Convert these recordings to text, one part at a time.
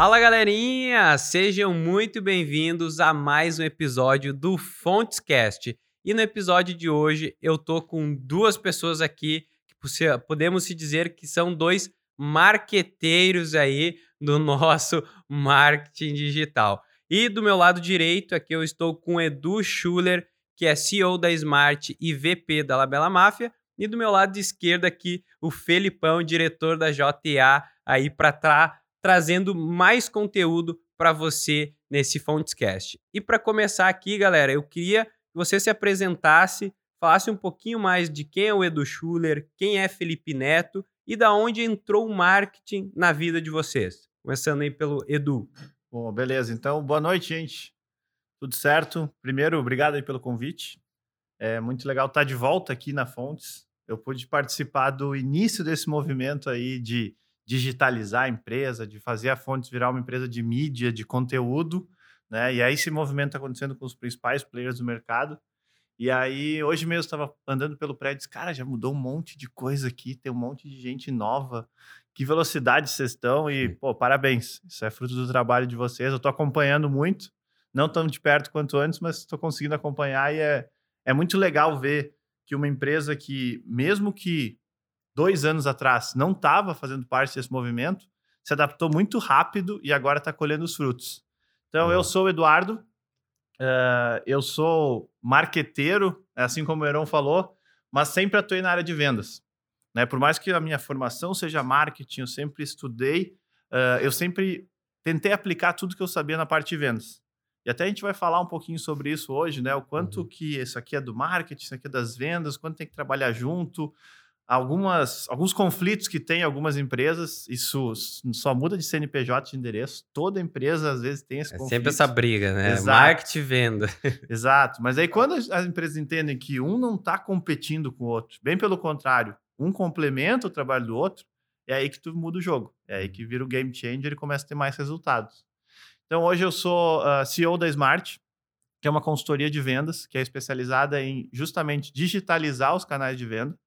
Fala galerinha, sejam muito bem-vindos a mais um episódio do Fontescast. E no episódio de hoje eu tô com duas pessoas aqui que podemos se dizer que são dois marqueteiros aí do nosso marketing digital. E do meu lado direito aqui eu estou com Edu Schuller, que é CEO da Smart e VP da Labela Máfia, e do meu lado de esquerda aqui o Felipão, diretor da JA aí para trás trazendo mais conteúdo para você nesse Fontescast. E para começar aqui, galera, eu queria que você se apresentasse, falasse um pouquinho mais de quem é o Edu Schuller, quem é Felipe Neto e da onde entrou o marketing na vida de vocês. Começando aí pelo Edu. Bom, beleza. Então, boa noite, gente. Tudo certo? Primeiro, obrigado aí pelo convite. É muito legal estar de volta aqui na Fontes. Eu pude participar do início desse movimento aí de digitalizar a empresa, de fazer a Fontes virar uma empresa de mídia, de conteúdo, né? E aí esse movimento está acontecendo com os principais players do mercado. E aí, hoje mesmo estava andando pelo prédio, disse, cara, já mudou um monte de coisa aqui, tem um monte de gente nova. Que velocidade vocês estão e, pô, parabéns. Isso é fruto do trabalho de vocês. Eu estou acompanhando muito, não tão de perto quanto antes, mas estou conseguindo acompanhar e é, é muito legal ver que uma empresa que, mesmo que dois anos atrás não estava fazendo parte desse movimento, se adaptou muito rápido e agora está colhendo os frutos. Então, uhum. eu sou o Eduardo, uh, eu sou marqueteiro, assim como o Heron falou, mas sempre atuei na área de vendas. Né? Por mais que a minha formação seja marketing, eu sempre estudei, uh, eu sempre tentei aplicar tudo que eu sabia na parte de vendas. E até a gente vai falar um pouquinho sobre isso hoje, né? O quanto uhum. que isso aqui é do marketing, isso aqui é das vendas, quanto tem que trabalhar junto, algumas, alguns conflitos que tem algumas empresas, isso só muda de CNPJ de endereço. Toda empresa, às vezes, tem esse é conflito. sempre essa briga, né? Exato. Marketing e venda. Exato. Mas aí, quando as empresas entendem que um não está competindo com o outro, bem pelo contrário, um complementa o trabalho do outro, é aí que tu muda o jogo. É aí que vira o game changer e começa a ter mais resultados. Então, hoje eu sou uh, ah, CEO da Smart, que é uma consultoria de vendas, que é especializada em justamente digitalizar os canais de venda.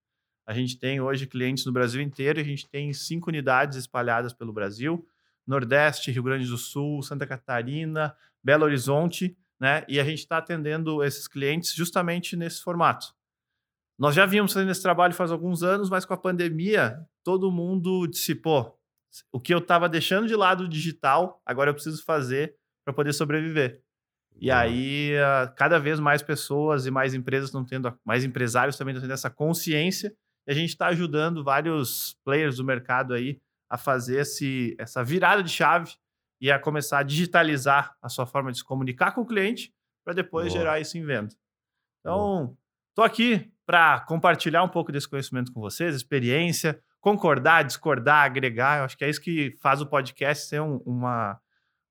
A gente tem hoje clientes no Brasil inteiro, a gente tem cinco unidades espalhadas pelo Brasil, Nordeste, Rio Grande do Sul, Santa Catarina, Belo Horizonte, né? E a gente está atendendo esses clientes justamente nesse formato. Nós já vínhamos fazendo esse trabalho faz alguns anos, mas com a pandemia, todo mundo dissipou. O que eu estava deixando de lado digital, agora eu preciso fazer para poder sobreviver. E aí, cada vez mais pessoas e mais empresas estão tendo, mais empresários também estão tendo essa consciência e a gente está ajudando vários players do mercado aí a fazer esse, essa virada de chave e a começar a digitalizar a sua forma de se comunicar com o cliente para depois Boa. gerar isso em venda. Então, estou aqui para compartilhar um pouco desse conhecimento com vocês, experiência, concordar, discordar, agregar. Eu acho que é isso que faz o podcast ser um, uma,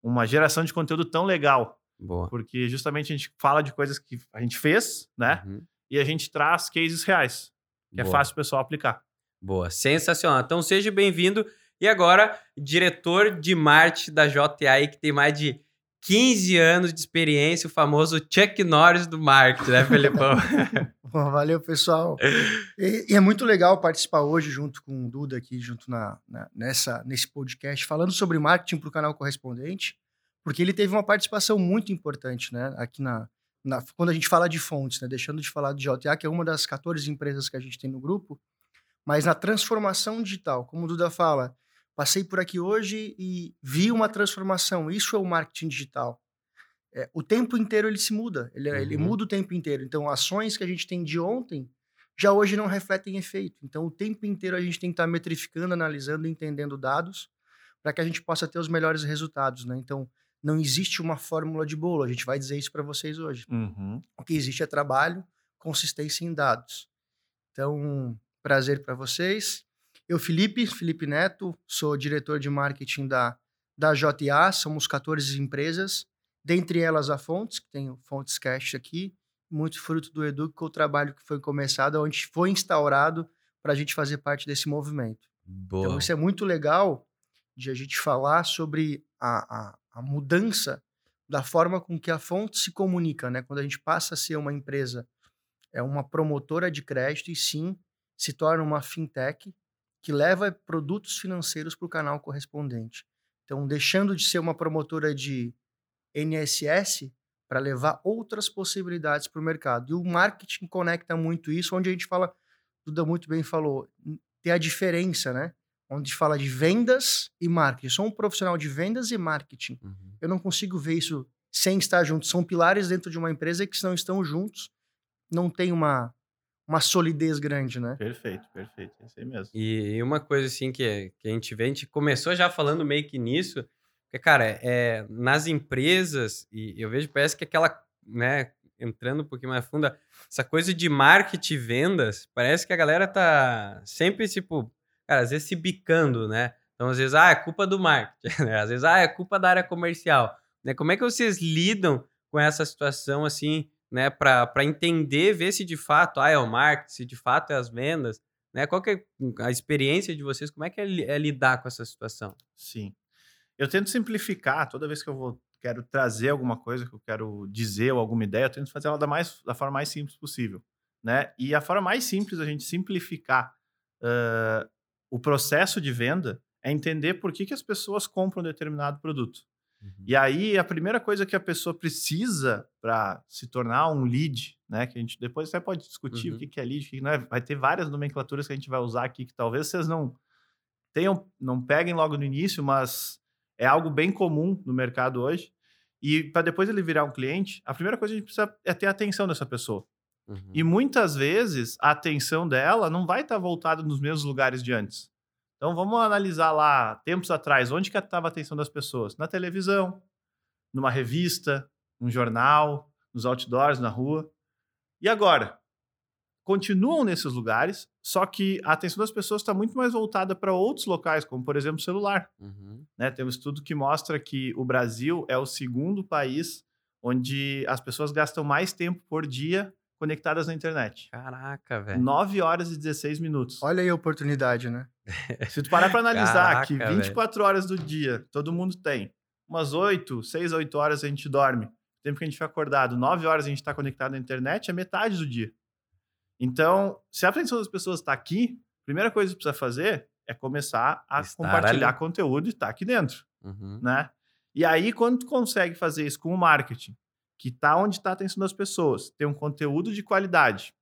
uma geração de conteúdo tão legal. Boa. Porque justamente a gente fala de coisas que a gente fez, né? Uhum. E a gente traz cases reais que é Boa. é fácil o pessoal aplicar. Boa, sensacional. Então seja bem-vindo. E agora, diretor de marketing da JA, que tem mais de 15 anos de experiência, o famoso Chuck Norris do marketing, né, Felipão? Bom, valeu, pessoal. E, e, é muito legal participar hoje junto com o Duda aqui, junto na, na nessa, nesse podcast, falando sobre marketing para o canal correspondente, porque ele teve uma participação muito importante, né, aqui na, na, quando a gente fala de fontes, né, deixando de falar de JA, que é uma das 14 empresas que a gente tem no grupo, mas na transformação digital, como o Duda fala, passei por aqui hoje e vi uma transformação, isso é o marketing digital. É, o tempo inteiro ele se muda, ele, uhum. ele muda o tempo inteiro. Então, ações que a gente tem de ontem já hoje não refletem efeito. Então, o tempo inteiro a gente tem que estar metrificando, analisando, entendendo dados para que a gente possa ter os melhores resultados. Né? Então, não existe uma fórmula de bolo. A gente vai dizer isso para vocês hoje. Uhum. O que existe é trabalho, consistência em dados. Então, prazer para vocês. Eu, Felipe, Felipe Neto, sou diretor de marketing da, da JA. Somos 14 empresas, dentre elas a Fontes, que tem o Fontes Cash aqui, muito fruto do Edu, que é o trabalho que foi começado, onde foi instaurado para a gente fazer parte desse movimento. Boa. Então, isso é muito legal de a gente falar sobre a, a, a mudança da forma com que a fonte se comunica, né? Quando a gente passa a ser uma empresa, é uma promotora de crédito e sim se torna uma fintech que leva produtos financeiros para o canal correspondente. Então, deixando de ser uma promotora de NSS para levar outras possibilidades para o mercado. E o marketing conecta muito isso, onde a gente fala, Duda muito bem falou, ter a diferença, né? Onde fala de vendas e marketing. Eu sou um profissional de vendas e marketing. Uhum. Eu não consigo ver isso sem estar juntos. São pilares dentro de uma empresa que, se não estão juntos, não tem uma, uma solidez grande, né? Perfeito, perfeito. É isso aí mesmo. E, e uma coisa assim que, que a gente vê, a gente começou já falando meio que nisso, porque, cara, é, nas empresas, e eu vejo, parece que aquela, né, entrando um pouquinho mais fundo, essa coisa de marketing e vendas, parece que a galera tá sempre, tipo, cara, às vezes se bicando, né? Então, às vezes, ah, é culpa do marketing, né? Às vezes, ah, é culpa da área comercial. Né? Como é que vocês lidam com essa situação, assim, né, para entender, ver se de fato ah, é o marketing, se de fato é as vendas, né? Qual que é a experiência de vocês? Como é que é, é lidar com essa situação? Sim. Eu tento simplificar toda vez que eu vou quero trazer alguma coisa que eu quero dizer ou alguma ideia, eu tento fazer ela da, mais, da forma mais simples possível, né? E a forma mais simples da gente simplificar uh, o processo de venda é entender por que, que as pessoas compram um determinado produto. Uhum. E aí, a primeira coisa que a pessoa precisa para se tornar um lead, né? Que a gente depois até pode discutir uhum. o que, que é lead, que não é, vai ter várias nomenclaturas que a gente vai usar aqui que talvez vocês não tenham, não peguem logo no início, mas é algo bem comum no mercado hoje. E para depois ele virar um cliente, a primeira coisa que a gente precisa é ter a atenção dessa pessoa. Uhum. E muitas vezes a atenção dela não vai estar tá voltada nos mesmos lugares de antes. Então vamos analisar lá, tempos atrás, onde que estava a atenção das pessoas? Na televisão, numa revista, num jornal, nos outdoors, na rua. E agora? continuam nesses lugares, só que a atenção das pessoas está muito mais voltada para outros locais, como por exemplo o celular. Uhum. Né? Tem um estudo que mostra que o Brasil é o segundo país onde as pessoas gastam mais tempo por dia conectadas na internet. Caraca, velho. 9 horas e 16 minutos. Olha aí a oportunidade, né? Se tu parar para analisar Caraca, que 24 véio. horas do dia todo mundo tem, umas 8, 6, 8 horas a gente dorme, o tempo que a gente fica acordado, 9 horas a gente está conectado na internet, é metade do dia. Então, se a atenção das pessoas está aqui, a primeira coisa que precisa fazer é começar a Estar compartilhar ali. conteúdo e estar tá aqui dentro, uhum. né? E aí, quando tu consegue fazer isso com o marketing, que está onde está a atenção das pessoas, ter um conteúdo de qualidade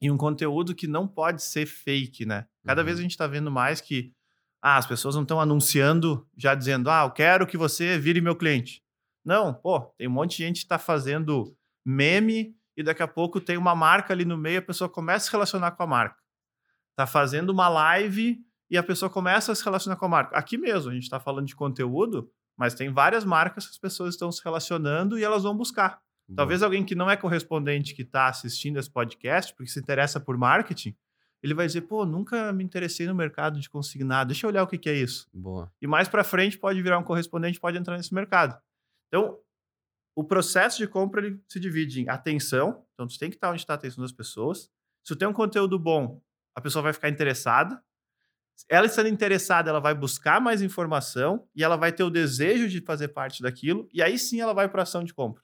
e um conteúdo que não pode ser fake, né? Cada uhum. vez a gente está vendo mais que ah, as pessoas não estão anunciando já dizendo, ah, eu quero que você vire meu cliente. Não, pô, tem um monte de gente que está fazendo meme e daqui a pouco tem uma marca ali no meio, a pessoa começa a se relacionar com a marca. Tá fazendo uma live e a pessoa começa a se relacionar com a marca. Aqui mesmo, a gente está falando de conteúdo, mas tem várias marcas que as pessoas estão se relacionando e elas vão buscar. Talvez alguém que não é correspondente que está assistindo esse podcast, porque se interessa por marketing, ele vai dizer, pô, nunca me interessei no mercado de consignado, deixa eu olhar o que, que é isso. Boa. E mais para frente pode virar um correspondente, pode entrar nesse mercado. Então, o processo de compra ele se divide em atenção, então tu tem que estar onde está a atenção das pessoas. Se tu tem um conteúdo bom, a pessoa vai ficar interessada. Ela estando interessada, ela vai buscar mais informação e ela vai ter o desejo de fazer parte daquilo, e aí sim ela vai para a ação de compra.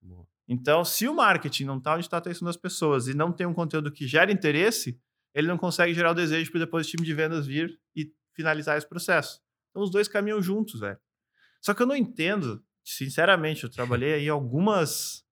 Boa. Então, se o marketing não está onde está a atenção das pessoas e não tem um conteúdo que gere interesse, ele não consegue gerar o desejo para depois o time de vendas vir e finalizar esse processo. Então, os dois caminham juntos, velho. Só que eu não entendo sinceramente, eu trabalhei aí algumas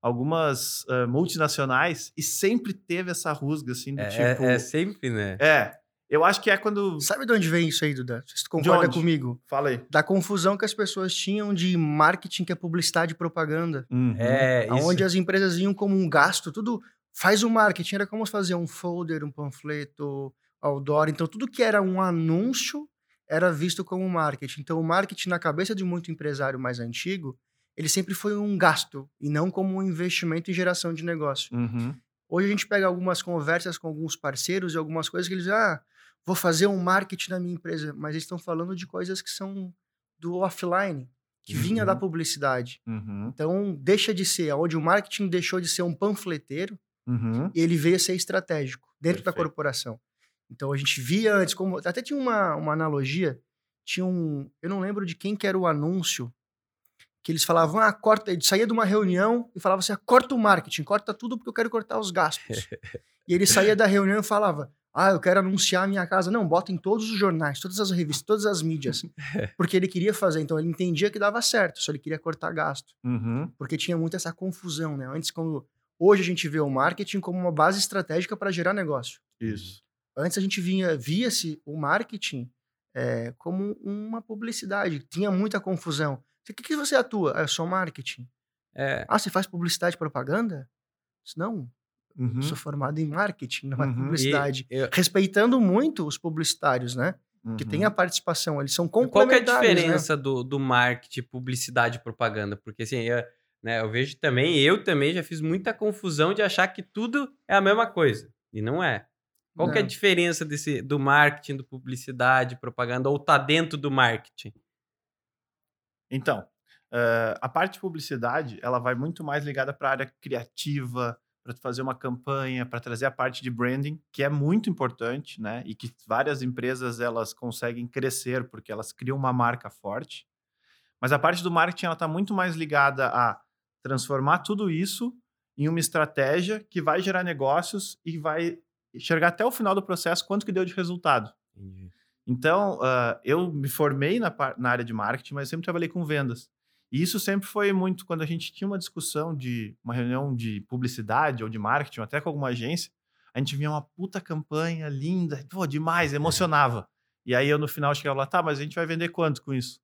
algumas uh, multinacionais e sempre teve essa rusga assim do é, tipo. É, é, sempre, né? É. Eu acho que é quando. Sabe de onde vem isso aí, Duda? Você concorda comigo? Fala aí. Da confusão que as pessoas tinham de marketing, que é publicidade e propaganda. Uhum. É, Onde as empresas iam como um gasto, tudo faz o marketing, era como fazer um folder, um panfleto, outdoor. Então, tudo que era um anúncio era visto como marketing. Então, o marketing, na cabeça de muito empresário mais antigo, ele sempre foi um gasto e não como um investimento em geração de negócio. Uhum. Hoje a gente pega algumas conversas com alguns parceiros e algumas coisas que eles dizem, ah, vou fazer um marketing na minha empresa, mas eles estão falando de coisas que são do offline, que uhum. vinha da uhum. publicidade. Uhum. Então, deixa de ser, onde o marketing deixou de ser um panfleteiro, uhum. e ele veio a ser estratégico dentro Perfeito. da corporação. Então a gente via antes, como até tinha uma, uma analogia, tinha um, eu não lembro de quem que era o anúncio, que eles falavam, ah, corta, ele saía de uma reunião e falava assim, ah, corta o marketing, corta tudo porque eu quero cortar os gastos. e ele saía da reunião e falava, Ah, eu quero anunciar a minha casa. Não, bota em todos os jornais, todas as revistas, todas as mídias. porque ele queria fazer. Então ele entendia que dava certo, só ele queria cortar gasto. Uhum. Porque tinha muito essa confusão, né? Antes, quando. Hoje a gente vê o marketing como uma base estratégica para gerar negócio. Isso. Antes a gente vinha, via-se o marketing é, como uma publicidade. Tinha muita confusão. O que, que você atua? Ah, eu sou marketing. É, Ah, você faz publicidade e propaganda? Não, Uhum. sou formado em marketing, não é Uhum. Publicidade. e eu- Respeitando muito os publicitários, né? Que Uhum. tem a participação, eles são Qual que é a complementares, né? diferença do, do marketing, publicidade e propaganda? Porque assim, eu, né, eu vejo também, eu também já fiz muita confusão de achar que tudo é a mesma coisa. E não é. Qual que é a Não. diferença desse, do marketing, do publicidade, propaganda, ou tá dentro do marketing? Então, eh, a parte de publicidade, ela vai muito mais ligada para a área criativa, para fazer uma campanha, para trazer a parte de branding, que é muito importante, né? E que várias empresas elas conseguem crescer porque elas criam uma marca forte. Mas a parte do marketing ela está muito mais ligada a transformar tudo isso em uma estratégia que vai gerar negócios e vai enxergar até o final do processo quanto que deu de resultado. Entendi. Então, ah, eu me formei na, na área de marketing, mas sempre trabalhei com vendas. E isso sempre foi muito quando a gente tinha uma discussão de uma reunião de publicidade ou de marketing, ou até com alguma agência, a gente via uma puta campanha linda, pô, demais, emocionava. E aí eu no final chegava lá, tá, mas a gente vai vender quanto com isso?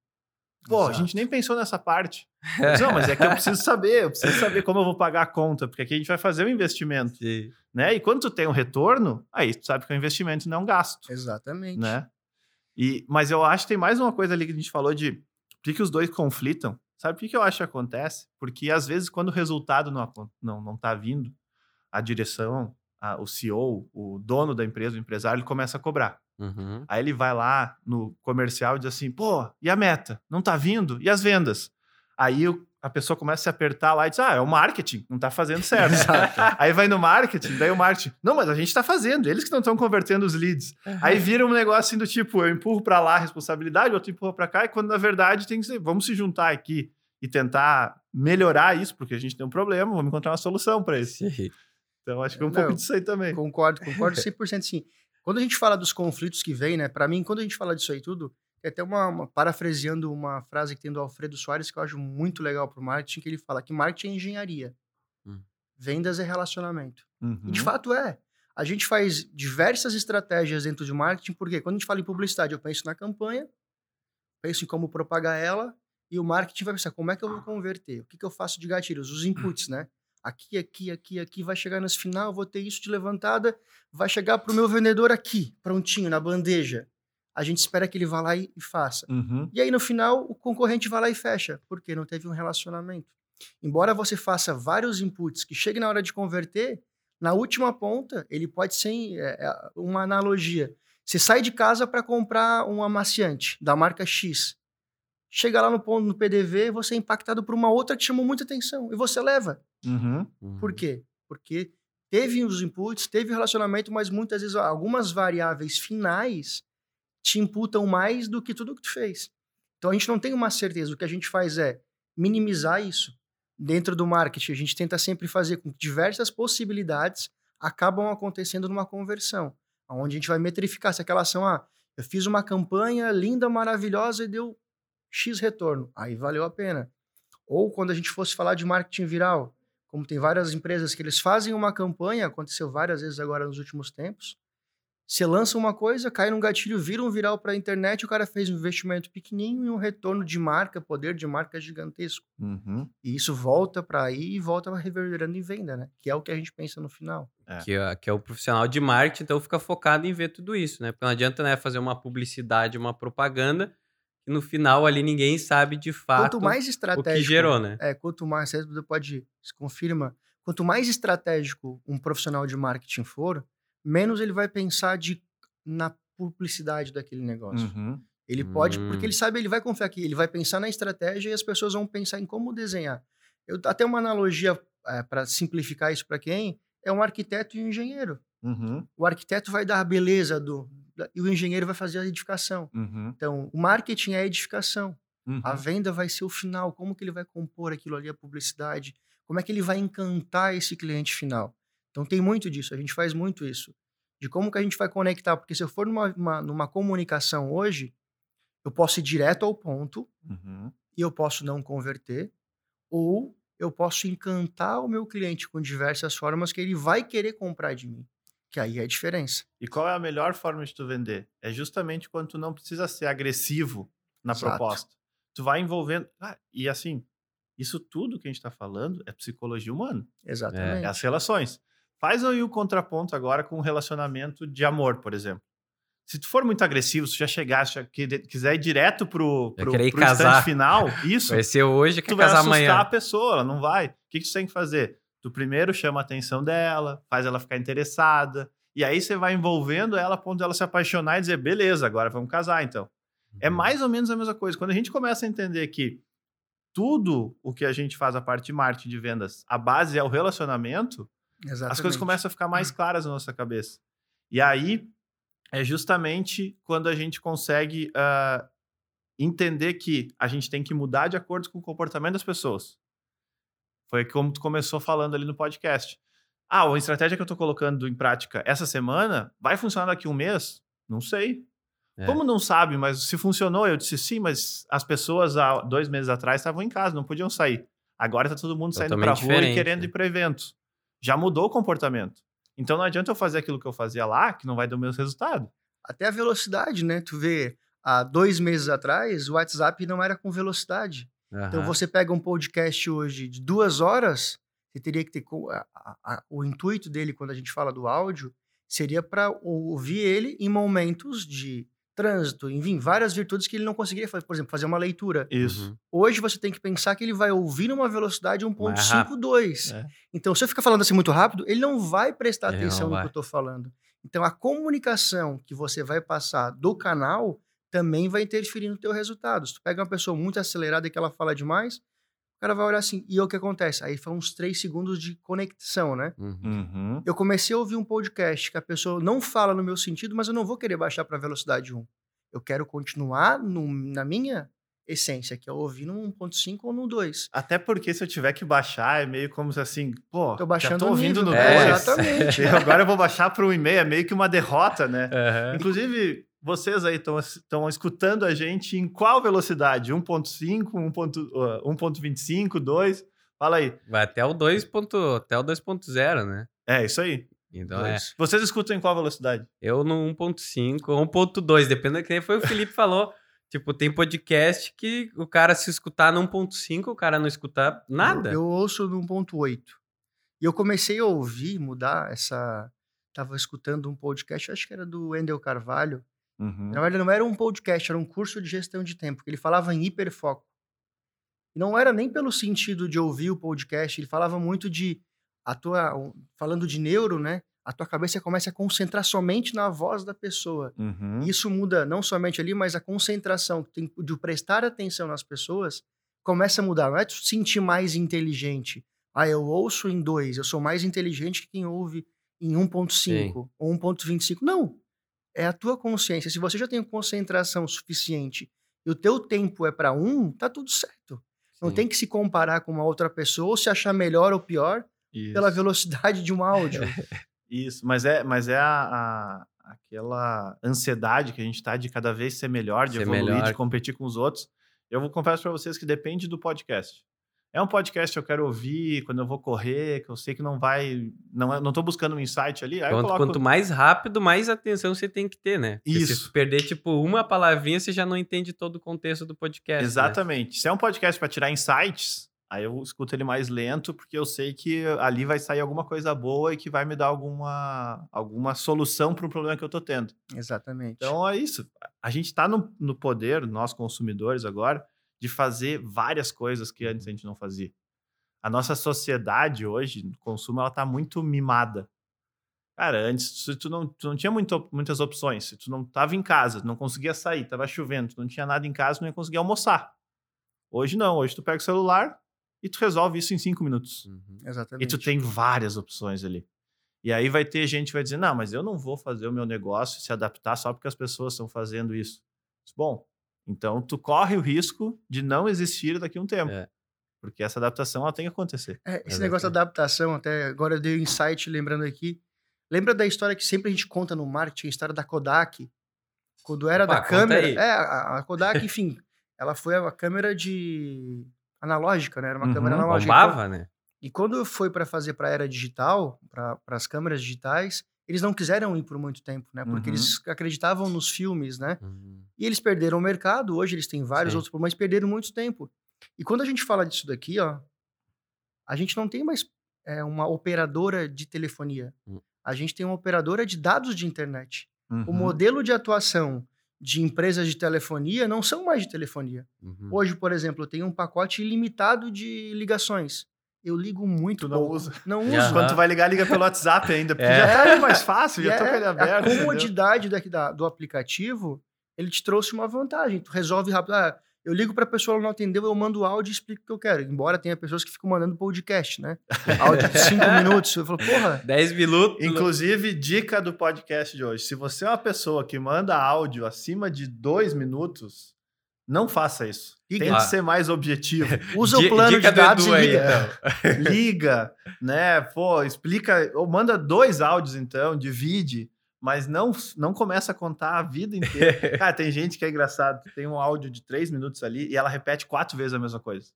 Pô, a Exato. gente nem pensou nessa parte. Disse, não, mas é que eu preciso saber, eu preciso saber como eu vou pagar a conta, porque aqui a gente vai fazer um investimento, Sim. né? E quando tu tem um retorno, aí tu sabe que é um investimento não é um gasto Exatamente. né? E, mas eu acho que tem mais uma coisa ali que a gente falou de por que, que os dois conflitam. Sabe por que, que eu acho que acontece? Porque às vezes, quando o resultado não, acon- não, não tá vindo, a direção, a- o CEO, o dono da empresa, o empresário, ele começa a cobrar. Uhum. Aí ele vai lá no comercial e diz assim: pô, e a meta? Não tá vindo? E as vendas? Aí o- a pessoa começa a se apertar lá e diz: ah, é o marketing, não tá fazendo certo. Aí vai no marketing, daí o marketing, não, mas a gente tá fazendo, eles que não estão convertendo os leads. Aí vira um negócio assim do tipo, eu empurro pra lá a responsabilidade, outro empurra pra cá, e quando na verdade tem que ser, vamos se juntar aqui e tentar melhorar isso, porque a gente tem um problema, vamos encontrar uma solução para isso. Sim. Então acho que é um Não, pouco disso aí também. Concordo, concordo 100% sim. Quando a gente fala dos conflitos que vem, né? Para mim, quando a gente fala disso aí tudo, é até uma, uma- parafraseando uma frase que tem do Alfredo Soares que eu acho muito legal pro marketing, que ele fala que marketing é engenharia. Hum. Vendas é relacionamento. E de Uhum. fato é. A gente faz diversas estratégias dentro de marketing, porque quando a gente fala em publicidade, eu penso na campanha, penso em como propagar ela, e o marketing vai pensar como é que eu vou converter, o que, que eu faço de gatilhos, os inputs, né? Aqui, aqui, aqui, aqui, vai chegar nesse final, vou ter isso de levantada, vai chegar para o meu vendedor aqui, prontinho, na bandeja. A gente espera que ele vá lá e, e faça. Uhum. E aí, no final, o concorrente vai lá e fecha, porque não teve um relacionamento. Embora você faça vários inputs que chegue na hora de converter, na última ponta, ele pode ser é, é, uma analogia. Você sai de casa para comprar um amaciante da marca X. Chega lá no ponto no PDV, você é impactado por uma outra que chamou muita atenção e você leva. Uhum. Por quê? Porque teve os inputs, teve o relacionamento, mas muitas vezes algumas variáveis finais te imputam mais do que tudo que tu fez. Então a gente não tem uma certeza. O que a gente faz é minimizar isso. Dentro do marketing, a gente tenta sempre fazer com que diversas possibilidades acabam acontecendo numa conversão. Onde a gente vai metrificar se aquela ação, ah, eu fiz uma campanha linda, maravilhosa e deu X retorno. Aí valeu a pena. Ou quando a gente fosse falar de marketing viral, como tem várias empresas que eles fazem uma campanha, aconteceu várias vezes agora nos últimos tempos. Você lança uma coisa, cai num gatilho, vira um viral para a internet, o cara fez um investimento pequenininho e um retorno de marca, poder de marca gigantesco. Uhum. E isso volta para aí e volta reverberando em venda, né? Que é o que a gente pensa no final. Que, é, que é o profissional de marketing, então fica focado em ver tudo isso, né? Porque não adianta né, fazer uma publicidade, uma propaganda, que no final ali ninguém sabe de fato Quanto mais o estratégico. que gerou, né? É, quanto mais, você pode, se confirma, quanto mais estratégico um profissional de marketing for, menos ele vai pensar de, na publicidade daquele negócio. Uhum. Ele pode, Hum. porque ele sabe, ele vai confiar aqui, ele vai pensar na estratégia e as pessoas vão pensar em como desenhar. Eu até uma analogia para simplificar isso para quem é um arquiteto e um engenheiro. Uhum. O arquiteto vai dar a beleza do e o engenheiro vai fazer a edificação. Uhum. Então, o marketing é a edificação. Uhum. A venda vai ser o final. Como que ele vai compor aquilo ali, a publicidade? Como é que ele vai encantar esse cliente final? Então tem muito disso, a gente faz muito isso. de como que a gente vai conectar. Porque se eu for numa, uma- numa comunicação hoje, eu posso ir direto ao ponto Uhum. e eu posso não converter, ou eu posso encantar o meu cliente com diversas formas que ele vai querer comprar de mim. Que aí é a diferença. E qual é a melhor forma de tu vender? É justamente quando tu não precisa ser agressivo na Exato. proposta. Tu vai envolvendo. Ah, e assim, isso tudo que a gente está falando é psicologia humana. Exatamente. É as relações. Faz aí o contraponto agora com um relacionamento de amor, por exemplo. Se tu for muito agressivo, se tu já chegar, se já quer- quiser ir direto pro, pro, pro casar. instante final, isso, Vai ser hoje, quer tu vai casar assustar amanhã. a pessoa, ela não vai. O que, que tu tem que fazer? Tu primeiro chama a atenção dela, faz ela ficar interessada, e aí você vai envolvendo ela a ponto dela se apaixonar e dizer, beleza, agora vamos casar então. É Uhum. mais ou menos a mesma coisa. Quando a gente começa a entender que tudo o que a gente faz a parte de marketing de vendas, a base é o relacionamento, Exatamente. as coisas começam a ficar mais claras na nossa cabeça. E aí é justamente quando a gente consegue ah, entender que a gente tem que mudar de acordo com o comportamento das pessoas. Foi como tu começou falando ali no podcast. Ah, a estratégia que eu tô colocando em prática essa semana vai funcionar daqui a um mês? Não sei. É. Como não sabe, mas se funcionou, eu disse sim, mas as pessoas há dois meses atrás estavam em casa, não podiam sair. Agora tá todo mundo saindo Totalmente rua e querendo né? ir para eventos. Já mudou o comportamento. Então não adianta eu fazer aquilo que eu fazia lá, que não vai dar o mesmo resultado. Até a velocidade, né? Tu vê, há dois meses atrás, o WhatsApp não era com velocidade. Então Aham. você pega um podcast hoje de duas horas, você teria que ter. a- a- a- o intuito dele, quando a gente fala do áudio, seria para ouvir ele em momentos de trânsito, enfim, várias virtudes que ele não conseguiria fazer. Por exemplo, fazer uma leitura. Isso. Uhum. Hoje você tem que pensar que ele vai ouvir numa velocidade Mais rápido. 1.52. É. Então, se eu ficar falando assim muito rápido, ele não vai prestar Ele atenção no vai. que eu estou falando. Então, a comunicação que você vai passar do canal também vai interferir no teu resultado. Se tu pega uma pessoa muito acelerada e que ela fala demais, o cara vai olhar assim, e o que acontece? Aí foi uns três segundos de conexão, né? Uhum. Uhum. Eu comecei a ouvir um podcast que a pessoa não fala no meu sentido, mas eu não vou querer baixar para velocidade 1. Eu quero continuar no- na minha essência, que é ouvir no 1.5 ou no 2. Até porque se eu tiver que baixar, é meio como se assim, pô, Tô baixando já tô o ouvindo nível. no É, 2. Exatamente. E agora eu vou baixar para um e-mail, é meio que uma derrota, né? Aham. Inclusive, vocês aí estão escutando a gente em qual velocidade? 1.5, 1., uh, 1.25, 2? Fala aí. Vai até o 2. ponto- Até o 2.0, né? É, isso aí. Então é. Dois. Vocês escutam em qual velocidade? Eu no 1.5 ou 1.2, depende do que nem foi o Felipe falou. Tipo, tem podcast que o cara se escutar no 1.5, o cara não escutar nada. Eu, eu ouço no 1.8. E eu comecei a ouvir, mudar essa. Tava escutando um podcast, acho que era do Wendel Carvalho. Uhum. Na verdade, não era um podcast, era um curso de gestão de tempo, que ele falava em hiperfoco. E não era nem pelo sentido de ouvir o podcast, ele falava muito de. A tua, falando de neuro, né? A tua cabeça começa a concentrar somente na voz da pessoa. Uhum. Isso muda não somente ali, mas a concentração de prestar atenção nas pessoas começa a mudar. Não é tu se sentir mais inteligente. Ah, eu ouço em 2, eu sou mais inteligente que quem ouve em 1.5 ou 1.25. Não. É a tua consciência. Se você já tem concentração suficiente e o teu tempo é para um, tá tudo certo. Não Sim. tem que se comparar com uma outra pessoa ou se achar melhor ou pior Isso. pela velocidade de um áudio. Isso, mas é, mas é a, a- aquela ansiedade que a gente tá de cada vez ser melhor, de Ser evoluir, melhor. de competir com os outros. Eu vou confesso para vocês que depende do podcast. É um podcast que eu quero ouvir quando eu vou correr, que eu sei que não vai, não, é- não tô buscando um insight ali, aí eu Quanto, coloco quanto mais rápido, mais atenção você tem que ter, né? Porque Se Isso. tu perder, tipo, uma palavrinha, você já não entende todo o contexto do podcast. né? Exatamente. Se é um podcast para tirar insights, aí eu escuto ele mais lento, porque eu sei que ali vai sair alguma coisa boa e que vai me dar alguma, alguma solução para o problema que eu tô tendo. Exatamente. Então é isso. A gente está no, no poder, nós consumidores agora, de fazer várias coisas que antes a gente não fazia. A nossa sociedade hoje, no consumo, ela tá muito mimada. Cara, antes se tu não, tu não tinha muito, muitas opções. Se tu não tava em casa, não conseguia sair, tava chovendo, tu não tinha nada em casa, tu não ia conseguir almoçar. Hoje não, hoje tu pega o celular e tu resolve isso em cinco minutos. Uhum. E Exatamente. tu tem várias opções ali. E aí vai ter gente que vai dizer, não, mas eu não vou fazer o meu negócio se adaptar só porque as pessoas estão fazendo isso. Bom, então tu corre o risco de não existir daqui a um tempo. É. Porque essa adaptação ela tem que acontecer. É, esse negócio da adaptação, até agora eu dei um insight lembrando aqui. Lembra da história que sempre a gente conta no marketing, a história da Kodak? Quando era Opa, da câmera. aí. É, a, a Kodak, enfim, ela foi a câmera de. analógica, né? Era uma Uhum, câmera analógica. Bombava, né? E quando foi para fazer para a era digital, para as câmeras digitais, eles não quiseram ir por muito tempo, né? Porque Uhum. eles acreditavam nos filmes, né? Uhum. E eles perderam o mercado, hoje eles têm vários Sim. outros problemas, mas perderam muito tempo. E quando a gente fala disso daqui, ó, a gente não tem mais é, uma operadora de telefonia. Hum. A gente tem uma operadora de dados de internet. O Uhum. modelo de atuação de empresas de telefonia não são mais de telefonia. Uhum. Hoje, por exemplo, eu tenho um pacote ilimitado de ligações. Eu ligo muito Tu não pouco. usa. Não uso. Quando tu vai ligar, liga pelo WhatsApp ainda, porque É. já tá mais fácil, E já tô com ele é- aberto. A comodidade daqui da- do aplicativo, ele te trouxe uma vantagem. Tu resolve rápido. Ah, eu ligo pra pessoa, ela não atendeu, eu mando áudio e explico o que eu quero. Embora tenha pessoas que ficam mandando podcast, né? Áudio de cinco minutos. Eu falo, porra, 10 minutos. Inclusive, dica do podcast de hoje. Se você é uma pessoa que manda áudio acima de dois minutos, não faça isso. Liga. Tente Ah. ser mais objetivo. usa o plano dica de do dados Edu e aí, liga. então. Liga, né? Pô, explica, ou manda dois áudios então, divide, mas não não começa a contar a vida inteira. Cara, tem gente que é engraçado, tem um áudio de três minutos ali e ela repete quatro vezes a mesma coisa.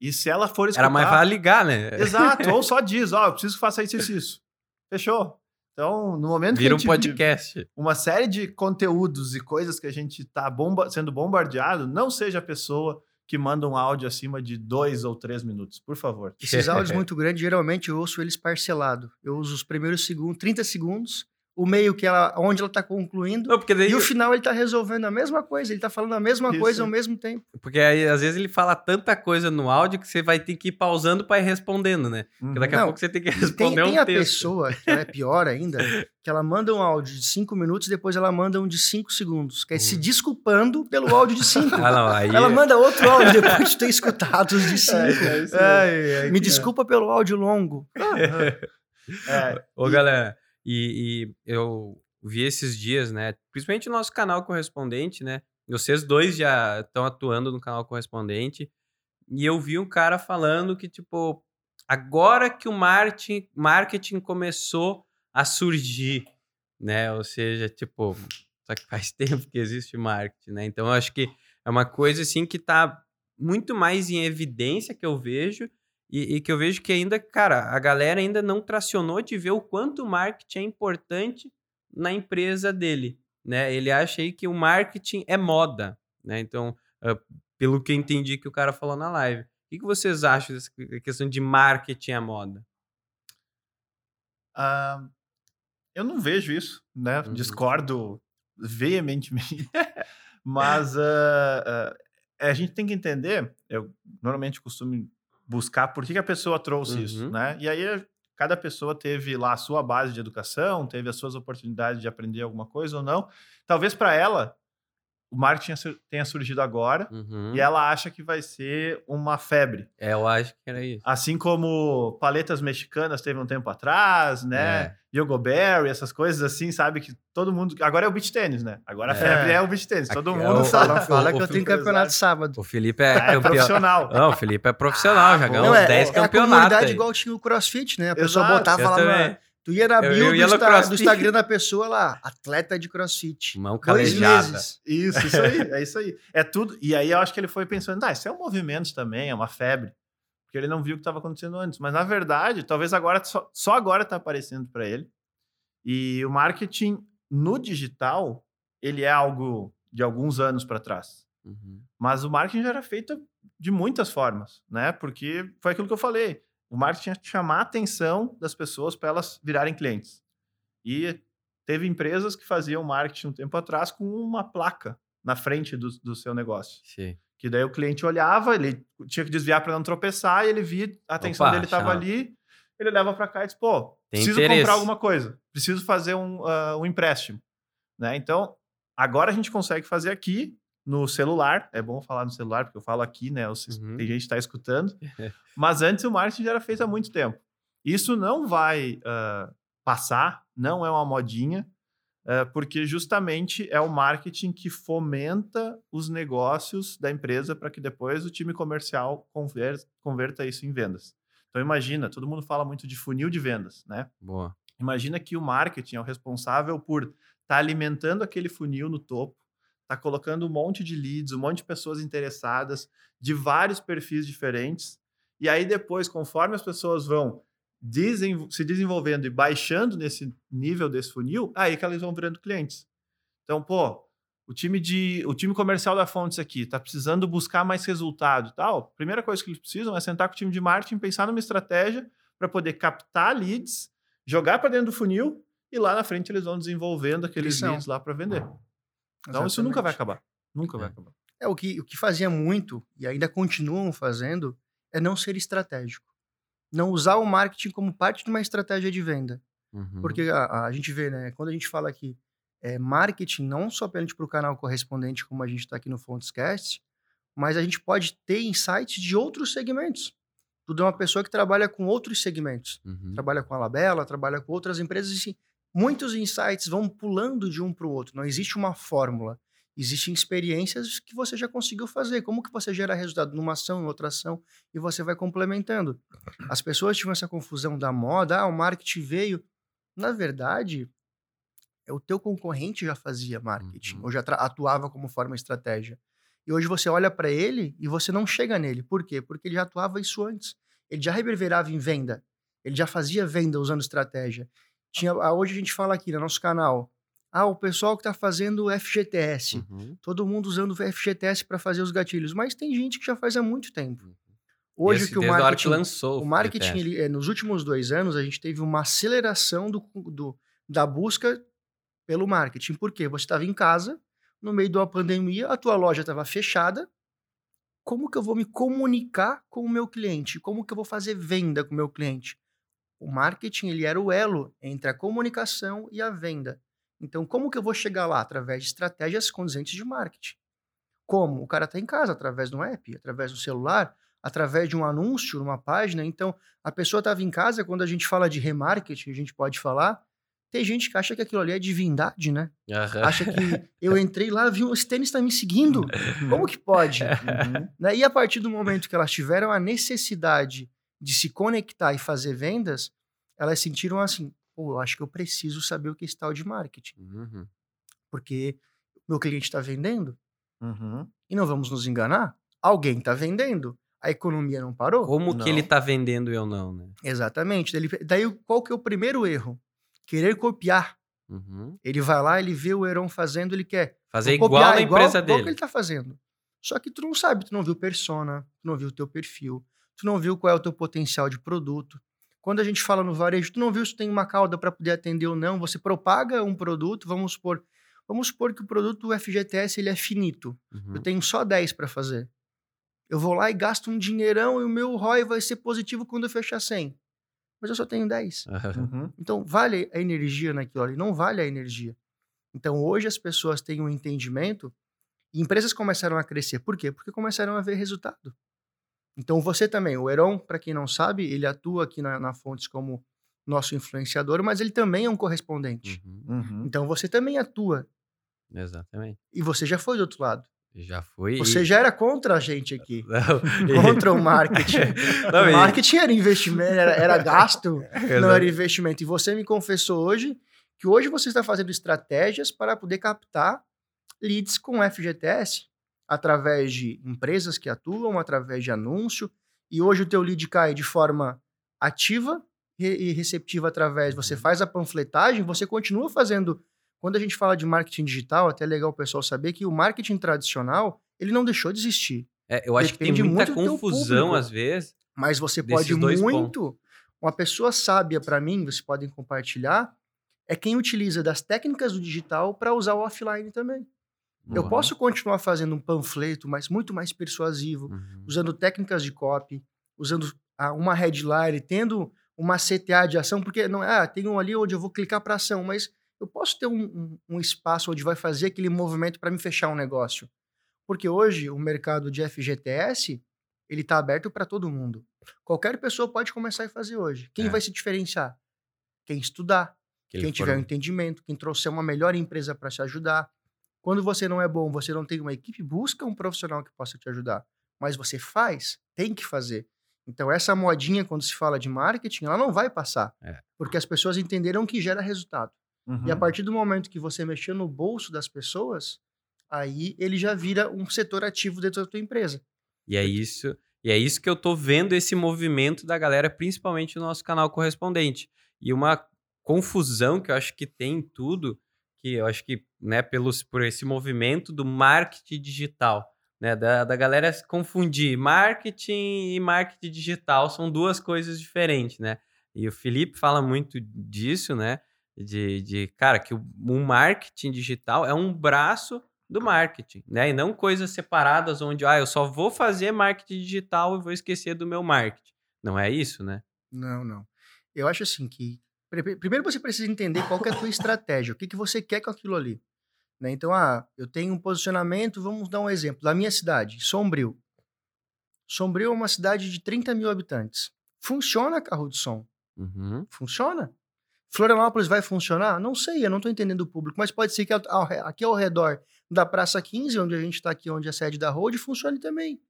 E se ela for escutar... Era mais fácil ligar, né? Exato, ou só diz, ó, eu preciso que faça isso, isso, isso. Fechou. Então, no momento Vira um que a gente podcast. uma série de conteúdos e coisas que a gente está bomba sendo bombardeado, não seja a pessoa que manda um áudio acima de dois ou três minutos, por favor. Esses áudios muito grandes, geralmente eu ouço eles parcelado. Eu uso os primeiros segundos, 30 segundos, o meio que ela, onde ela tá concluindo, Não, daí. e o final ele tá resolvendo a mesma coisa, ele tá falando a mesma Isso. coisa ao mesmo tempo. Porque aí, às vezes, ele fala tanta coisa no áudio que você vai ter que ir pausando pra ir respondendo, né? Porque daqui a Não, pouco você tem que E Tem, responder tem um a texto. pessoa, que é pior ainda, que ela manda um áudio de 5 minutos e depois ela manda um de 5 segundos, que é se desculpando pelo áudio de 5. Ah, aí. Ela manda outro áudio depois de ter escutado os de 5. É, isso Me desculpa pelo áudio longo. É, Ô, galera, e, e eu vi esses dias, né? Principalmente no nosso canal correspondente, né? Vocês dois já estão atuando no canal correspondente. E eu vi um cara falando que, tipo, agora que o marketing, marketing começou a surgir, né? Ou seja, tipo, só que faz tempo que existe marketing, né? Então eu acho que é uma coisa assim que tá muito mais em evidência que eu vejo e, e que eu vejo que ainda, cara, a galera ainda não tracionou de ver o quanto o marketing é importante na empresa dele, né? Ele acha aí que o marketing é moda, né? Então, ah, pelo que eu entendi que o cara falou na live. O que, vocês acham dessa questão de marketing à moda? ah, eu não vejo isso, né? Uhum. Discordo veementemente. Mas ah, ah, a gente tem que entender, eu normalmente costumo buscar por que, que a pessoa trouxe isso, Uhum. né? E aí cada pessoa teve lá a sua base de educação, teve as suas oportunidades de aprender alguma coisa ou não. Talvez para ela o marketing tenha surgido agora Uhum. e ela acha que vai ser uma febre. É, eu acho que era isso. Assim como paletas mexicanas teve um tempo atrás, né? É. Yogoberry, essas coisas assim, sabe? Que todo mundo. Agora é o beach tênis, né? Agora a É. febre é o beach tênis. Todo Aqui é mundo o- sabe. Fala, fala o- que eu tenho campeonato sábado. O Felipe é, É, profissional. Não, o Felipe é profissional, já Ah, ganhou uns Não, é, 10 é a campeonatos. comunidade aí. igual tinha o crossfit, né? A pessoa Exato, botava lá também. na... Tu ia na Eu- bio eu ia do, do Instagram da pessoa lá, atleta de crossfit. Mão calejada. Isso, isso aí, é isso aí. É tudo. E aí eu acho que ele foi pensando, ah, isso é um movimento também, é uma febre. Porque ele não viu o que estava acontecendo antes. Mas na verdade, talvez agora, só, só agora está aparecendo para ele. E o marketing no digital, ele é algo de alguns anos para trás. Uhum. Mas o marketing já era feito de muitas formas, né? Porque foi aquilo que eu falei. O marketing é chamar a atenção das pessoas para elas virarem clientes. E teve empresas que faziam marketing um tempo atrás com uma placa na frente do, do seu negócio. Sim. Que daí o cliente olhava, ele tinha que desviar para não tropeçar, e ele via a atenção Opa, dele estava ali, ele leva para cá e diz, pô, Tem preciso interesse. comprar alguma coisa, preciso fazer um, ah, um empréstimo. Né? Então, agora a gente consegue fazer aqui no celular, é bom falar no celular, porque eu falo aqui, né? Uhum. Tem gente que está escutando, mas antes o marketing já era feito há muito tempo. Isso não vai ah, passar, não é uma modinha, ah, porque justamente é o marketing que fomenta os negócios da empresa para que depois o time comercial conver- converta isso em vendas. Então imagina, todo mundo fala muito de funil de vendas, né? Boa. Imagina que o marketing é o responsável por estar tá alimentando aquele funil no topo, tá colocando um monte de leads, um monte de pessoas interessadas de vários perfis diferentes. E aí depois, conforme as pessoas vão se desenvolvendo e baixando nesse nível desse funil, aí que elas vão virando clientes. Então, pô, o time de o time comercial da Fontes aqui está precisando buscar mais resultado e tal. Primeira coisa que eles precisam é sentar com o time de marketing, pensar numa estratégia para poder captar leads, jogar para dentro do funil e lá na frente eles vão desenvolvendo aqueles leads lá para vender. Então Exatamente. isso nunca vai acabar. Nunca é. vai acabar. É o que, o que fazia muito e ainda continuam fazendo é não ser estratégico não usar o marketing como parte de uma estratégia de venda. Uhum. Porque a, a, gente vê, né, quando a gente fala aqui, é, marketing não só para o canal correspondente, como a gente está aqui no Fontescast, mas a gente pode ter insights de outros segmentos. Tudo é uma pessoa que trabalha com outros segmentos. Uhum. Trabalha com a Labela, trabalha com outras empresas, e muitos insights vão pulando de um para o outro. Não existe uma fórmula. Existem experiências que você já conseguiu fazer. Como que você gera resultado numa ação, em outra ação, e você vai complementando. As pessoas tinham essa confusão da moda, ah, o marketing veio. Na verdade, é o teu concorrente já fazia marketing, uhum. ou já atuava como forma estratégia. E hoje você olha para ele e você não chega nele. Por quê? Porque ele já atuava isso antes. Ele já reverberava em venda. Ele já fazia venda usando estratégia. Tinha, ah, hoje a gente fala aqui no nosso canal, ah, o pessoal que está fazendo FGTS. Uhum. Todo mundo usando FGTS para fazer os gatilhos. Mas tem gente que já faz há muito tempo. Uhum. Hoje Esse, que o marketing, que lançou o marketing ele, é, nos últimos dois anos a gente teve uma aceleração do, do da busca pelo marketing. Por quê? Você estava em casa, no meio de uma pandemia, a tua loja estava fechada. Como que eu vou me comunicar com o meu cliente? Como que eu vou fazer venda com o meu cliente? O marketing ele era o elo entre a comunicação e a venda. Então, como que eu vou chegar lá? Através de estratégias condizentes de marketing. Como? O cara está em casa, através de um app, através do celular, através de um anúncio numa página. Então, a pessoa estava em casa, quando a gente fala de remarketing, a gente pode falar, tem gente que acha que aquilo ali é divindade, né? Uhum. Acha que eu entrei lá, vi, esse tênis está me seguindo. Como que pode? Uhum. Né? E a partir do momento que elas tiveram a necessidade de se conectar e fazer vendas, elas sentiram assim, pô, eu acho que eu preciso saber o que é esse tal de marketing. Uhum. Porque meu cliente está vendendo uhum. e não vamos nos enganar, alguém está vendendo. A economia não parou? Como não. que ele está vendendo e eu não, né? Exatamente. Daí, daí, qual que é o primeiro erro? Querer copiar. Uhum. Ele vai lá, ele vê o Heron fazendo, ele quer fazer igual a empresa igual, dele. Igual que ele está fazendo. Só que tu não sabe, tu não viu persona, tu não viu o teu perfil, tu não viu qual é o teu potencial de produto, quando a gente fala no varejo, tu não viu se tem uma cauda para poder atender ou não, você propaga um produto, vamos supor, vamos supor que o produto FGTS ele é finito. Uhum. Eu tenho só 10 para fazer. Eu vou lá e gasto um dinheirão e o meu ROI vai ser positivo quando eu fechar 100. Mas eu só tenho 10. Uhum. Então, vale a energia naquilo ali? Não vale a energia. Então, hoje as pessoas têm um entendimento e empresas começaram a crescer. Por quê? Porque começaram a ver resultado. Então você também, o Heron, para quem não sabe, ele atua aqui na, na Fontes como nosso influenciador, mas ele também é um correspondente. Uhum. Uhum. Então você também atua. Exatamente. E você já foi do outro lado. Já foi. Você e... já era contra a gente aqui. Não, contra o marketing. Não, o marketing era investimento, era, era gasto, não era investimento. E você me confessou hoje que hoje você está fazendo estratégias para poder captar leads com FGTS através de empresas que atuam, através de anúncio, e hoje o teu lead cai de forma ativa e receptiva através, você uhum. faz a panfletagem, você continua fazendo. Quando a gente fala de marketing digital, até é legal o pessoal saber que o marketing tradicional, ele não deixou de existir. É, eu acho Depende que tem muita confusão às vezes. Mas você pode muito. Pontos. Uma pessoa sábia para mim, vocês podem compartilhar, é quem utiliza das técnicas do digital para usar o offline também. Eu posso continuar fazendo um panfleto, mas muito mais persuasivo, uhum. usando técnicas de copy, usando uma headline, tendo uma CTA de ação, porque não é, ah, tem um ali onde eu vou clicar para ação, mas eu posso ter um, um, um espaço onde vai fazer aquele movimento para me fechar um negócio. Porque hoje o mercado de FGTS ele está aberto para todo mundo. Qualquer pessoa pode começar a fazer hoje. Quem é. vai se diferenciar? Quem estudar, que quem tiver um entendimento, quem trouxer uma melhor empresa para te ajudar, quando você não é bom, você não tem uma equipe, busca um profissional que possa te ajudar. Mas você faz, tem que fazer. Então, essa modinha, quando se fala de marketing, ela não vai passar. É. Porque as pessoas entenderam que gera resultado. Uhum. E a partir do momento que você mexeu no bolso das pessoas, aí ele já vira um setor ativo dentro da tua empresa. E é isso, e é isso que eu tô vendo esse movimento da galera, principalmente no nosso canal correspondente. E uma confusão que eu acho que tem em tudo, que eu acho que, né, pelos, por esse movimento do marketing digital, né, da, da galera se confundir marketing e marketing digital são duas coisas diferentes, né? E o Felipe fala muito disso, né? De, de cara, que o, o marketing digital é um braço do marketing, né? E não coisas separadas onde, ah, eu só vou fazer marketing digital e vou esquecer do meu marketing. Não é isso, né? Não, não. Eu acho assim que pri- primeiro você precisa entender qual é a tua estratégia, o que, que você quer com aquilo ali. Né? Então, ah, eu tenho um posicionamento, vamos dar um exemplo, da minha cidade, Sombrio. Sombrio é uma cidade de 30 mil habitantes. Funciona carro de som? Uhum. Funciona? Florianópolis vai funcionar? Não sei, eu não estou entendendo o público, mas pode ser que aqui ao redor da Praça 15, onde a gente está aqui, onde é a sede da Road, funcione também.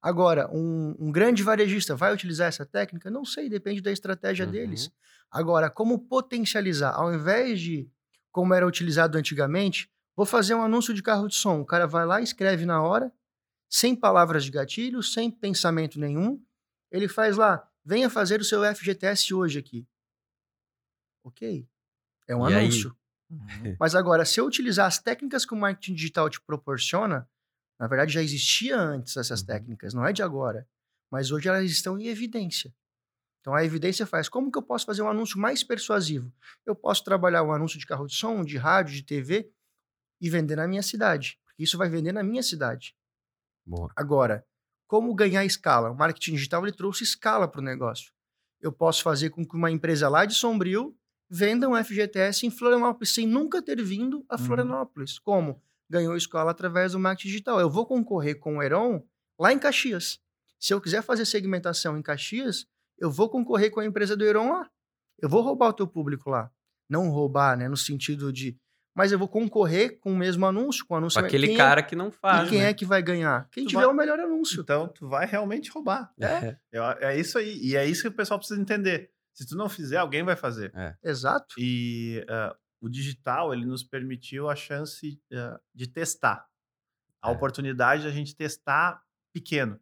Agora, um, um grande varejista vai utilizar essa técnica? Não sei, depende da estratégia Uhum. deles. Agora, como potencializar? Ao invés de como era utilizado antigamente, vou fazer um anúncio de carro de som. O cara vai lá, escreve na hora, sem palavras de gatilho, sem pensamento nenhum. Ele faz lá, venha fazer o seu FGTS hoje aqui. Ok. É um E anúncio. Uhum. Mas agora, se eu utilizar as técnicas que o marketing digital te proporciona, na verdade já existia antes essas Uhum. técnicas, não é de agora. Mas hoje elas estão em evidência. Então a evidência faz como que eu posso fazer um anúncio mais persuasivo? Eu posso trabalhar um anúncio de carro de som, de rádio, de TV e vender na minha cidade. Porque isso vai vender na minha cidade. Boa. Agora, como ganhar escala? O marketing digital ele trouxe escala para o negócio. Eu posso fazer com que uma empresa lá de Sombrio venda um FGTS em Florianópolis sem nunca ter vindo a Uhum. Florianópolis. Como? Ganhou escala através do marketing digital. Eu vou concorrer com o Heron lá em Caxias. Se eu quiser fazer segmentação em Caxias, eu vou concorrer com a empresa do Heron lá. Eu vou roubar o teu público lá. Não roubar, né? No sentido de. Mas eu vou concorrer com o mesmo anúncio, com o anúncio. Com aquele quem é- cara que não faz, e quem né? é que vai ganhar? Quem Tu tiver vai- o melhor anúncio. Então, tu vai realmente roubar. É. Eu- É isso aí. E é isso que o pessoal precisa entender. Se tu não fizer, alguém vai fazer. Exato. E ah, o digital, ele nos permitiu a chance ah, de testar. A É. oportunidade de a gente testar pequeno.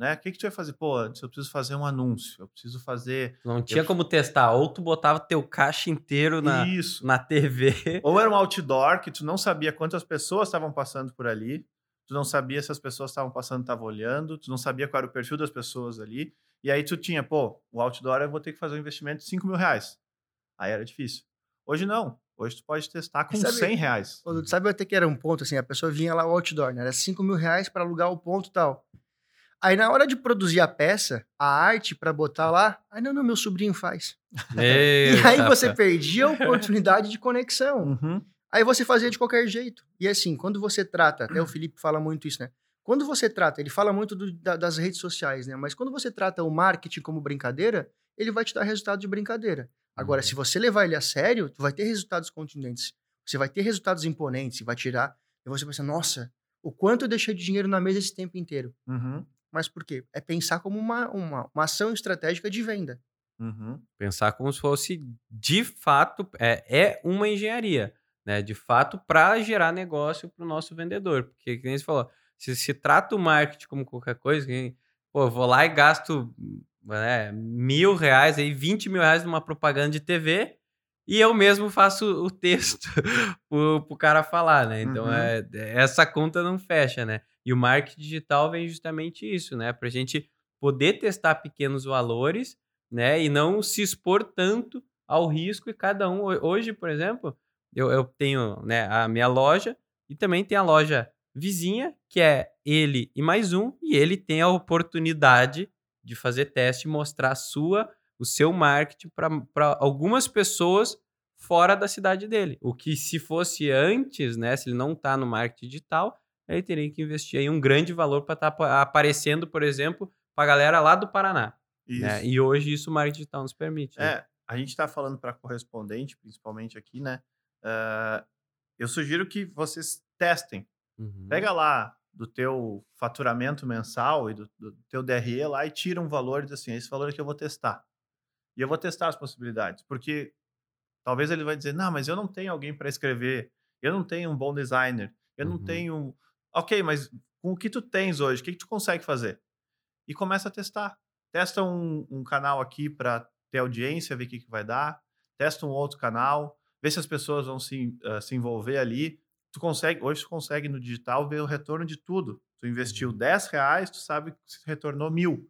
Né? O que, que tu vai fazer? Pô, antes eu preciso fazer um anúncio. Eu preciso fazer... Não tinha como testar. Ou tu botava teu caixa inteiro na, Isso. na TV. Ou era um outdoor que tu não sabia quantas pessoas estavam passando por ali, tu não sabia se as pessoas estavam passando, estavam olhando, tu não sabia qual era o perfil das pessoas ali, e aí tu tinha, pô, o outdoor eu vou ter que fazer um investimento de 5 mil reais. Aí era difícil. Hoje não. Hoje tu pode testar com Sabe- 100 reais. Sabe até que era um ponto, assim, a pessoa vinha lá o outdoor, né? Era 5 mil reais para alugar o ponto e tal. Aí na hora de produzir a peça, a arte para botar lá, aí não, não, meu sobrinho faz. E aí você perdia a oportunidade de conexão. Uhum. Aí você fazia de qualquer jeito. E assim, quando você trata, até o Felipe fala muito isso, né? Quando você trata, ele fala muito do- da- das redes sociais, né? Mas quando você trata o marketing como brincadeira, ele vai te dar resultado de brincadeira. Agora, Uhum. se você levar ele a sério, tu vai ter resultados contundentes. Você vai ter resultados imponentes, vai tirar. E você pensa, nossa, o quanto eu deixei de dinheiro na mesa esse tempo inteiro. Uhum. Mas por quê? É pensar como uma, uma, uma ação estratégica de venda. Uhum. Pensar como se fosse, de fato, é, é uma engenharia, né? De fato, para gerar negócio para o nosso vendedor. Porque, como você falou, se se trata o marketing como qualquer coisa, que, pô, eu vou lá e gasto né, mil reais, aí 20 mil reais numa propaganda de TV e eu mesmo faço o texto pro, pro cara falar, né? Então, Uhum. é, essa conta não fecha, né? E o marketing digital vem justamente isso, né? Para a gente poder testar pequenos valores, né? E não se expor tanto ao risco e cada um. ho- Hoje, por exemplo, eu, eu tenho né, a minha loja e também tem a loja vizinha, que é ele e mais um, e ele tem a oportunidade de fazer teste e mostrar a sua, o seu marketing para algumas pessoas fora da cidade dele. O que se fosse antes, né? Se ele não está no marketing digital, ele teria que investir aí um grande valor para estar aparecendo, por exemplo, para a galera lá do Paraná. Né? E hoje isso o marketing digital nos permite. né? É, a gente está falando para correspondente, principalmente aqui, né? Ah, eu sugiro que vocês testem. Uhum. Pega lá do teu faturamento mensal e do, do teu DRE lá e tira um valor e diz assim, esse valor é que eu vou testar. E eu vou testar as possibilidades, porque talvez ele vai dizer, não, mas eu não tenho alguém para escrever, eu não tenho um bom designer, eu não Uhum. tenho... Ok, mas com o que tu tens hoje, o que, que tu consegue fazer? E começa a testar. Testa um, um canal aqui para ter audiência, ver o que, que vai dar. Testa um outro canal, vê se as pessoas vão se, ah, se envolver ali. Tu consegue, hoje tu consegue no digital ver o retorno de tudo. Tu investiu Uhum. 10 reais, tu sabe que se retornou mil.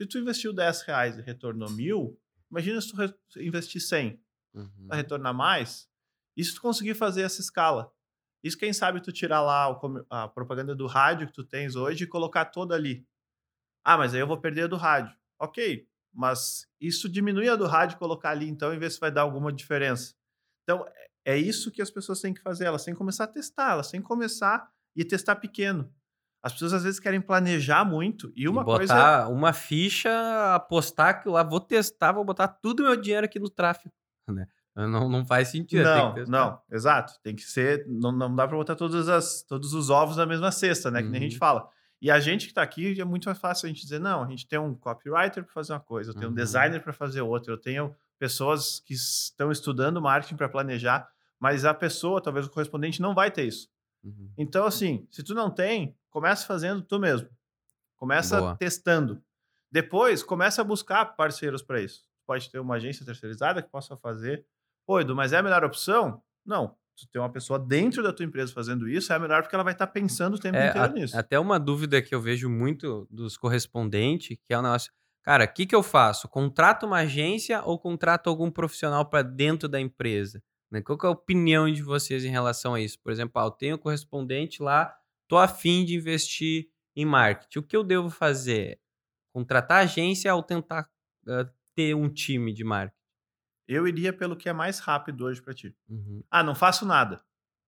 Se tu investiu 10 reais e retornou mil, imagina se tu investir 100 Uhum. vai retornar mais. E se tu conseguir fazer essa escala? Isso, quem sabe, tu tirar lá o a propaganda do rádio que tu tens hoje e colocar toda ali. Ah, mas aí eu vou perder a do rádio. Ok, mas isso diminui a do rádio colocar ali, então, e ver se vai dar alguma diferença. Então, é- é isso que as pessoas têm que fazer. Elas têm que começar a testar, elas têm que começar e testar pequeno. As pessoas, às vezes, querem planejar muito e uma e coisa... botar uma ficha, apostar que eu ah, vou testar, vou botar tudo meu dinheiro aqui no tráfego. Né? Não, não faz sentido. tem Não, não, exato. Tem que ser. Não, não dá para botar todas as, todos os ovos na mesma cesta, né? Que nem a gente Uhum. fala. E a gente que tá aqui é muito mais fácil a gente dizer, não, a gente tem um copywriter para fazer uma coisa, eu tenho Uhum. um designer para fazer outra, eu tenho pessoas que estão estudando marketing para planejar, mas a pessoa, talvez o correspondente, não vai ter isso. Uhum. Então, assim, se tu não tem, começa fazendo tu mesmo. Começa Boa. testando. Depois, começa a buscar parceiros para isso. Pode ter uma agência terceirizada que possa fazer. Pô, Edu, mas é a melhor opção? Não. Se tu tem uma pessoa dentro da tua empresa fazendo isso, é melhor porque ela vai estar pensando o tempo É, inteiro a- nisso. até uma dúvida que eu vejo muito dos correspondentes, que é o negócio. Cara, o que, que eu faço? Contrato uma agência ou contrato algum profissional para dentro da empresa? Né? Qual é a opinião de vocês em relação a isso? Por exemplo, ah, eu tenho um correspondente lá, tô afim de investir em marketing. O que eu devo fazer? Contratar agência ou tentar ah, ter um time de marketing? Eu iria pelo que é mais rápido hoje para ti. Uhum. Ah, não faço nada.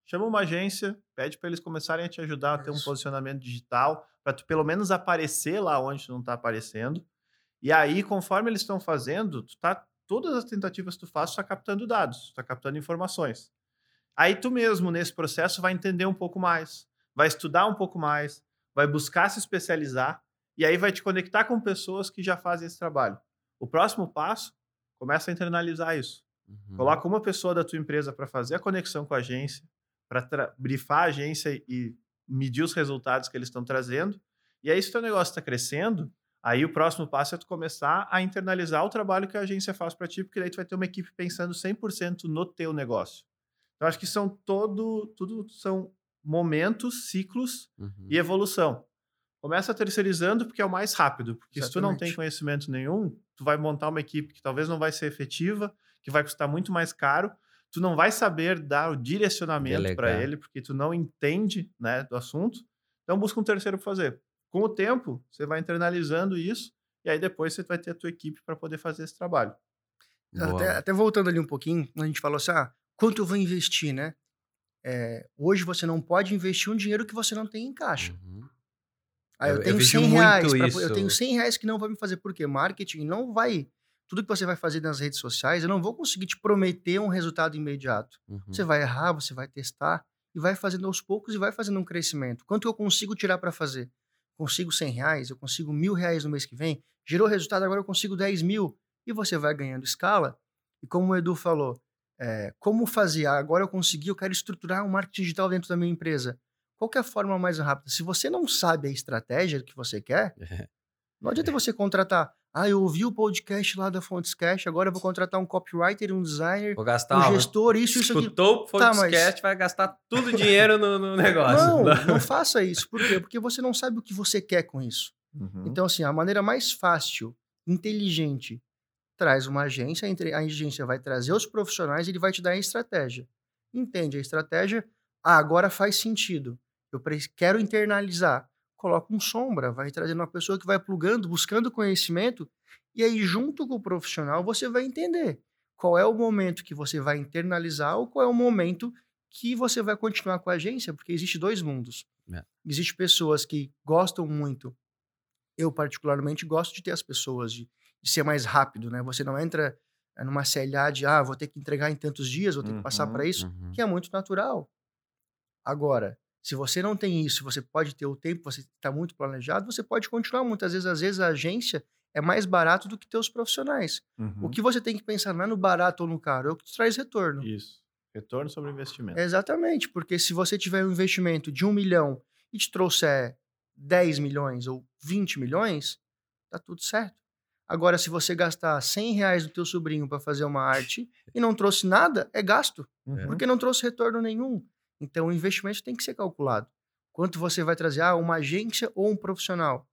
Chama uma agência, pede para eles começarem a te ajudar a ter um posicionamento digital, para tu pelo menos aparecer lá onde tu não está aparecendo. E aí, conforme eles estão fazendo, tu tá, todas as tentativas que tu faz, tu tá captando dados, tu tá captando informações. Aí tu mesmo, nesse processo, vai entender um pouco mais, vai estudar um pouco mais, vai buscar se especializar, e aí vai te conectar com pessoas que já fazem esse trabalho. O próximo passo, começa a internalizar isso. Uhum. Coloca uma pessoa da tua empresa para fazer a conexão com a agência, para brifar a agência e medir os resultados que eles estão trazendo. E aí, se o teu negócio está crescendo, aí o próximo passo é tu começar a internalizar o trabalho que a agência faz para ti, porque daí tu vai ter uma equipe pensando 100% no teu negócio. Então, acho que são todo, tudo são momentos, ciclos Uhum. e evolução. Começa terceirizando porque é o mais rápido, porque se tu não tem Exatamente. conhecimento nenhum, tu vai montar uma equipe que talvez não vai ser efetiva, que vai custar muito mais caro, tu não vai saber dar o direcionamento para ele, porque tu não entende, né, do assunto. Então busca um terceiro para fazer. Com o tempo, você vai internalizando isso e aí depois você vai ter a tua equipe para poder fazer esse trabalho. Até, até voltando ali um pouquinho, a gente falou assim: ah, quanto eu vou investir, né? É, hoje você não pode investir um dinheiro que você não tem em caixa. Uhum. Ah, eu, Eu- tenho vejo 100 muito reais. pra- eu tenho 100 reais que não vai me fazer. Por quê? Marketing não vai. Tudo que você vai fazer nas redes sociais, eu não vou conseguir te prometer um resultado imediato. Uhum. Você vai errar, você vai testar e vai fazendo aos poucos e vai fazendo um crescimento. Quanto eu consigo tirar para fazer? Consigo 100 reais, eu consigo mil reais no mês que vem, gerou resultado, agora eu consigo 10 mil. E você vai ganhando escala. E como o Edu falou, é, como fazer? Agora eu consegui, eu quero estruturar um marketing digital dentro da minha empresa. Qual que é a forma mais rápida? Se você não sabe a estratégia que você quer, não adianta você contratar. Ah, eu ouvi o podcast lá da Fontes Cash, agora eu vou contratar um copywriter, um designer, Vou gastar um gestor, isso, isso, aqui. Escutou o Tá, mas- podcast, vai gastar tudo o dinheiro no, no negócio. Não, não faça isso. Por quê? Porque você não sabe o que você quer com isso. Uhum. Então, assim, a maneira mais fácil, inteligente, traz uma agência, entre- a agência vai trazer os profissionais e ele vai te dar a estratégia. Entende a estratégia? Ah, agora faz sentido. Eu quero internalizar. Coloca um sombra, vai trazendo uma pessoa que vai plugando, buscando conhecimento, e aí, junto com o profissional, você vai entender qual é o momento que você vai internalizar ou qual é o momento que você vai continuar com a agência, porque existe dois mundos. É. Existe pessoas que gostam muito. Eu, particularmente, gosto de ter as pessoas, de, de ser mais rápido, né? Você não entra eh, numa CLA de, ah, vou ter que entregar em tantos dias, vou ter que passar Uhum, para isso, Uhum. que é muito natural. Agora, Se você não tem isso, você pode ter o tempo, você está muito planejado, você pode continuar. Muitas vezes, às vezes, a agência é mais barato do que ter os profissionais. Uhum. O que você tem que pensar não é no barato ou no caro, é o que te traz retorno. Isso. Retorno sobre investimento. Exatamente, porque se você tiver um investimento de um milhão e te trouxer 10 milhões ou 20 milhões, tá tudo certo. Agora, se você gastar 100 reais do teu sobrinho para fazer uma arte e não trouxe nada, é gasto, Uhum. porque não trouxe retorno nenhum. Então, o investimento tem que ser calculado. Quanto você vai trazer? Ah, uma agência ou um profissional?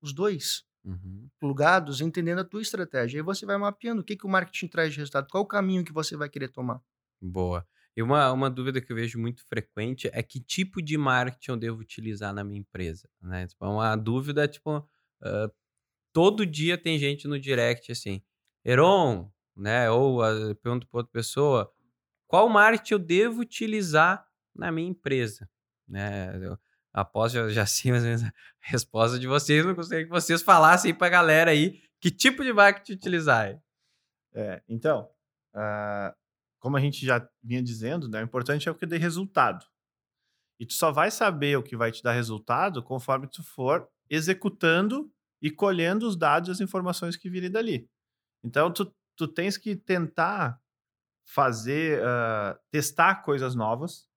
Os dois, Uhum. plugados, entendendo a tua estratégia. Aí você vai mapeando o que, que o marketing traz de resultado, qual o caminho que você vai querer tomar. Boa. E uma, uma dúvida que eu vejo muito frequente é que tipo de marketing eu devo utilizar na minha empresa, né? Tipo, é uma dúvida, tipo, ah, todo dia tem gente no direct assim, Heron, né? Ou eu pergunto para outra pessoa, qual marketing eu devo utilizar na minha empresa, né? Eu após já, já sei a resposta de vocês, não gostaria que vocês falassem para a galera aí que tipo de marketing utilizar. É, então, ah, como a gente já vinha dizendo, né, o importante é o que dê resultado. E tu só vai saber o que vai te dar resultado conforme tu for executando e colhendo os dados e as informações que virem dali. Então, tu, tu tens que tentar fazer, ah, testar coisas novas.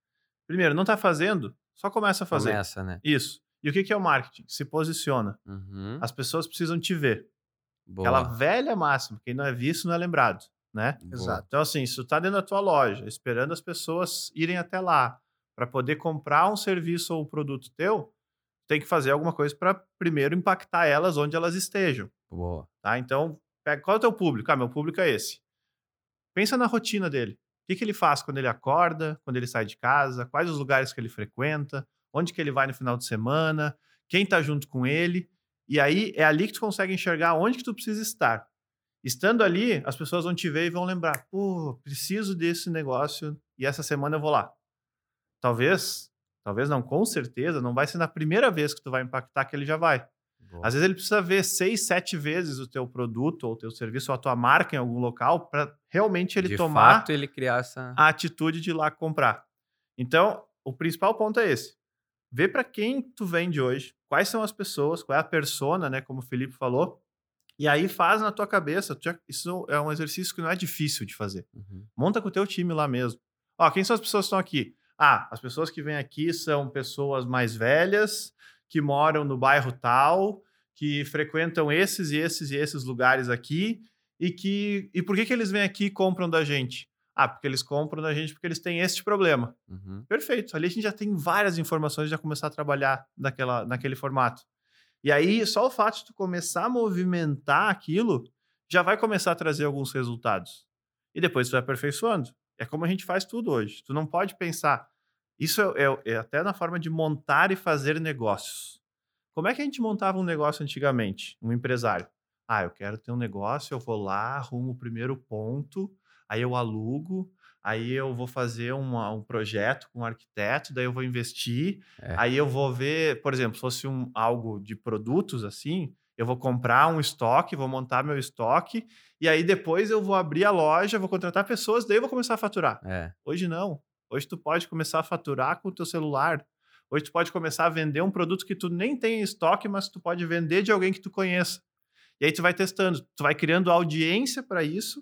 Primeiro, não tá fazendo, só começa a fazer. Começa, né? Isso. E o que que é o marketing? Se posiciona. Uhum. As pessoas precisam te ver. Boa. Aquela velha máxima, quem não é visto não é lembrado, né? boa. Exato. Então, assim, se tu tá dentro da tua loja, esperando as pessoas irem até lá para poder comprar um serviço ou um produto teu, tem que fazer alguma coisa para primeiro impactar elas onde elas estejam, Boa. tá? Então, pega, qual é o teu público? Ah, meu público é esse. Pensa na rotina dele. O que, que ele faz quando ele acorda, quando ele sai de casa, quais os lugares que ele frequenta, onde que ele vai no final de semana, quem tá junto com ele. E aí é ali que tu consegue enxergar onde que tu precisa estar. Estando ali, as pessoas vão te ver e vão lembrar: pô, preciso desse negócio e essa semana eu vou lá. Talvez, talvez não, com certeza, não vai ser na primeira vez que tu vai impactar que ele já vai. Boa. Às vezes ele precisa ver seis, sete vezes o teu produto ou o teu serviço ou a tua marca em algum local para realmente ele de tomar fato, ele criar essa. a atitude de ir lá comprar. Então, o principal ponto é esse. Vê para quem tu vende hoje, quais são as pessoas, qual é a persona, né, como o Felipe falou, e aí faz na tua cabeça. Isso é um exercício que não é difícil de fazer. Uhum. Monta com o teu time lá mesmo. Ó, quem são as pessoas que estão aqui? Ah, as pessoas que vêm aqui são pessoas mais velhas, que moram no bairro tal, que frequentam esses e esses e esses lugares aqui, e que. E por que, que eles vêm aqui e compram da gente? Ah, porque eles compram da gente porque eles têm este problema. Uhum. Perfeito. Ali a gente já tem várias informações de já começar a trabalhar naquela, naquele formato. E aí, só o fato de tu começar a movimentar aquilo já vai começar a trazer alguns resultados. E depois tu vai aperfeiçoando. É como a gente faz tudo hoje. Tu não pode pensar. Isso é, é- é até na forma de montar e fazer negócios. Como é que a gente montava um negócio antigamente? Um empresário. Ah, eu quero ter um negócio, eu vou lá, arrumo o primeiro ponto, aí eu alugo, aí eu vou fazer uma- um projeto com um arquiteto, daí eu vou investir, É. aí eu vou ver, por exemplo, se fosse um, algo de produtos assim, eu vou comprar um estoque, vou montar meu estoque, e aí depois eu vou abrir a loja, vou contratar pessoas, daí eu vou começar a faturar. É. Hoje não. Hoje tu pode começar a faturar com o teu celular. Hoje tu pode começar a vender um produto que tu nem tem em estoque, mas tu pode vender de alguém que tu conheça. E aí tu vai testando, tu vai criando audiência para isso.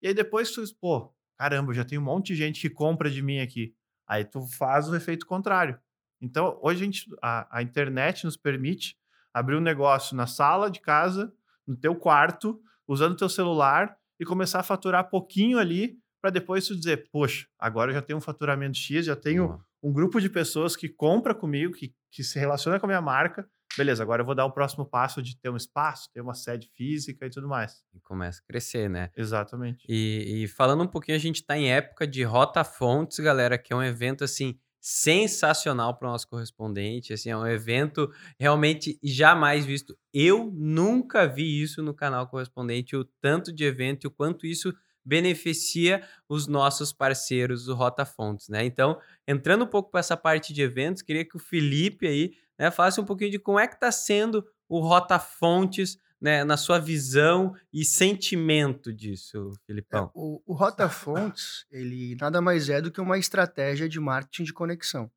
E aí depois tu, pô, caramba, já tem um monte de gente que compra de mim aqui. Aí tu faz o efeito contrário. Então, hoje a, gente, a, a internet nos permite abrir um negócio na sala de casa, no teu quarto, usando o teu celular e começar a faturar pouquinho ali para depois tu dizer, poxa, agora eu já tenho um faturamento X, já tenho Boa. um grupo de pessoas que compra comigo, que, que se relaciona com a minha marca. Beleza, agora eu vou dar o próximo passo de ter um espaço, ter uma sede física e tudo mais. E começa a crescer, né? Exatamente. E, e falando um pouquinho, a gente está em época de Rota Fontes, galera, que é um evento assim sensacional para o nosso correspondente. Assim, é um evento realmente jamais visto. Eu nunca vi isso no canal correspondente, o tanto de evento e o quanto isso beneficia os nossos parceiros do Rota Fontes, né? Então, entrando um pouco para essa parte de eventos, queria que o Felipe aí né, falasse um pouquinho de como é que está sendo o Rota Fontes né, na sua visão e sentimento disso, Filipão. É, o, o Rota Fontes, ele nada mais é do que uma estratégia de marketing de conexão.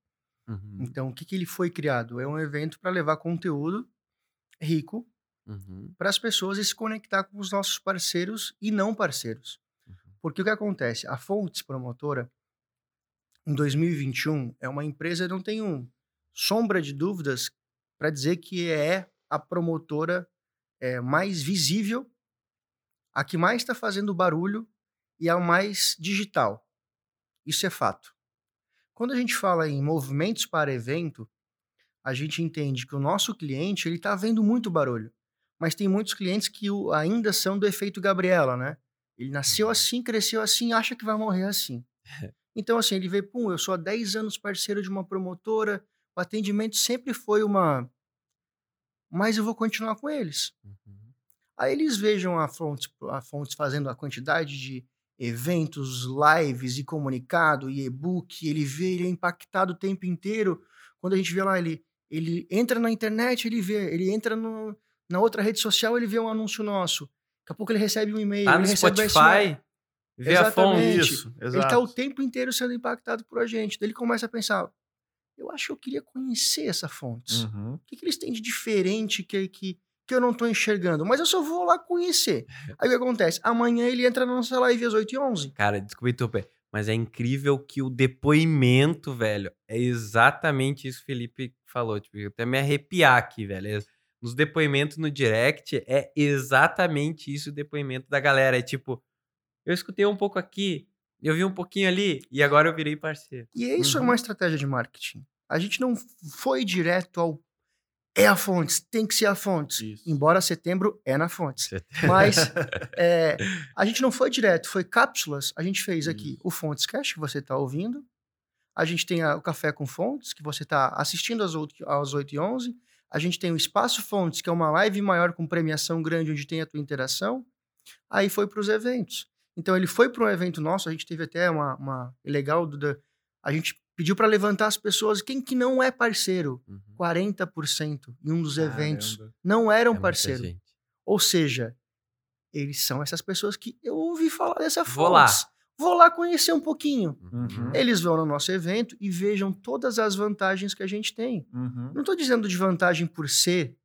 Uhum. Então, o que, que ele foi criado? É um evento para levar conteúdo rico Uhum. para as pessoas e se conectar com os nossos parceiros e não parceiros. Porque o que acontece? A Fontes Promotora, em 2021, é uma empresa, não tenho sombra de dúvidas para dizer que é a promotora é, mais visível, a que mais está fazendo barulho e a mais digital. Isso é fato. Quando a gente fala em movimentos para evento, a gente entende que o nosso cliente ele está vendo muito barulho, mas tem muitos clientes que ainda são do efeito Gabriela, né? Ele nasceu assim, cresceu assim, acha que vai morrer assim. Então, assim, ele vê, pum, eu sou há 10 anos parceiro de uma promotora, o atendimento sempre foi uma. Mas eu vou continuar com eles. Uhum. Aí eles vejam a Fontes, a Fontes fazendo a quantidade de eventos, lives e comunicado e e-book, ele vê, ele é impactado o tempo inteiro. Quando a gente vê lá, ele, ele entra na internet, ele vê, ele entra no, na outra rede social, ele vê um anúncio nosso. Daqui a pouco ele recebe um e-mail, Tá ele no recebe Spotify, vê a fonte. Exatamente. Isso, Ele exato. está o tempo inteiro sendo impactado por a gente. Daí ele começa a pensar, eu acho que eu queria conhecer essa Fontes. Uhum. O que, que eles têm de diferente que, que, que eu não tô enxergando? Mas eu só vou lá conhecer. Aí o que acontece? Amanhã ele entra na nossa live às 8h11. Cara, desculpa interromper, mas é incrível que o depoimento, velho, é exatamente isso que o Felipe falou. Tipo, eu até me arrepiar aqui, velho. É- Nos depoimentos no direct, é exatamente isso o depoimento da galera. É tipo, eu escutei um pouco aqui, eu vi um pouquinho ali, e agora eu virei parceiro. E isso é Uhum. uma estratégia de marketing. A gente não foi direto ao é a Fontes, tem que ser a Fontes. Isso. Embora setembro é na Fontes. Mas é, a gente não foi direto, foi cápsulas. A gente fez aqui Isso. o Fontes Cash, que você está ouvindo. A gente tem a- o Café com Fontes, que você está assistindo às, oito- às 8h11. A gente tem o Espaço Fontes, que é uma live maior com premiação grande, onde tem a tua interação. Aí foi para os eventos. Então ele foi para um evento nosso, a gente teve até uma, uma legal, Duda, a gente pediu para levantar as pessoas, quem que não é parceiro? Uhum. 40% em um dos eventos Caramba. não É eram muita parceiro. Ou seja, eles são essas pessoas que eu ouvi falar dessa Vou lá. Fontes. Vou lá conhecer um pouquinho. Uhum. Eles vão no nosso evento e vejam todas as vantagens que a gente tem. Uhum. Não estou dizendo de vantagem por ser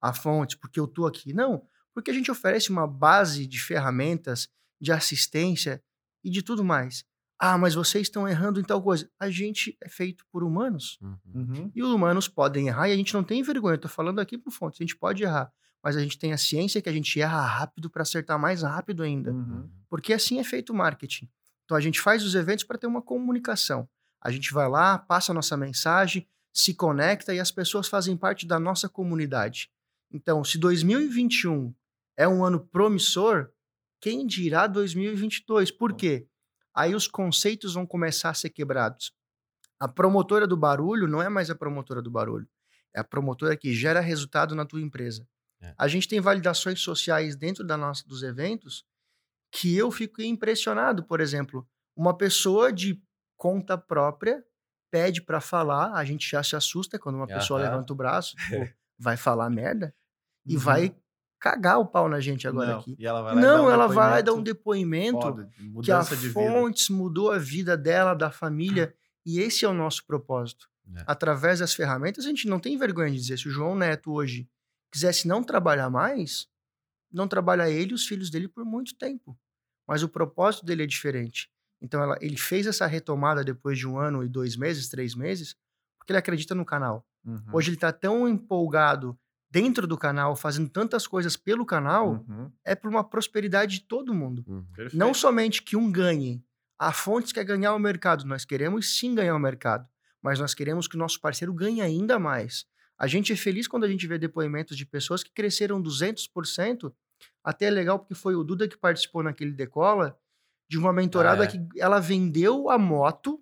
a fonte, porque eu estou aqui. Não, porque a gente oferece uma base de ferramentas, de assistência e de tudo mais. Ah, mas vocês estão errando em tal coisa. A gente é feito por humanos. Uhum. Uhum. E os humanos podem errar e a gente não tem vergonha. Eu tô falando aqui por fonte. A gente pode errar. Mas a gente tem a ciência que a gente erra rápido para acertar mais rápido ainda. Uhum. Porque assim é feito o marketing. Então a gente faz os eventos para ter uma comunicação. A gente vai lá, passa a nossa mensagem, se conecta e as pessoas fazem parte da nossa comunidade. Então, se 2021 é um ano promissor, quem dirá 2022? Por quê? Aí os conceitos vão começar a ser quebrados. A promotora do barulho não é mais a promotora do barulho. É a promotora que gera resultado na tua empresa. É. A gente tem validações sociais dentro da nossa, dos eventos que eu fico impressionado. Por exemplo, uma pessoa de conta própria pede para falar, a gente já se assusta quando uma pessoa levanta o braço, tipo, vai falar merda e Uhum. vai cagar o pau na gente agora Não, aqui. E ela vai lá e Não, um ela vai lá e dá um depoimento foda, que a de vida. Fontes mudou a vida dela, da família, e esse é o nosso propósito. É. Através das ferramentas, a gente não tem vergonha de dizer, se o João Neto hoje quisesse não trabalhar mais, não trabalha ele e os filhos dele por muito tempo. Mas o propósito dele é diferente. Então ela- ele fez essa retomada depois de um ano e dois meses, três meses, porque ele acredita no canal. Uhum. Hoje ele está tão empolgado dentro do canal, fazendo tantas coisas pelo canal, Uhum. é por uma prosperidade de todo mundo. Uhum. Não somente que um ganhe. A Fontes quer ganhar o mercado. Nós queremos sim ganhar o mercado. Mas nós queremos que o nosso parceiro ganhe ainda mais. A gente é feliz quando a gente vê depoimentos de pessoas que cresceram 200%. Até é legal porque foi o Duda que participou naquele Decola, de uma mentorada Ah, é. que ela vendeu a moto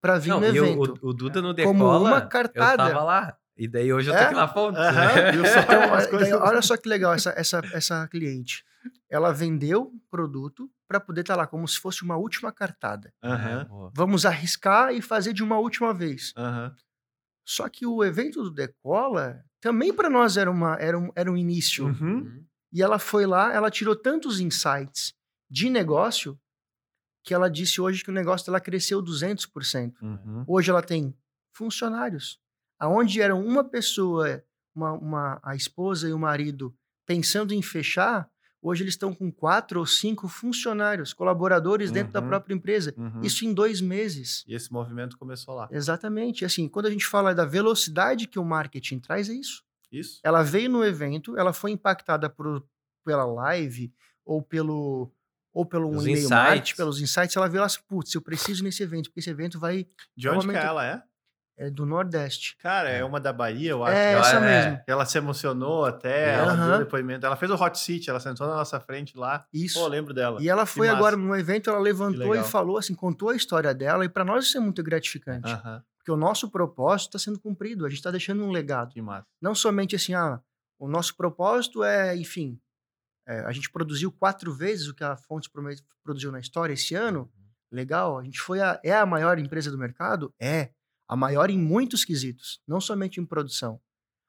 para vir Não, no o, evento. o- o Duda no Como Decola, uma eu cartada. tava lá. E daí hoje eu tô É? aqui na fonte. Viu só? Então, As olha- coisas- olha só que legal essa, essa, essa cliente. Ela vendeu produto para poder estar lá, como se fosse uma última cartada. Boa. Vamos arriscar e fazer de uma última vez. aham. Só que o evento do Decola também para nós era, uma, era, um, era um início. Uhum. Uhum. E ela foi lá, ela tirou tantos insights de negócio que ela disse hoje que o negócio dela cresceu 200%. Uhum. Hoje ela tem funcionários. Aonde eram uma pessoa, uma, uma, a esposa e o marido, pensando em fechar, hoje eles estão com quatro ou cinco funcionários, colaboradores dentro da Uhum. própria empresa. Uhum. Isso em dois meses. E esse movimento começou lá. Exatamente. Assim, quando a gente fala da velocidade que o marketing traz, é isso. Isso? Ela veio no evento, ela foi impactada por, pela live ou pelo ou pelo um e-mail insights. marketing, pelos insights, ela viu lá, assim, putz, eu preciso nesse evento, porque esse evento vai De onde que Normalmente- ela é? É do Nordeste. Cara, é uma da Bahia, eu acho. É que essa é. mesmo. Ela se emocionou até, ela deu depoimento. Ela fez o hot seat, ela sentou na nossa frente lá. Isso. Pô, eu lembro dela. E ela Que foi massa. agora no evento, ela levantou e falou assim, contou a história dela, e para nós isso é muito gratificante. Porque o nosso propósito está sendo cumprido, a gente está deixando um legado. que massa. Não somente assim, ah, o nosso propósito é, enfim, é, a gente produziu quatro vezes o que a Fontes produziu na história esse ano. Legal, a gente foi a, é a maior empresa do mercado? É. A maior em muitos quesitos, não somente em produção.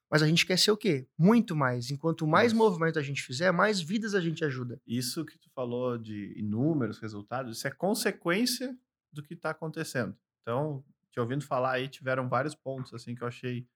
Mas a gente quer ser o quê? Muito mais. Enquanto mais Isso. movimento a gente fizer, mais vidas a gente ajuda. Isso que tu falou de inúmeros resultados, isso é consequência do que está acontecendo. Então, te ouvindo falar aí, tiveram vários pontos assim que eu achei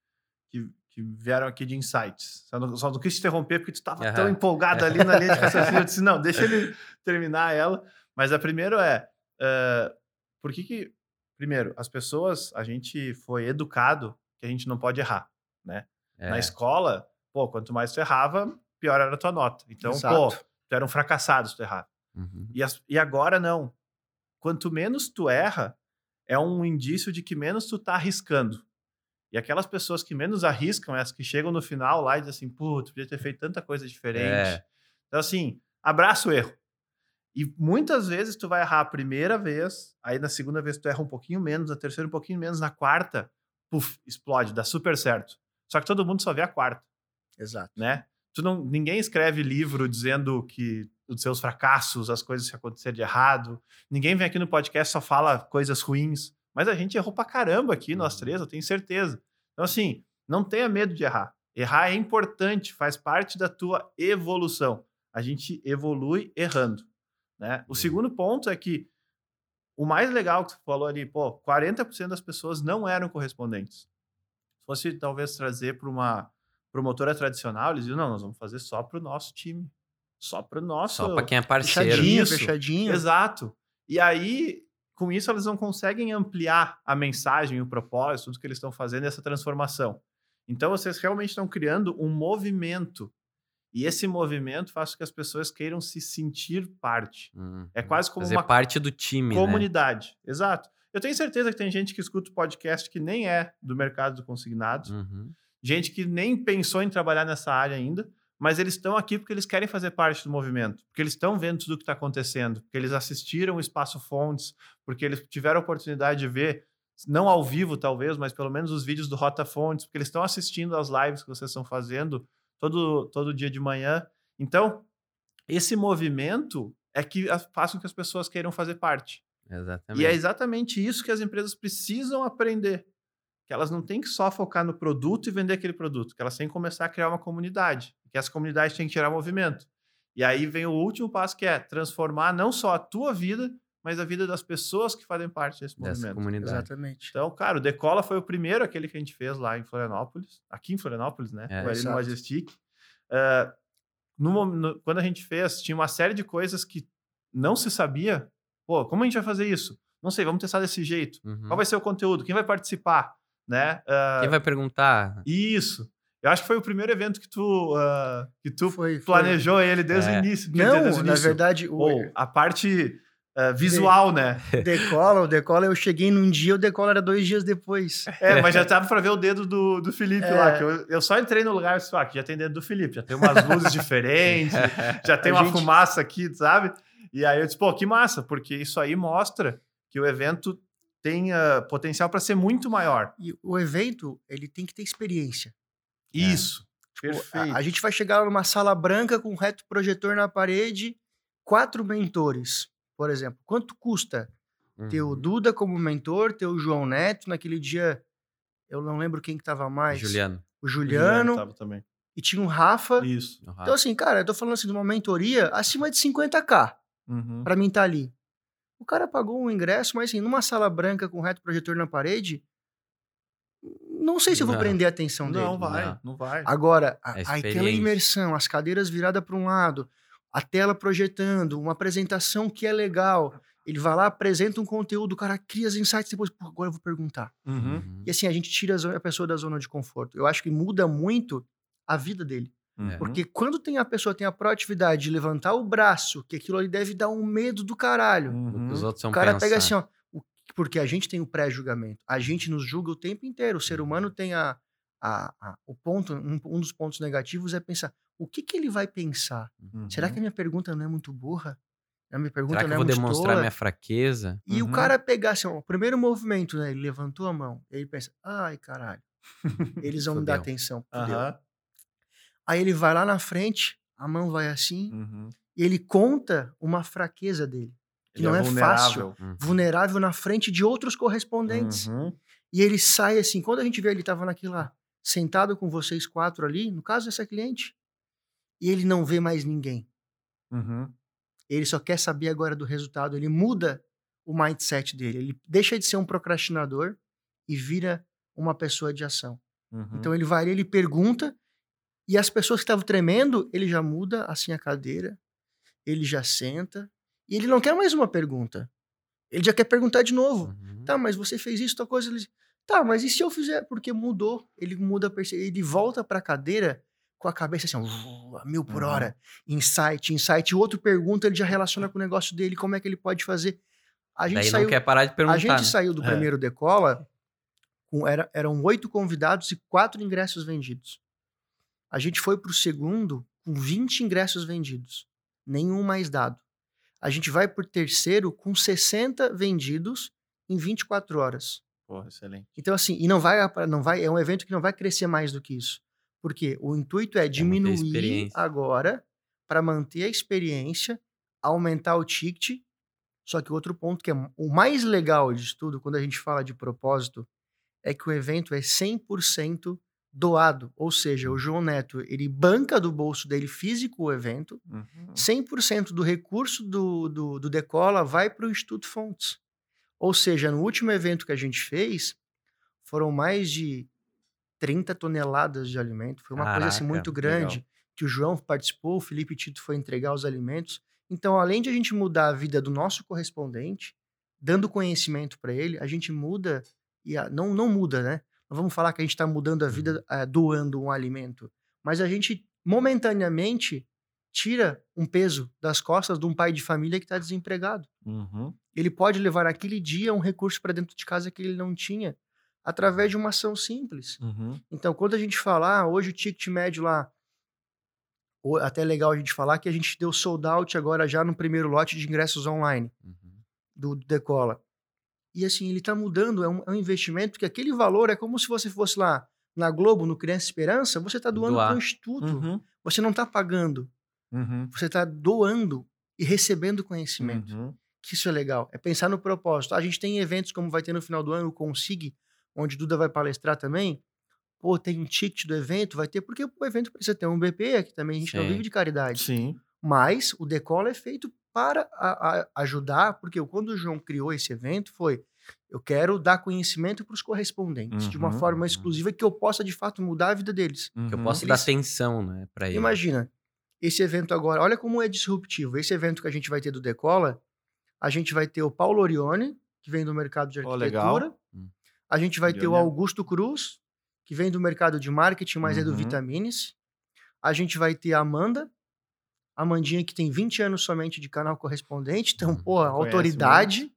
que, que vieram aqui de insights. Só não, só não quis te interromper porque tu estava tão Aham. empolgado ali na linha de raciocínio. Eu disse, não, deixa ele terminar ela. Mas a primeira é, eh, por que que... Primeiro, as pessoas, a gente foi educado que a gente não pode errar, né? É. Na escola, pô, quanto mais tu errava, pior era a tua nota. Então, pô, Exato. tu era um fracassado se tu errava. Uhum. E, as- e agora não. Quanto menos tu erra, é um indício de que menos tu tá arriscando. E aquelas pessoas que menos arriscam, essas que chegam no final lá e dizem assim, putz, podia ter feito tanta coisa diferente. É. Então, assim, abraça o erro. E muitas vezes tu vai errar a primeira vez, aí na segunda vez tu erra um pouquinho menos, na terceira um pouquinho menos, na quarta, puf, explode, dá super certo. Só que todo mundo só vê a quarta Exato. né? Tu não, ninguém escreve livro dizendo que os seus fracassos, as coisas que aconteceram de errado. Ninguém vem aqui no podcast e só fala coisas ruins. Mas a gente errou pra caramba aqui, nós Uhum. três, eu tenho certeza. Então, assim, não tenha medo de errar. Errar é importante, faz parte da tua evolução. A gente evolui errando. Né? O Uhum. segundo ponto é que o mais legal que você falou ali, pô, 40% das pessoas não eram correspondentes. Se fosse talvez trazer para uma promotora tradicional, eles diziam, não, nós vamos fazer só para o nosso time. Só para o nosso. Só para quem é parceiro. Fechadinho, Isso. fechadinho. Exato. E aí, com isso, eles não conseguem ampliar a mensagem, o propósito, tudo que eles estão fazendo, essa transformação. Então, vocês realmente estão criando um movimento. E esse movimento faz com que as pessoas queiram se sentir parte. Uhum. É quase como Fazer uma parte do time, né? comunidade. Exato. Eu tenho certeza que tem gente que escuta o podcast que nem é do mercado do consignado, Uhum. gente que nem pensou em trabalhar nessa área ainda, mas eles estão aqui porque eles querem fazer parte do movimento, porque eles estão vendo tudo o que está acontecendo, porque eles assistiram o Espaço Fontes, porque eles tiveram a oportunidade de ver, não ao vivo talvez, mas pelo menos os vídeos do Rota Fontes, porque eles estão assistindo as lives que vocês estão fazendo todo, todo dia de manhã. Então, esse movimento é que faz com que as pessoas queiram fazer parte. Exatamente. E é exatamente isso que as empresas precisam aprender. Que elas não têm que só focar no produto e vender aquele produto, que elas têm que começar a criar uma comunidade. Que essa comunidade tem que gerar movimento. E aí vem o último passo, que é transformar não só a tua vida, mas a vida das pessoas que fazem parte desse Dessa movimento. comunidade. Exatamente. Então, cara, o Decola foi o primeiro, aquele que a gente fez lá em Florianópolis, aqui em Florianópolis, né? É, ali no. Majestic. Ah, no no- quando a gente fez, tinha uma série de coisas que não se sabia. Pô, como a gente vai fazer isso? Não sei, vamos testar desse jeito. Uhum. Qual vai ser o conteúdo? Quem vai participar? Né? Ah, Quem vai perguntar? Isso. Eu acho que foi o primeiro evento que tu, ah, que tu Foi, foi. planejou ele desde É. o início. dizer, desde Não, o na início. verdade, o Ou a parte ah, visual, né? Decola, o Decola, eu cheguei num dia, o Decola era dois dias depois. É, mas já tava pra ver o dedo do, do Felipe É. lá. Que eu, eu só entrei no lugar e disse, ah, já tem dedo do Felipe, já tem umas luzes diferentes, já tem A uma gente- fumaça aqui, sabe? E aí eu disse, pô, que massa, porque isso aí mostra que o evento tem ah, potencial para ser muito maior. E o evento, ele tem que ter experiência. Isso. Tipo, Perfeito. A, a gente vai chegar numa sala branca com um reto projetor na parede, quatro mentores, por exemplo. Quanto custa ter o Uhum. Duda como mentor, ter o João Neto, naquele dia, eu não lembro quem que tava mais. Juliano. O Juliano, tava também. e tinha um Rafa. Isso. o Rafa. Então, assim, cara, eu tô falando assim de uma mentoria acima de 50k Uhum. pra mim estar ali. O cara pagou um ingresso, mas assim, numa sala branca com reto projetor na parede, não sei se eu vou Não. prender a atenção dele. Não vai, Não. não vai. Agora, a- É a- aquela imersão, as cadeiras viradas para um lado, a tela projetando, uma apresentação que é legal. Ele vai lá, apresenta um conteúdo, o cara cria as insights, depois, pô, agora eu vou perguntar. Uhum. Uhum. E assim, a gente tira a pessoa da zona de conforto. Eu acho que muda muito a vida dele. Uhum. Porque quando tem a pessoa tem a proatividade de levantar o braço, que aquilo ali deve dar um medo do caralho. Uhum. Os outros são O cara pensar. pega assim, ó. Porque a gente tem o pré-julgamento. A gente nos julga o tempo inteiro. O ser humano tem a, a- a- o ponto, um, um dos pontos negativos é pensar: o que, que ele vai pensar? Uhum. Será que a minha pergunta não é muito burra? A minha pergunta Será que não eu é vou muito demonstrar tola? minha fraqueza? E Uhum. o cara pegar assim, ó, o primeiro movimento, né? Ele levantou a mão. Ele pensa: ai, caralho, eles vão me dar atenção. fudeu." Aham. Aí ele vai lá na frente, a mão vai assim, Uhum. e ele conta uma fraqueza dele. Que Ele não é, fácil. vulnerável. Uhum. Vulnerável na frente de outros correspondentes. Uhum. E ele sai assim, quando a gente vê, ele tava naquela, sentado com vocês quatro ali, no caso dessa cliente, e ele não vê mais ninguém. Uhum. Ele só quer saber agora do resultado, ele muda o mindset dele, ele deixa de ser um procrastinador e vira uma pessoa de ação. Uhum. Então ele vai ali, ele pergunta, e as pessoas que estavam tremendo, ele já muda assim a cadeira, ele já senta, e ele não quer mais uma pergunta. Ele já quer perguntar de novo. Uhum. Tá, mas você fez isso, tal coisa. Ele... Tá, mas e se eu fizer? Porque mudou. Ele muda a perce... Ele volta pra cadeira com a cabeça assim, a mil por Uhum. hora. Insight, insight. O outro pergunta, ele já relaciona com o negócio dele, como é que ele pode fazer. A gente Daí saiu, não quer parar de perguntar, a gente né? saiu do É. primeiro decola, com, era, eram oito convidados e quatro ingressos vendidos. A gente foi pro segundo com 20 ingressos vendidos. Nenhum mais dado. A gente vai pro terceiro com 60 vendidos em 24 horas. Porra, excelente. Então, assim, e não vai, não vai, é um evento que não vai crescer mais do que isso. Porque o intuito é diminuir experiência. agora para manter a experiência, aumentar o ticket. Só que outro ponto que é o mais legal disso tudo, quando a gente fala de propósito, é que o evento é 100% doado. Ou seja, o João Neto, ele banca do bolso dele físico o evento, Uhum. 100% do recurso do, do, do Decola vai para o Instituto Fontes. Ou seja, no último evento que a gente fez, foram mais de 30 toneladas de alimento. Foi uma coisa assim Caraca, muito grande, que o João participou, o Felipe Tito foi entregar os alimentos. Então, além de a gente mudar a vida do nosso correspondente, dando conhecimento para ele, a gente muda, e a- não, não muda, né? Não vamos falar que a gente está mudando a vida eh, doando um alimento, mas a gente momentaneamente tira um peso das costas de um pai de família que está desempregado. Uhum. Ele pode levar naquele dia um recurso para dentro de casa que ele não tinha, através de uma ação simples. Uhum. Então, quando a gente fala, ah, hoje o ticket médio lá, até é legal a gente falar que a gente deu sold out agora já no primeiro lote de ingressos online Uhum. do Decola. E assim, ele está mudando, é um, é um investimento que aquele valor é como se você fosse lá na Globo, no Criança Esperança, você está doando para o instituto. Uhum. Você não está pagando, Uhum. você está doando e recebendo conhecimento. Uhum. Que isso é legal. É pensar no propósito. A gente tem eventos como vai ter no final do ano o Consig, onde Duda vai palestrar também. Pô, tem um ticket do evento, vai ter, porque o evento precisa ter um BP, que também a gente não Sim. vive de caridade. Sim. Mas o Decola é feito para a- a- ajudar, porque quando o João criou esse evento foi eu quero dar conhecimento para os correspondentes de uma Uhum, forma uhum. exclusiva que eu possa de fato mudar a vida deles. Que eu Uhum. posso Eles- dar atenção, né, pra ele. Imagina, esse evento agora, olha como é disruptivo. Esse evento que a gente vai ter do Decola, a gente vai ter o Paulo Orione, que vem do mercado de arquitetura. Hum. A gente vai ter o Orione. Augusto Cruz, que vem do mercado de marketing, mas é do Uhum. Vitamines. A gente vai ter a Amanda, a Amandinha que tem 20 anos somente de canal correspondente, então, Uhum. pô, autoridade.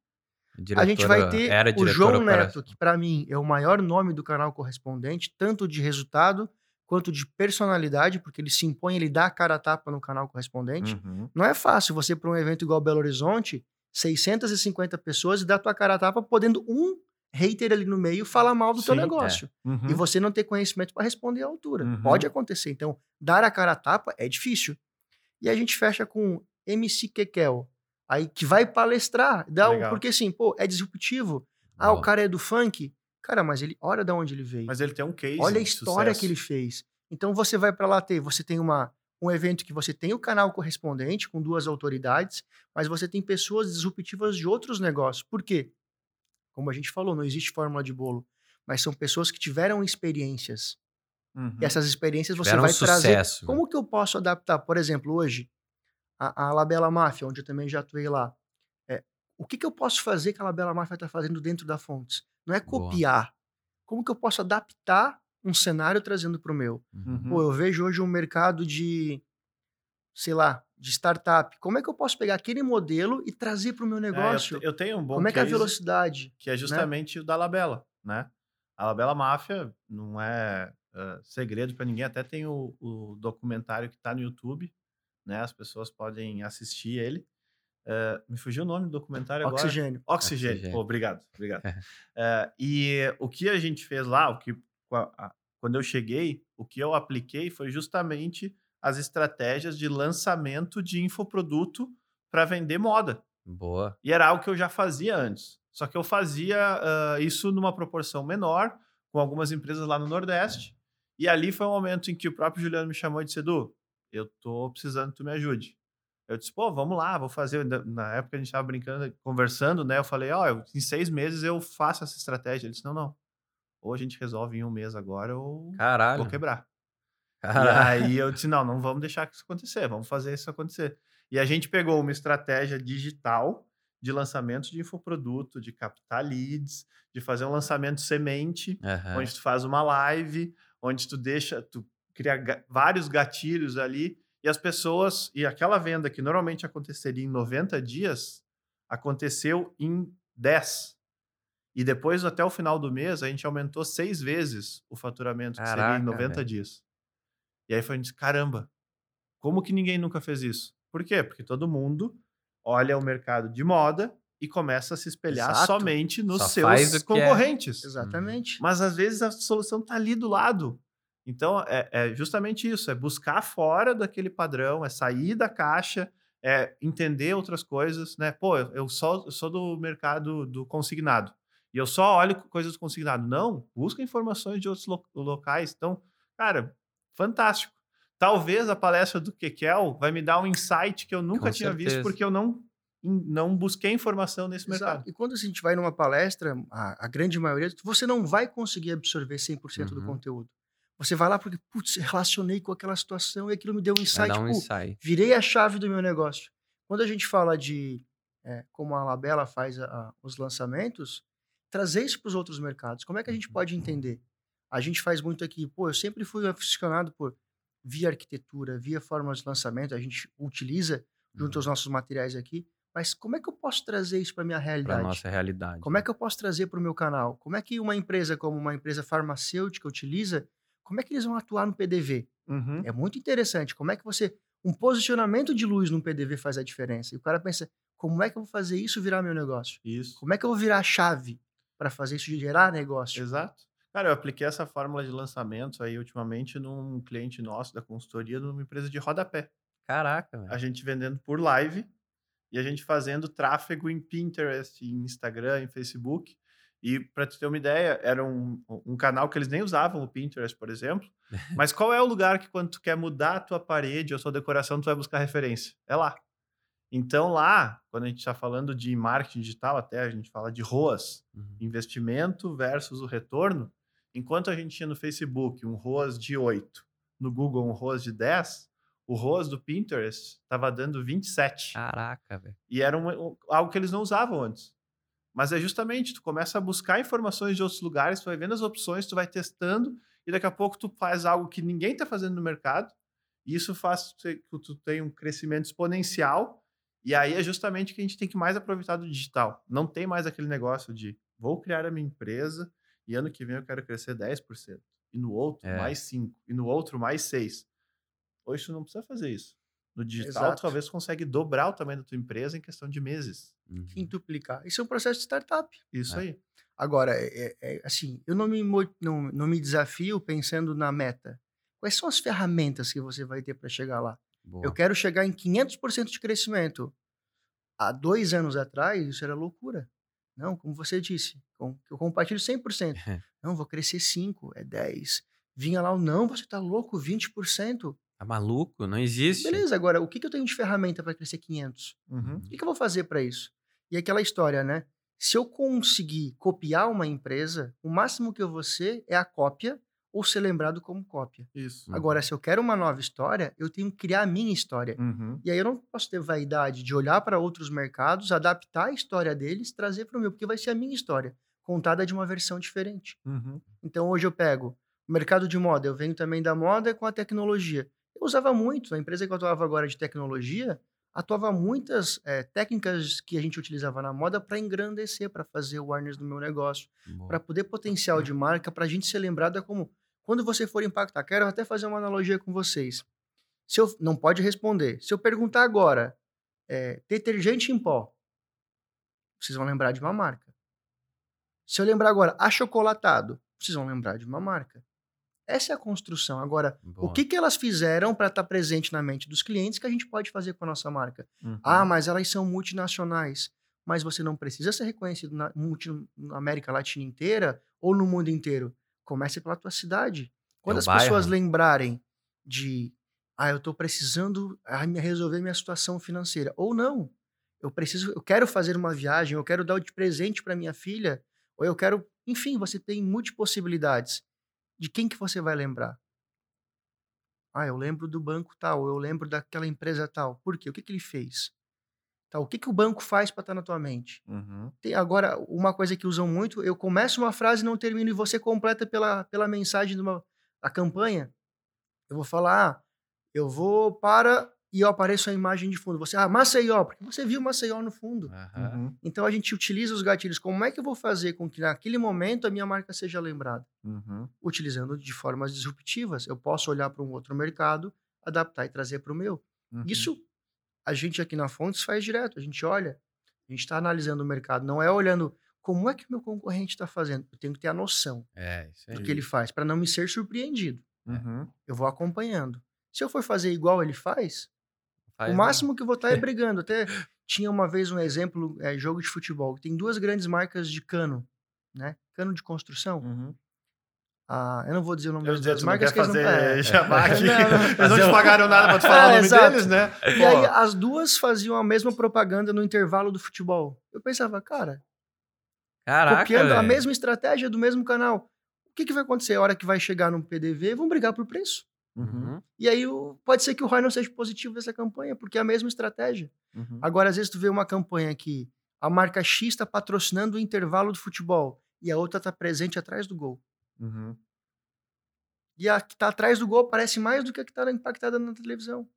A gente vai ter o diretora João. Neto, que para mim é o maior nome do canal correspondente, tanto de resultado quanto de personalidade, porque ele se impõe, ele dá a cara a tapa no canal correspondente. Uhum. Não é fácil você para um evento igual Belo Horizonte, 650 pessoas e dar tua cara a tapa podendo um hater ali no meio falar mal do teu Sim, é. negócio. Uhum. E você não ter conhecimento para responder à altura. Uhum. Pode acontecer. Então, dar a cara a tapa é difícil. E a gente fecha com MC Kekel, aí que vai palestrar, dá Legal. porque assim, pô, é disruptivo. Ah, o cara é do funk. Cara, mas ele, olha de onde ele veio. Mas ele tem um case. Olha a história sucesso. que ele fez. Então você vai para lá ter, você tem uma um evento que você tem o canal correspondente com duas autoridades, mas você tem pessoas disruptivas de outros negócios. Por quê? Como a gente falou, não existe fórmula de bolo. mas são pessoas que tiveram experiências. Uhum. E essas experiências você Tiveram vai sucesso. trazer. Como que eu posso adaptar? Por exemplo, hoje, a, a Labela Máfia, onde eu também já atuei lá. O que, que eu posso fazer que a Labela Máfia está fazendo dentro da Fontes? Não é Boa. copiar. Como que eu posso adaptar um cenário trazendo para o meu? Uhum. Pô, eu vejo hoje um mercado de, sei lá, de startup. Como é que eu posso pegar aquele modelo e trazer para o meu É, eu negócio? eu, tenho um bom Como é que é a velocidade? que é justamente o da Labela, né? A Labela Máfia não é ah, segredo para ninguém, até tem o, o documentário que está no YouTube, né? As pessoas podem assistir ele. Eh, me fugiu o nome do documentário agora. Oxigênio. Oxigênio. Oxigênio. Pô, obrigado, obrigado. Eh, e o que a gente fez lá, o que quando eu cheguei, o que eu apliquei foi justamente as estratégias de lançamento de infoproduto para vender moda. Boa. E era algo que eu já fazia antes. Só que eu fazia ah, isso numa proporção menor, com algumas empresas lá no Nordeste. E ali foi um momento em que o próprio Juliano me chamou e disse: Edu, eu tô precisando que tu me ajude. Eu disse: pô, vamos lá, vou fazer. Na- época a gente estava brincando, conversando, né? Eu falei: ó, eu- em seis meses eu faço essa estratégia. Ele disse: não, não. Ou a gente resolve em um mês agora, ou Caralho. vou quebrar. E Caralho. aí eu disse: não, não vamos deixar isso acontecer, vamos fazer isso acontecer. E a gente pegou uma estratégia digital de lançamento de infoproduto, de captar leads, de fazer um lançamento semente, Aham. onde tu faz uma live, onde tu deixa, tu cria vários gatilhos ali, e as pessoas, e aquela venda que normalmente aconteceria em 90 dias, aconteceu em 10. E depois, até o final do mês, a gente aumentou seis vezes o faturamento, que seria Caraca, em 90 velho. dias. E aí foi, a gente caramba, como que ninguém nunca fez isso? Por quê? Porque todo mundo olha o mercado de moda e começa a se espelhar Exato. somente nos Só seus é. concorrentes. Exatamente. Mas às vezes a solução está ali do lado. Então é, é justamente isso: é buscar fora daquele padrão, é sair da caixa, é entender outras coisas, né? Pô, eu, eu só eu sou do mercado do consignado e eu só olho coisas do consignado. Não, busca informações de outros lo- locais. Então, cara, fantástico. Talvez a palestra do Kekel vai me dar um insight que eu nunca Com tinha visto certeza. porque eu não não busquei informação nesse mercado. Exato. E quando a gente vai numa palestra, a, a grande maioria, você não vai conseguir absorver 100% do Uhum. conteúdo. Você vai lá porque, putz, relacionei com aquela situação e aquilo me deu um insight. um pô, insight. virei a chave do meu negócio. Quando a gente fala de é, como a Labela faz a- a- os lançamentos, trazer isso para os outros mercados. Como é que a gente pode entender? A gente faz muito aqui, pô, eu sempre fui aficionado por via arquitetura, via formas de lançamento, a gente utiliza junto aos nossos materiais aqui, mas como é que eu posso trazer isso para minha realidade? nossa realidade. Como é que eu posso trazer para o meu canal? Como é que uma empresa como uma empresa farmacêutica utiliza? Como é que eles vão atuar no PDV? Uhum. É muito interessante. Como é que você. Um posicionamento de luz no PDV faz a diferença. E o cara pensa: como é que eu vou fazer isso virar meu negócio? Isso. Como é que eu vou virar a chave para fazer isso gerar negócio? Exato. Cara, eu apliquei essa fórmula de lançamento aí ultimamente num cliente nosso da consultoria, numa empresa de rodapé. Caraca, A velho. gente vendendo por live e a gente fazendo tráfego em Pinterest, em Instagram, em Facebook. E para tu ter uma ideia, era um, um canal que eles nem usavam o Pinterest, por exemplo. Mas qual é o lugar que quando tu quer mudar a tua parede ou a tua decoração, tu vai buscar referência? É lá. Então lá, quando a gente está falando de marketing digital, até a gente fala de ROAS, Uhum. investimento versus o retorno, enquanto a gente tinha no Facebook um ROAS de 8, no Google um ROAS de 10, o ROAS do Pinterest estava dando 27. Caraca, velho. E era um- algo que eles não usavam antes. Mas é justamente, tu começa a buscar informações de outros lugares, tu vai vendo as opções, tu vai testando, e daqui a pouco tu faz algo que ninguém está fazendo no mercado, e isso faz que tu tenha um crescimento exponencial, e aí é justamente que a gente tem que mais aproveitar do digital. Não tem mais aquele negócio de vou criar a minha empresa e ano que vem eu quero crescer 10%, e no outro É. mais 5%, e no outro mais 6%. Hoje tu não precisa fazer isso. No digital, Exato. talvez consegue dobrar o tamanho da tua empresa em questão de meses. Uhum. Quintuplicar. Isso é um processo de startup. Isso É. aí. Agora, é, é- é assim, eu não me, não, não me desafio pensando na meta. Quais são as ferramentas que você vai ter para chegar lá? Boa. Eu quero chegar em 500% de crescimento. Há dois anos atrás, isso era loucura. Não, como você disse, com- eu compartilho 100%. Não, vou crescer 5, é 10. Vinha lá o não, você tá louco, 20%. Tá maluco? Não existe. Beleza, agora, o que, que eu tenho de ferramenta para crescer 500? Uhum. O que, que eu vou fazer para isso? E aquela história, né? Se eu conseguir copiar uma empresa, o máximo que eu vou ser é a cópia ou ser lembrado como cópia. Isso. Agora, se eu quero uma nova história, eu tenho que criar a minha história. Uhum. E aí eu não posso ter vaidade de olhar para outros mercados, adaptar a história deles, trazer para o meu, porque vai ser a minha história, contada de uma versão diferente. Uhum. Então hoje eu pego o mercado de moda, eu venho também da moda com a tecnologia. Eu usava muito, na empresa que eu atuava agora de tecnologia, atuava muitas eh, técnicas que a gente utilizava na moda para engrandecer, para fazer o awareness do meu negócio, para poder potencial de marca, para a gente ser lembrada como quando você for impactar. Quero até fazer uma analogia com vocês. Se eu não pode responder. Se eu perguntar agora, eh, detergente em pó, vocês vão lembrar de uma marca. Se eu lembrar agora achocolatado, vocês vão lembrar de uma marca. Essa é a construção. Agora, Boa. o que, que elas fizeram para estar presente na mente dos clientes que a gente pode fazer com a nossa marca? Uhum. Ah, mas elas são multinacionais. Mas você não precisa ser reconhecido na, na América Latina inteira ou no mundo inteiro. Comece pela tua cidade. Quando Teu as pessoas bairro. lembrarem de, ah, eu estou precisando ah, me resolver minha situação financeira, ou não, eu preciso, eu quero fazer uma viagem, eu quero dar de presente para minha filha, ou eu quero, enfim, você tem multipossibilidades. De quem que você vai lembrar? Ah, eu lembro do banco tal, eu lembro daquela empresa tal. Por quê? O que, que ele fez? Tá, o que, que o banco faz para estar na tua mente? Uhum. Tem agora uma coisa que usam muito, eu começo uma frase e não termino e você completa pela, pela mensagem de uma a campanha. Eu vou falar, ah, eu vou para e eu apareço a imagem de fundo. Você, ah, Maceió, porque você viu Maceió no fundo. Uhum. Então a gente utiliza os gatilhos. Como é que eu vou fazer com que naquele momento a minha marca seja lembrada? Uhum. Utilizando de formas disruptivas. Eu posso olhar para um outro mercado, adaptar e trazer para o meu. Uhum. Isso a gente aqui na Fontes faz direto. A gente olha, a gente está analisando o mercado, não é olhando como é que o meu concorrente está fazendo. Eu tenho que ter a noção É, isso aí. do que ele faz para não me ser surpreendido. Uhum. Eu vou acompanhando. Se eu for fazer igual ele faz, Faz, o né? máximo que eu vou estar é brigando. Até tinha uma vez um exemplo, é, jogo de futebol. Tem duas grandes marcas de cano, né? Cano de construção. Uhum. Ah, eu não vou dizer o nome Eu das dizer, não marcas. que eles fazer não, é. jabá aqui. Não, não. Eles não te pagaram nada pra tu falar É, o nome exato. deles, né? E aí Pô, as duas faziam a mesma propaganda no intervalo do futebol. Eu pensava, cara, Caraca, copiando a velho. mesma estratégia do mesmo canal. O que, que vai acontecer a hora que vai chegar no PDV? Vão brigar por preço. Uhum. Uhum. E aí o- pode ser que o ROI não seja positivo dessa campanha, porque é a mesma estratégia. Uhum. Agora, às vezes, tu vê uma campanha que a marca X está patrocinando o intervalo do futebol e a outra está presente atrás do gol. Uhum. E a que está atrás do gol parece mais do que a que está impactada na televisão.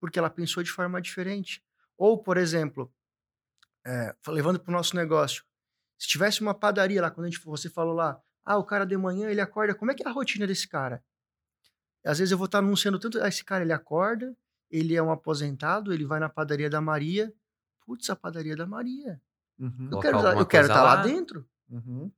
Porque ela pensou de forma diferente. Ou, por exemplo, é, levando para o nosso negócio, se tivesse uma padaria lá, quando a gente, você falou lá, ah, o cara de manhã ele acorda, como é que é a rotina desse cara? Às vezes eu vou estar anunciando tanto, ah, esse cara ele acorda, ele é um aposentado, ele vai na padaria da Maria. Putz, a padaria da Maria. Uhum. Eu quero, eu quero estar lá lá. dentro. Uhum.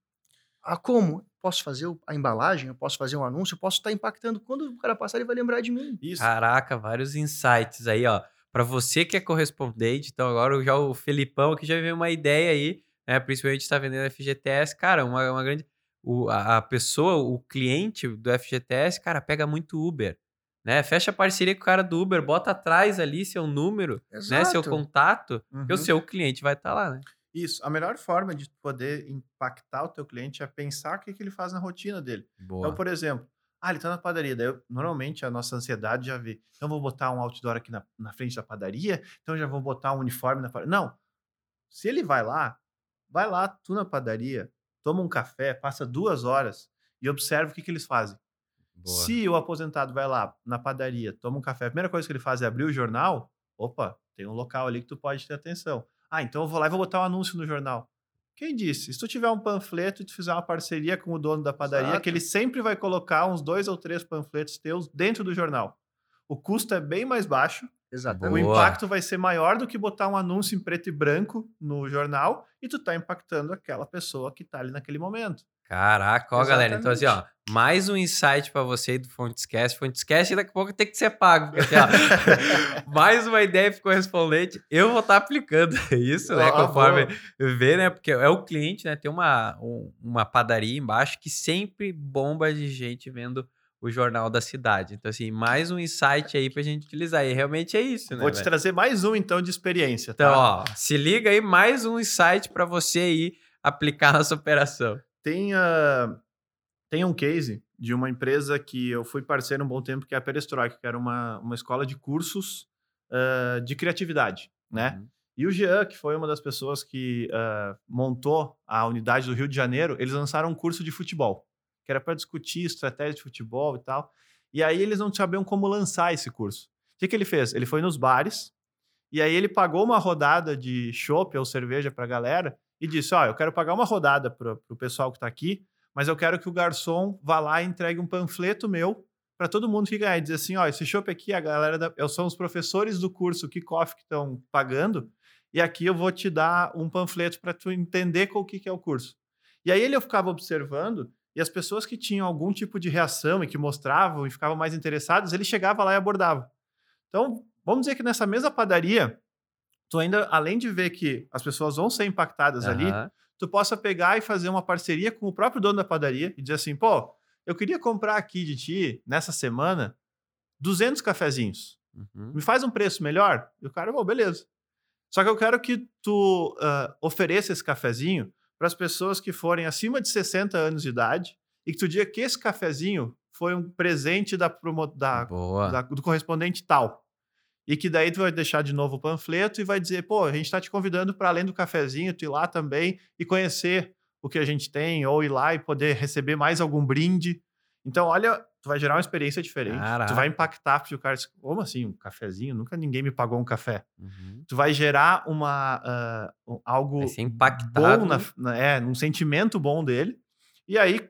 Ah, como? Posso fazer a embalagem? Eu posso fazer um anúncio? Eu posso estar impactando. Quando o cara passar, ele vai lembrar de mim. Isso. Caraca, vários insights aí, ó. Pra você que é correspondente, então agora já o Felipão aqui já veio uma ideia aí, né? Principalmente tá vendendo FGTS, cara, uma, uma grande. O, a, a pessoa, o cliente do FGTS, cara, pega muito Uber. Né? Fecha parceria com o cara do Uber, bota atrás ali seu número, né? Seu contato, e o Uhum. seu cliente vai estar lá, né? Isso. A melhor forma de poder impactar o teu cliente é pensar o que, que ele faz na rotina dele. Boa. Então, por exemplo, ah, ele tá na padaria. Daí, eu- normalmente, a nossa ansiedade já vê. Então, vou botar um outdoor aqui na, na frente da padaria. Então, já vou botar um uniforme na padaria. Não. Se ele vai lá, vai lá, tu na padaria, toma um café, passa duas horas e observa o que, que eles fazem. Boa. Se o aposentado vai lá na padaria, toma um café, a primeira coisa que ele faz é abrir o jornal. Opa, tem um local ali que tu pode ter atenção. Ah, então eu vou lá e vou botar um anúncio no jornal. Quem disse? Se tu tiver um panfleto e tu fizer uma parceria com o dono da padaria, Exato. que ele sempre vai colocar uns dois ou três panfletos teus dentro do jornal. O custo é bem mais baixo, Exatamente. Boa. impacto vai ser maior do que botar um anúncio em preto e branco no jornal e tu tá impactando aquela pessoa que tá ali naquele momento. Caraca, ó, galera. Então, assim, ó, mais um insight pra você aí do Fontescast. Fontescast daqui a pouco tem que ser pago. Porque, assim, ó, mais uma ideia pro correspondente. Eu vou estar aplicando isso, né? Ah, conforme boa. vê, né? Porque é o cliente, né? Tem uma, um- uma padaria embaixo que sempre bomba de gente vendo o jornal da cidade. Então, assim, mais um insight aí pra gente utilizar. E realmente é isso, né? Vou te velho? trazer mais um, então, de experiência, Então, tá? ó, se liga aí, mais um insight para você aí aplicar nessa operação. Tem, ah, tem um case de uma empresa que eu fui parceiro um bom tempo, que é a Perestroika, que era uma, uma escola de cursos ah, de criatividade, né? Uhum. E o Jean, que foi uma das pessoas que ah, montou a unidade do Rio de Janeiro, eles lançaram um curso de futebol, que era para discutir estratégia de futebol e tal. E aí eles não sabiam como lançar esse curso. O que, que ele fez? Ele foi nos bares, e aí ele pagou uma rodada de chopp ou cerveja para a galera e disse: Ó, eu quero pagar uma rodada para o pessoal que está aqui, mas eu quero que o garçom vá lá e entregue um panfleto meu para todo mundo que ganhar. E assim: ó, esse chopp aqui, a galera da, eu são os professores do curso Kickoff que estão pagando, e aqui eu vou te dar um panfleto para tu entender qual que, que é o curso. E aí ele ficava observando, e as pessoas que tinham algum tipo de reação e que mostravam e ficavam mais interessadas, ele chegava lá e abordava. Então, vamos dizer que nessa mesma padaria, tu ainda, além de ver que as pessoas vão ser impactadas ali, Aham. tu possa pegar e fazer uma parceria com o próprio dono da padaria e dizer assim, pô, eu queria comprar aqui de ti, nessa semana, 200 cafezinhos. Uhum. Me faz um preço melhor? E o cara, bom, beleza. Só que eu quero que tu ah, ofereça esse cafezinho para as pessoas que forem acima de 60 anos de idade e que tu diga que esse cafezinho foi um presente da, promo- da da- do correspondente tal. E que daí tu vai deixar de novo o panfleto e vai dizer, pô, a gente está te convidando para além do cafezinho, tu ir lá também e conhecer o que a gente tem, ou ir lá e poder receber mais algum brinde. Então, olha, tu vai gerar uma experiência diferente. Caraca. Tu vai impactar, porque o cara diz, como assim, um cafezinho? Nunca ninguém me pagou um café. Uhum. Tu vai gerar uma, um- algo Vai ser impactado. bom, na, na- é, um sentimento bom dele. E aí,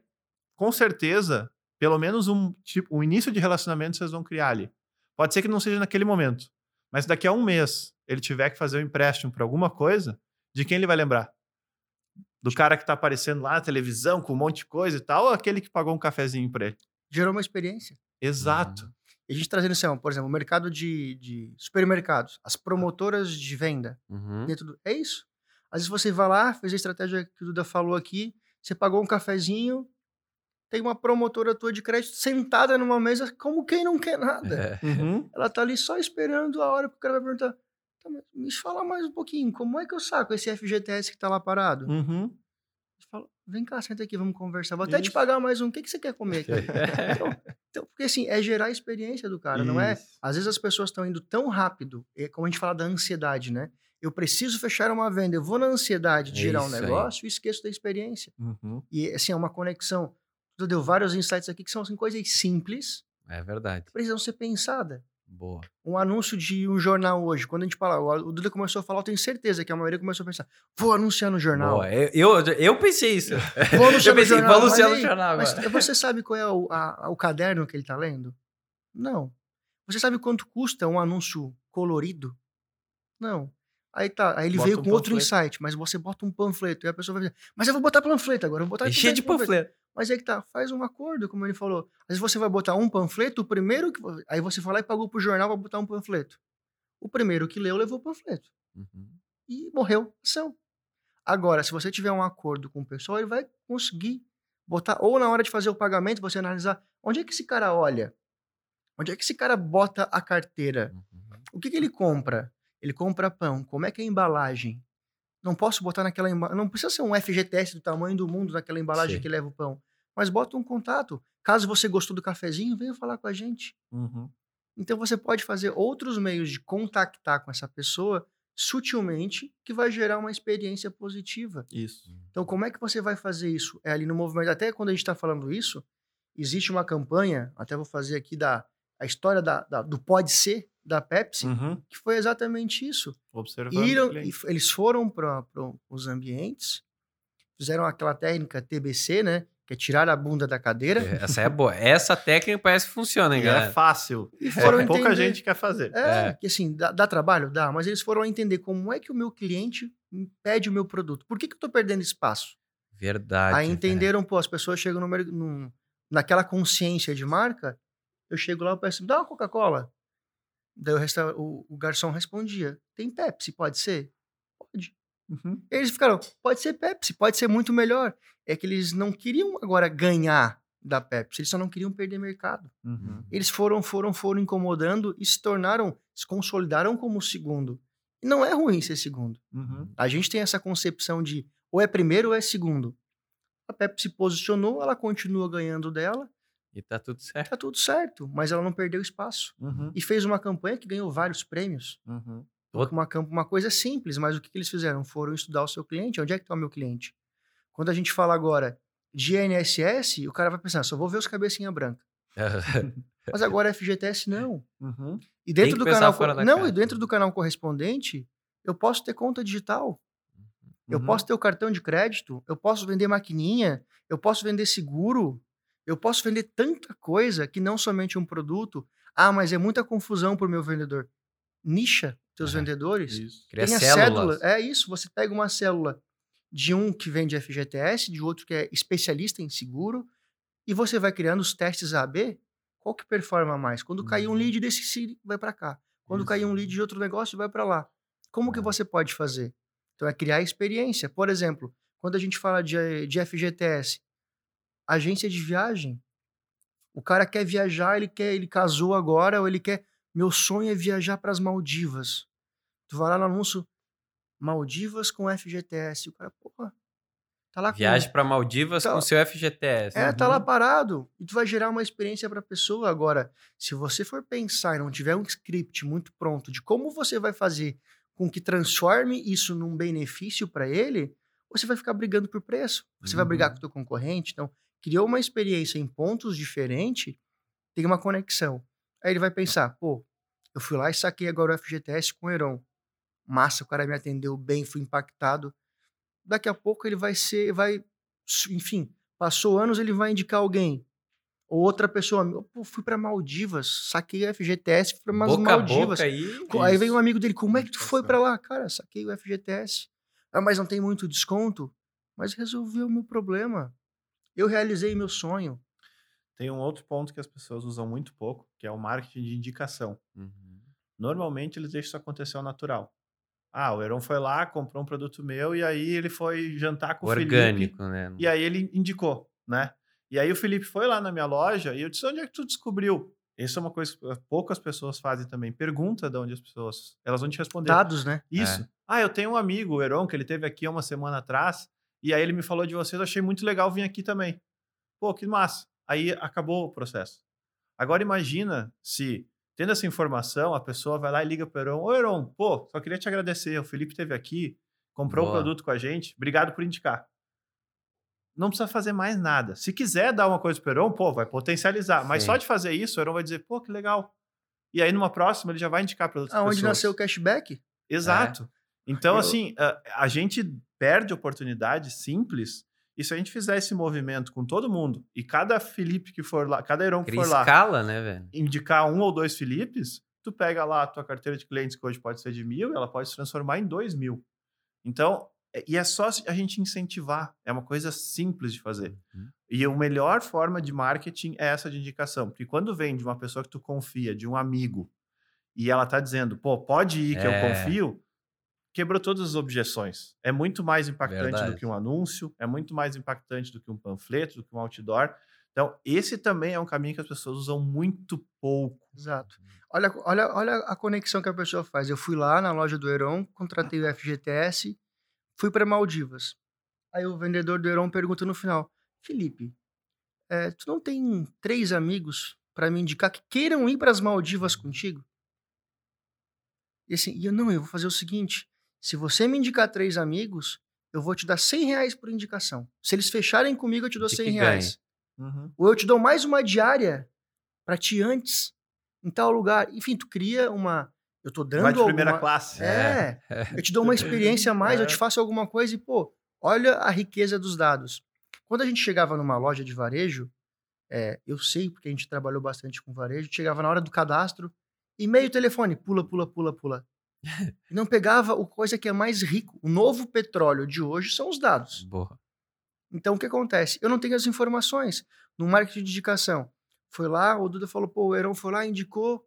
com certeza, pelo menos um tipo, um início de relacionamento vocês vão criar ali. Pode ser que não seja naquele momento, mas daqui a um mês ele tiver que fazer um empréstimo para alguma coisa, de quem ele vai lembrar? Do cara que tá aparecendo lá na televisão com um monte de coisa e tal, ou aquele que pagou um cafezinho para ele? Gerou uma experiência. Exato. E a gente trazendo assim, ó, por exemplo, o mercado de, de supermercados, as promotoras de venda Uhum. dentro do. É isso. Às vezes você vai lá, fez a estratégia que o Duda falou aqui, você pagou um cafezinho, tem uma promotora tua de crédito sentada numa mesa, como quem não quer nada. É. Uhum. Ela tá ali só esperando a hora que o cara vai perguntar. "Tá, mas me fala mais um pouquinho, como é que eu saco esse FGTS que tá lá parado? Uhum. Você fala, vem cá, senta aqui, vamos conversar. Vou até te Isso. pagar mais um. O que, que você quer comer aqui? então, então, porque assim, é gerar a experiência do cara, não é? Isso. Às vezes as pessoas estão indo tão rápido, é como a gente fala da ansiedade, né? Eu preciso fechar uma venda, eu vou na ansiedade de É gerar um isso aí. negócio e esqueço da experiência. Uhum. E assim, é uma conexão. Tu deu vários insights aqui que são assim, coisas simples, É verdade. que precisam ser pensadas. Boa. Um anúncio de um jornal hoje, quando a gente fala, o Duda começou a falar, eu tenho certeza que a maioria começou a pensar, vou anunciar no jornal. Boa. Eu, eu, eu pensei isso. Vou anunciar Eu no pensei, jornal. vou anunciar mas no jornal Mas agora. você sabe qual é o, a- o caderno que ele tá lendo? Não. Você sabe quanto custa um anúncio colorido? Não. Aí tá, aí ele Bota veio um com outro panfleto. insight, mas você bota um panfleto e a pessoa vai dizer, mas eu vou botar panfleto agora, eu vou botar cheio de panfleto. Mas aí que tá, faz um acordo, como ele falou. Às vezes você vai botar um panfleto, o primeiro que. Aí você foi lá e pagou pro jornal pra botar um panfleto. O primeiro que leu levou o panfleto. Uhum. E morreu a ação. Agora, se você tiver um acordo com o pessoal, ele vai conseguir botar. Ou na hora de fazer o pagamento, você analisar onde é que esse cara olha. Onde é que esse cara bota a carteira? Uhum. O que, que ele compra? Ele compra pão. Como é que é a embalagem? Não posso botar naquela embalagem. Não precisa ser um FGTS do tamanho do mundo naquela embalagem Sim. que leva o pão. Mas bota um contato. Caso você gostou do cafezinho, venha falar com a gente. Uhum. Então você pode fazer outros meios de contactar com essa pessoa sutilmente que vai gerar uma experiência positiva. Isso. Então, como é que você vai fazer isso? É ali no movimento. Até quando a gente está falando isso, existe uma campanha, até vou fazer aqui da a história da, da- do pode ser da Pepsi, Uhum. que foi exatamente isso. Observando. Iram, e eles foram para os ambientes, fizeram aquela técnica TBC, né? Que é tirar a bunda da cadeira. Essa é boa. Essa técnica parece que funciona, hein, é galera? fácil. E foram que pouca entender- gente quer fazer. É, É. que assim, dá, dá trabalho? Dá, mas eles foram entender como é que o meu cliente pede o meu produto. Por que, que eu tô perdendo espaço? Verdade. Aí entenderam, pô, as pessoas chegam no, num- naquela consciência de marca, eu chego lá e peço, dá uma Coca-Cola. Daí o, resta- o- o garçom respondia, tem Pepsi, pode ser? Uhum. Eles ficaram, pode ser Pepsi, pode ser muito melhor. É que eles não queriam agora ganhar da Pepsi, eles só não queriam perder mercado. Uhum. Eles foram, foram, foram incomodando e se tornaram, se consolidaram como segundo. E não é ruim ser segundo. Uhum. A gente tem essa concepção de ou é primeiro ou é segundo. A Pepsi se posicionou, ela continua ganhando dela, E tá tudo certo. tá tudo certo, mas ela não perdeu espaço. Uhum. E fez uma campanha que ganhou vários prêmios. Uhum. Uma, uma coisa simples, mas o que, que eles fizeram? Foram estudar o seu cliente. Onde é que está o meu cliente? Quando a gente fala agora de INSS, o cara vai pensar, só vou ver os cabecinha branca. Mas agora FGTS não. Uhum. E dentro do canal não, caixa. e dentro do canal correspondente, eu posso ter conta digital. Eu Uhum. posso ter o cartão de crédito, eu posso vender maquininha, eu posso vender seguro, eu posso vender tanta coisa que não somente um produto. Ah, mas é muita confusão para o meu vendedor. Nicha teus vendedores. Isso. Cria Tem a células. cédula. É isso, você pega uma célula de um que vende FGTS, de outro que é especialista em seguro, e você vai criando os testes AB. Qual que performa mais? Quando cair um Uhum. lead desse se vai para cá. Quando cair um lead de outro negócio, vai para lá. Como que É. você pode fazer? Então é criar experiência. Por exemplo, quando a gente fala de, de FGTS, agência de viagem. O cara quer viajar, ele quer, ele casou agora, ou ele quer. Meu sonho é viajar para as Maldivas. Tu vai lá no anúncio, Maldivas com FGTS. O cara, porra, tá lá com- Viagem pra Maldivas Tá- com seu FGTS. É, tá lá Uhum. parado. E tu vai gerar uma experiência para a pessoa. Agora, se você for pensar e não tiver um script muito pronto de como você vai fazer com que transforme isso num benefício para ele, você vai ficar brigando por preço. Você vai brigar Uhum. com o teu concorrente. Então, criou uma experiência em pontos diferentes, tem uma conexão. Aí ele vai pensar, pô, eu fui lá e saquei agora o FGTS com o Heron. Massa, o cara me atendeu bem, fui impactado. Daqui a pouco ele vai ser, vai, enfim, passou anos, ele vai indicar alguém. Ou outra pessoa, pô, fui para Maldivas, saquei o FGTS, fui para Maldivas. boca aí. Aí vem um amigo dele, como é que tu foi para lá? Cara, saquei o FGTS. Ah, mas não tem muito desconto? Mas resolveu o meu problema. Eu realizei meu sonho. Tem um outro ponto que as pessoas usam muito pouco, que é o marketing de indicação. Uhum. Normalmente eles deixam isso acontecer ao natural. Ah, o Heron foi lá, comprou um produto meu e aí ele foi jantar com o Felipe. Orgânico, né? E aí ele indicou, né? E aí o Felipe foi lá na minha loja e eu disse, onde é que tu descobriu? Isso é uma coisa que poucas pessoas fazem também. Pergunta de onde as pessoas... Elas vão te responder. Dados, né? Isso. É. Ah, eu tenho um amigo, o Heron, que ele teve aqui há uma semana atrás, e aí ele me falou de vocês, eu achei muito legal vir aqui também. Pô, que massa. Aí acabou o processo. Agora imagina se, tendo essa informação, a pessoa vai lá e liga pro Heron, ô Heron, pô, só queria te agradecer, o Felipe esteve aqui, comprou o Boa. produto com a gente, obrigado por indicar. Não precisa fazer mais nada. Se quiser dar uma coisa pro Heron, pô, vai potencializar. Mas Sim. só de fazer isso, o Heron vai dizer, pô, que legal. E aí numa próxima ele já vai indicar para outras Aonde pessoas. nasceu o cashback? Exato. Então, Eu- assim, a, a gente perde oportunidades simples e se a gente fizer esse movimento com todo mundo e cada Felipe que for lá, cada Heron que Cria for lá, escala, né, velho? indicar um ou dois Filipes, tu pega lá a tua carteira de clientes, que hoje pode ser de mil, ela pode se transformar em dois mil. Então, é- e é só a gente incentivar. É uma coisa simples de fazer. Uhum. E a melhor forma de marketing é essa de indicação. Porque quando vem de uma pessoa que tu confia, de um amigo, e ela tá dizendo, pô, pode ir que É. eu confio, quebrou todas as objeções. É muito mais impactante Verdade. do que um anúncio, é muito mais impactante do que um panfleto, do que um outdoor. Então, esse também é um caminho que as pessoas usam muito pouco. Exato. Olha, olha, olha a conexão que a pessoa faz. Eu fui lá na loja do Heron, contratei o FGTS, fui para Maldivas. Aí o vendedor do Heron pergunta no final: Felipe, eh, tu não tem três amigos para me indicar que queiram ir para as Maldivas contigo? E assim, e eu não, eu vou fazer o seguinte: se você me indicar três amigos, eu vou te dar 100 reais por indicação. Se eles fecharem comigo, eu te dou De 100 que reais. Uhum. Ou eu te dou mais uma diária para ti antes, em tal lugar. Enfim, tu cria uma. Eu tô dando Vai de primeira alguma... classe. É, eu te dou uma experiência a mais, eu É. te faço alguma coisa e, pô, olha a riqueza dos dados. Quando a gente chegava numa loja de varejo, é, eu sei, porque a gente trabalhou bastante com varejo, chegava na hora do cadastro, e-mail, telefone, pula, pula, pula, pula. Não pegava o coisa que é mais rico. O novo petróleo de hoje são os dados. Boa. Então, o que acontece? Eu não tenho as informações. No marketing de indicação, foi lá, o Duda falou, pô, o Heron foi lá, indicou,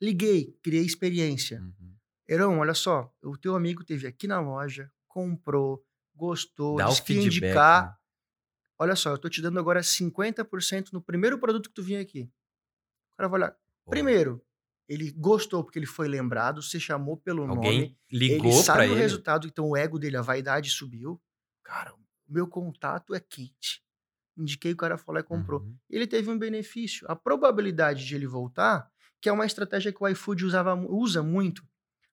liguei, criei experiência. Uhum. Heron, olha só, o teu amigo teve aqui na loja, comprou, gostou, Dá o disse que feedback. indicar. né? olha só, eu tô te dando agora 50% no primeiro produto que tu vinha aqui. O cara vai olhar. Primeiro, ele gostou porque ele foi lembrado, você chamou pelo nome. Alguém ligou ele sabe o ele. resultado, então o ego dele, a vaidade subiu. Cara, o meu contato é quente. Indiquei, o cara falou e comprou. Uhum. Ele teve um benefício. A probabilidade de ele voltar, que é uma estratégia que o iFood usava, usa muito.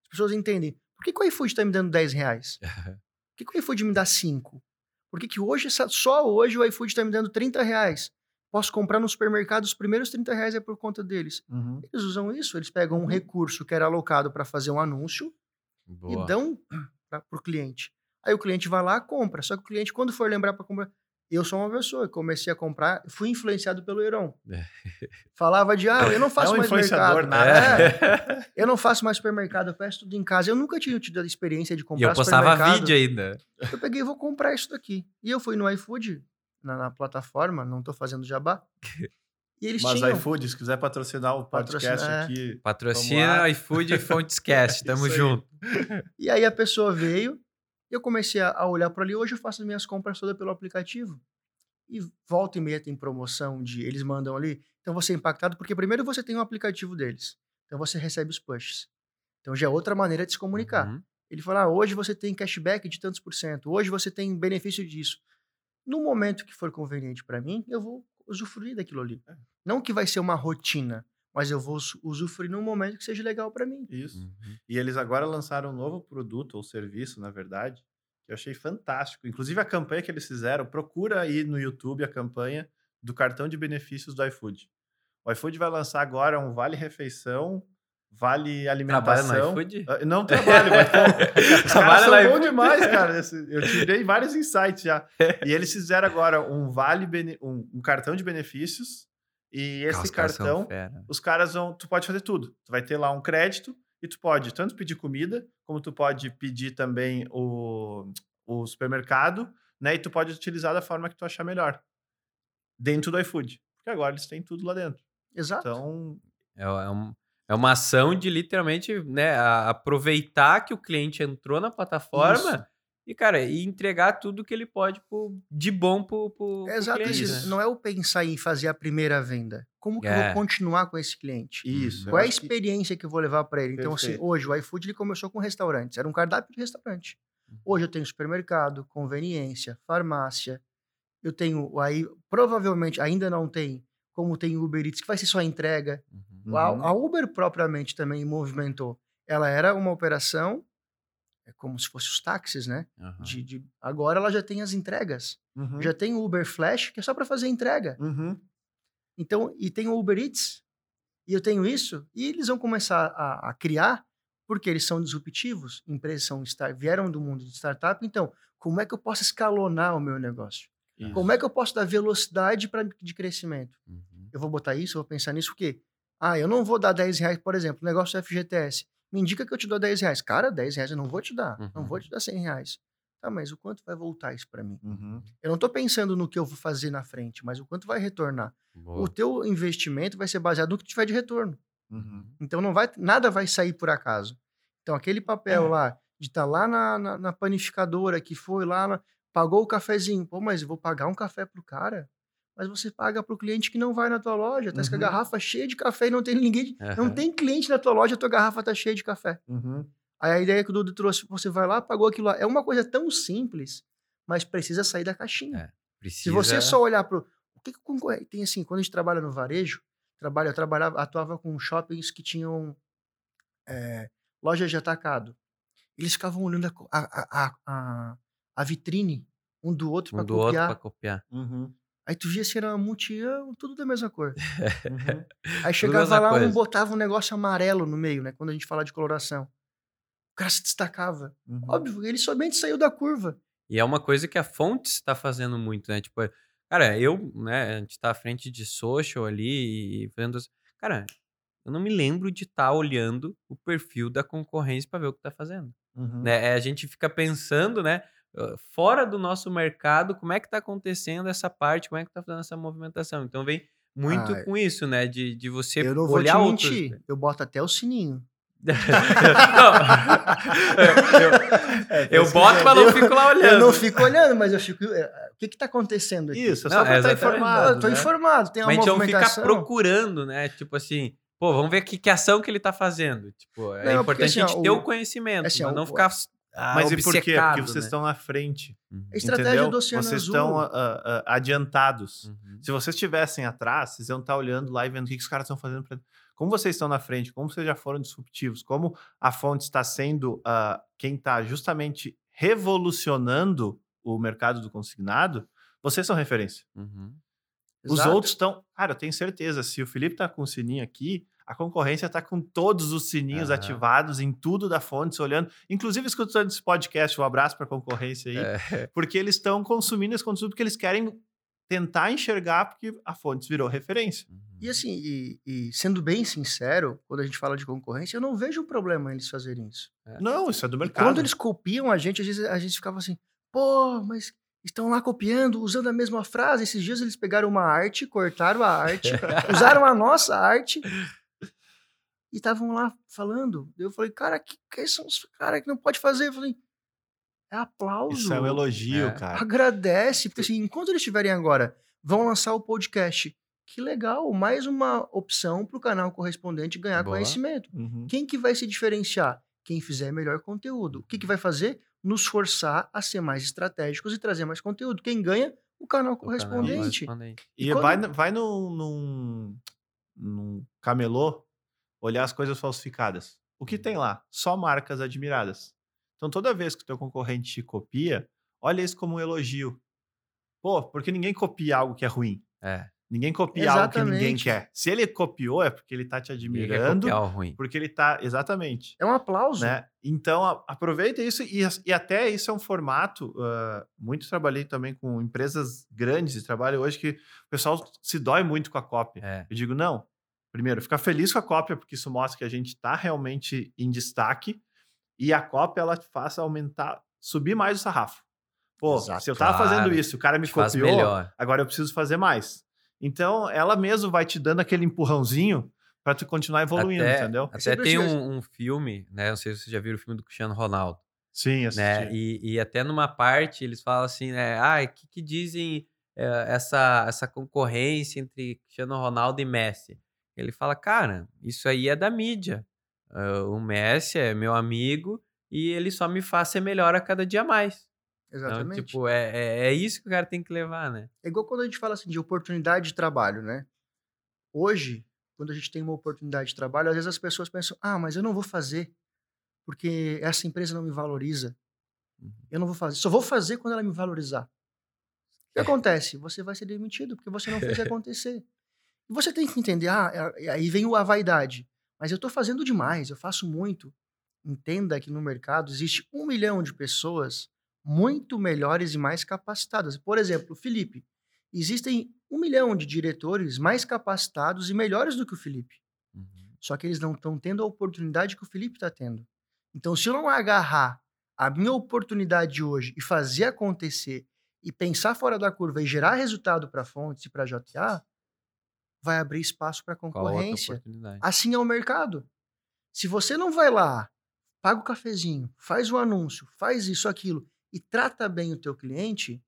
As pessoas entendem. Por que, que o iFood está me dando 10 reais? Por que, que o iFood me dá 5? Por que, que hoje, só hoje o iFood está me dando 30 reais? Posso comprar no supermercado, os primeiros 30 reais é por conta deles. Uhum. Eles usam isso, eles pegam um recurso que era alocado para fazer um anúncio Boa. e dão para o cliente. Aí o cliente vai lá compra. Só que o cliente, quando for lembrar para comprar. Eu sou uma pessoa, comecei a comprar, fui influenciado pelo Heron. É. Falava de, ah, eu não É faço um mais mercado. nada. É, eu não faço mais supermercado, eu peço tudo em casa. Eu nunca tinha tido a experiência de E comprar eu postava vídeo ainda. Eu peguei e vou comprar isso daqui. E eu fui no iFood, na, na plataforma, não tô fazendo jabá. E eles Mas tinham. iFood, se quiser patrocinar o podcast Patrocina- é. aqui. Patrocina iFood e Fontescast. Tamo Isso aí. junto. E aí a pessoa veio, eu comecei a, olhar para ali. Hoje eu faço as minhas compras todas pelo aplicativo. E volta e meia tem promoção de eles mandam ali. Então você é impactado, porque primeiro você tem um aplicativo deles. Então você recebe os pushes. Então já é outra maneira de se comunicar. Uhum. Ele fala: ah, hoje você tem cashback de tantos por cento, hoje você tem benefício disso. No momento que for conveniente para mim, eu vou usufruir daquilo ali. É. Não que vai ser uma rotina, mas eu vou us- usufruir num momento que seja legal para mim. Isso. Uhum. E eles agora lançaram um novo produto ou serviço, na verdade, que eu achei fantástico. Inclusive a campanha que eles fizeram, procura aí no YouTube a campanha do cartão de benefícios do iFood. O iFood vai lançar agora um vale refeição, vale Trabalha alimentação. no iFood? Ah, Não trabalho, mas pô, Trabalha são bons iFood. demais, cara. Eu tirei vários insights já. E eles fizeram agora um vale um, um cartão de benefícios e esse cartão os caras vão. Tu pode fazer tudo. Tu vai ter lá um crédito e tu pode tanto pedir comida, como tu pode pedir também o, o supermercado, né? E tu pode utilizar da forma que tu achar melhor. Dentro do iFood. Porque agora eles têm tudo lá dentro. Exato. Então, É, é um- é uma ação de literalmente né, aproveitar que o cliente entrou na plataforma Isso. e, cara, e entregar tudo que ele pode pro- de bom pro, pro, pro Exato, cliente. isso. né? não é o pensar em fazer a primeira venda. Como que eu É. vou continuar com esse cliente? isso. Qual é a eu acho que- experiência que eu vou levar para ele? Então, assim, Perfeito. hoje o iFood ele começou com restaurantes, era um cardápio de restaurante. Uhum. Hoje eu tenho supermercado, conveniência, farmácia. Eu tenho aí, provavelmente ainda não tem, como tem o Uber Eats, que vai ser só entrega. Uhum. A, Uhum. a Uber propriamente também movimentou. Ela era uma operação, é como se fosse os táxis, né? Aham. De, de- agora ela já tem as entregas. Uhum. Já tem o Uber Flash, que é só para fazer entrega. Uhum. Então, e tem o Uber Eats, e eu tenho isso, e eles vão começar a, a criar, porque eles são disruptivos, empresas são vieram do mundo de startup, então, como é que eu posso escalonar o meu negócio? Isso. Como é que eu posso dar velocidade pra, de crescimento? Uhum. Eu vou botar isso, eu vou pensar nisso, o quê? Ah, eu não vou dar 10 reais, por exemplo, negócio do FGTS. Me indica que eu te dou 10 reais. Cara, 10 reais eu não vou te dar, não Uhum. vou te dar 100 reais. Tá, mas o quanto vai voltar isso para mim? Uhum. Eu não tô pensando no que eu vou fazer na frente, mas o quanto vai retornar. Boa. O teu investimento vai ser baseado no que tiver de retorno. Uhum. Então não vai, nada vai sair por acaso. Então aquele papel lá de estar lá na, na, na panificadora que foi lá, na- pagou o cafezinho, pô, mas eu vou pagar um café pro cara? Mas você paga pro cliente que não vai na tua loja, tá com a Uhum. garrafa cheia de café e não tem ninguém, não Aham. tem cliente na tua loja, a tua garrafa tá cheia de café. Uhum. Aí a ideia que o Dudu trouxe, você vai lá, pagou aquilo lá, é uma coisa tão simples, mas precisa sair da caixinha. É, Precisa... Se você só olhar pro. O que, que o concorrente. Tem assim, quando a gente trabalha no varejo, trabalha, eu trabalhava, atuava com shoppings que tinham é, lojas de atacado. Eles ficavam olhando a, a, a, a- vitrine um do outro um para do outro copiar. pra copiar. Uhum. Aí tu via assim, era multião, tudo da mesma cor. Uhum. Aí chegava lá, um coisa. botava um negócio amarelo no meio, né? Quando a gente fala de coloração. O cara se destacava. Uhum. Óbvio, ele somente saiu da curva. E é uma coisa que a Fontes está fazendo muito, né? Tipo, cara, eu, né, a gente tá à frente de social ali e vendo. Cara, eu não me lembro de estar olhando o perfil da concorrência para ver o que tá fazendo. Uhum. Né? É, A gente fica pensando, né? Uh, Fora do nosso mercado, como é que tá acontecendo essa parte, como é que tá fazendo essa movimentação. Então vem muito Ah, com isso, né? De, de você eu não vou olhar te outros. mentir. Eu boto até o sininho. eu, eu boto, mas não fico lá olhando. Eu não fico olhando, mas eu fico. é, O que que tá acontecendo aqui? Isso, é Não, só é estar exatamente. informado. eu tô né? informado, tem uma Mas a gente não fica movimentação. procurando, né? Tipo assim, pô, vamos ver que, que ação que ele tá fazendo. Tipo, é Não, importante porque, assim, a gente ó, ter o- o conhecimento, assim, mas ó, não o- ficar ah, Mas e por quê? Porque vocês né? estão na frente. Uhum. Estratégia entendeu? do Oceano Vocês Azul. estão ah, ah, adiantados. Uhum. Se vocês estivessem atrás, vocês iam estar olhando lá e vendo o que, que os caras estão fazendo. Pra... Como vocês estão na frente, como vocês já foram disruptivos, como a fonte está sendo ah, quem está justamente revolucionando o mercado do consignado, vocês são referência. Uhum. Os Exato. outros estão. Cara, eu tenho certeza, se o Felipe tá com o sininho aqui, a concorrência tá com todos os sininhos Aham. ativados em tudo da fonte, olhando. Inclusive, escutando esse podcast, um abraço para a concorrência aí, É. porque eles estão consumindo esse conteúdo porque eles querem tentar enxergar, porque a fonte virou referência. Uhum. E assim, e, e sendo bem sincero, quando a gente fala de concorrência, eu não vejo um problema eles fazerem isso. Não, isso é do E mercado. quando eles copiam a gente, às vezes a gente ficava assim, pô, mas estão lá copiando, usando a mesma frase. Esses dias eles pegaram uma arte, cortaram a arte, usaram a nossa arte e estavam lá falando. Eu falei, cara, que, que são os caras que não pode fazer? Eu falei, é aplauso. Isso é um elogio, É. cara. Agradece, porque assim, enquanto eles estiverem agora, vão lançar o podcast. Que legal, mais uma opção para o canal correspondente ganhar Boa. conhecimento. Uhum. Quem que vai se diferenciar? Quem fizer melhor conteúdo. O que, que vai fazer? Nos forçar a ser mais estratégicos e trazer mais conteúdo. Quem ganha? O canal O canal correspondente. correspondente. E, E quando- vai, vai num, num, num camelô olhar as coisas falsificadas. O que tem lá? Só marcas admiradas. Então, toda vez que o teu concorrente te copia, olha isso como um elogio. Pô, porque ninguém copia algo que é ruim. É. Ninguém copia algo que ninguém Exatamente. quer. Se ele copiou, é porque ele tá te admirando, o ruim. porque ele tá... Exatamente. É um aplauso. Né? Então, a- aproveita isso e, e até isso é um formato. ah, muito trabalhei também com empresas grandes e trabalho hoje que o pessoal se dói muito com a cópia. É. Eu digo, não. Primeiro, fica feliz com a cópia, porque isso mostra que a gente está realmente em destaque e a cópia ela te faça aumentar, subir mais o sarrafo. Pô, Exato. se eu tava Claro. fazendo isso, o cara me Te faz copiou, agora eu preciso fazer mais. Então, ela mesmo vai te dando aquele empurrãozinho para tu continuar evoluindo, Até- entendeu? Até tem um, um filme, né? Não sei se vocês já viram o filme do Cristiano Ronaldo. Sim, assisti. né? E, e até numa parte eles falam assim, né? Ah, o que, que dizem eh, essa, essa concorrência entre Cristiano Ronaldo e Messi? Ele fala, cara, isso aí é da mídia. Ah, o Messi é meu amigo e ele só me faz ser melhor a cada dia mais. Exatamente. Então, tipo, é, é, é isso que o cara tem que levar, né? É igual quando a gente fala assim de oportunidade de trabalho, né? Hoje, quando a gente tem uma oportunidade de trabalho, às vezes as pessoas pensam: ah, mas eu não vou fazer, porque essa empresa não me valoriza. Uhum. Eu não vou fazer. Só vou fazer quando ela me valorizar. O que acontece? Você vai ser demitido, porque você não fez acontecer. Você tem que entender: ah, é- aí vem a vaidade. Mas eu estou fazendo demais, eu faço muito. Entenda que no mercado existe um milhão de pessoas muito melhores e mais capacitadas. Por exemplo, o Felipe. Existem um milhão de diretores mais capacitados e melhores do que o Felipe. Uhum. Só que eles não estão tendo a oportunidade que o Felipe está tendo. Então, se eu não agarrar a minha oportunidade de hoje e fazer acontecer e pensar fora da curva e gerar resultado para fontes e para JTA, vai abrir espaço para concorrência. Assim é o mercado. Se você não vai lá, paga o cafezinho, faz o anúncio, faz isso, aquilo e trata bem o teu cliente,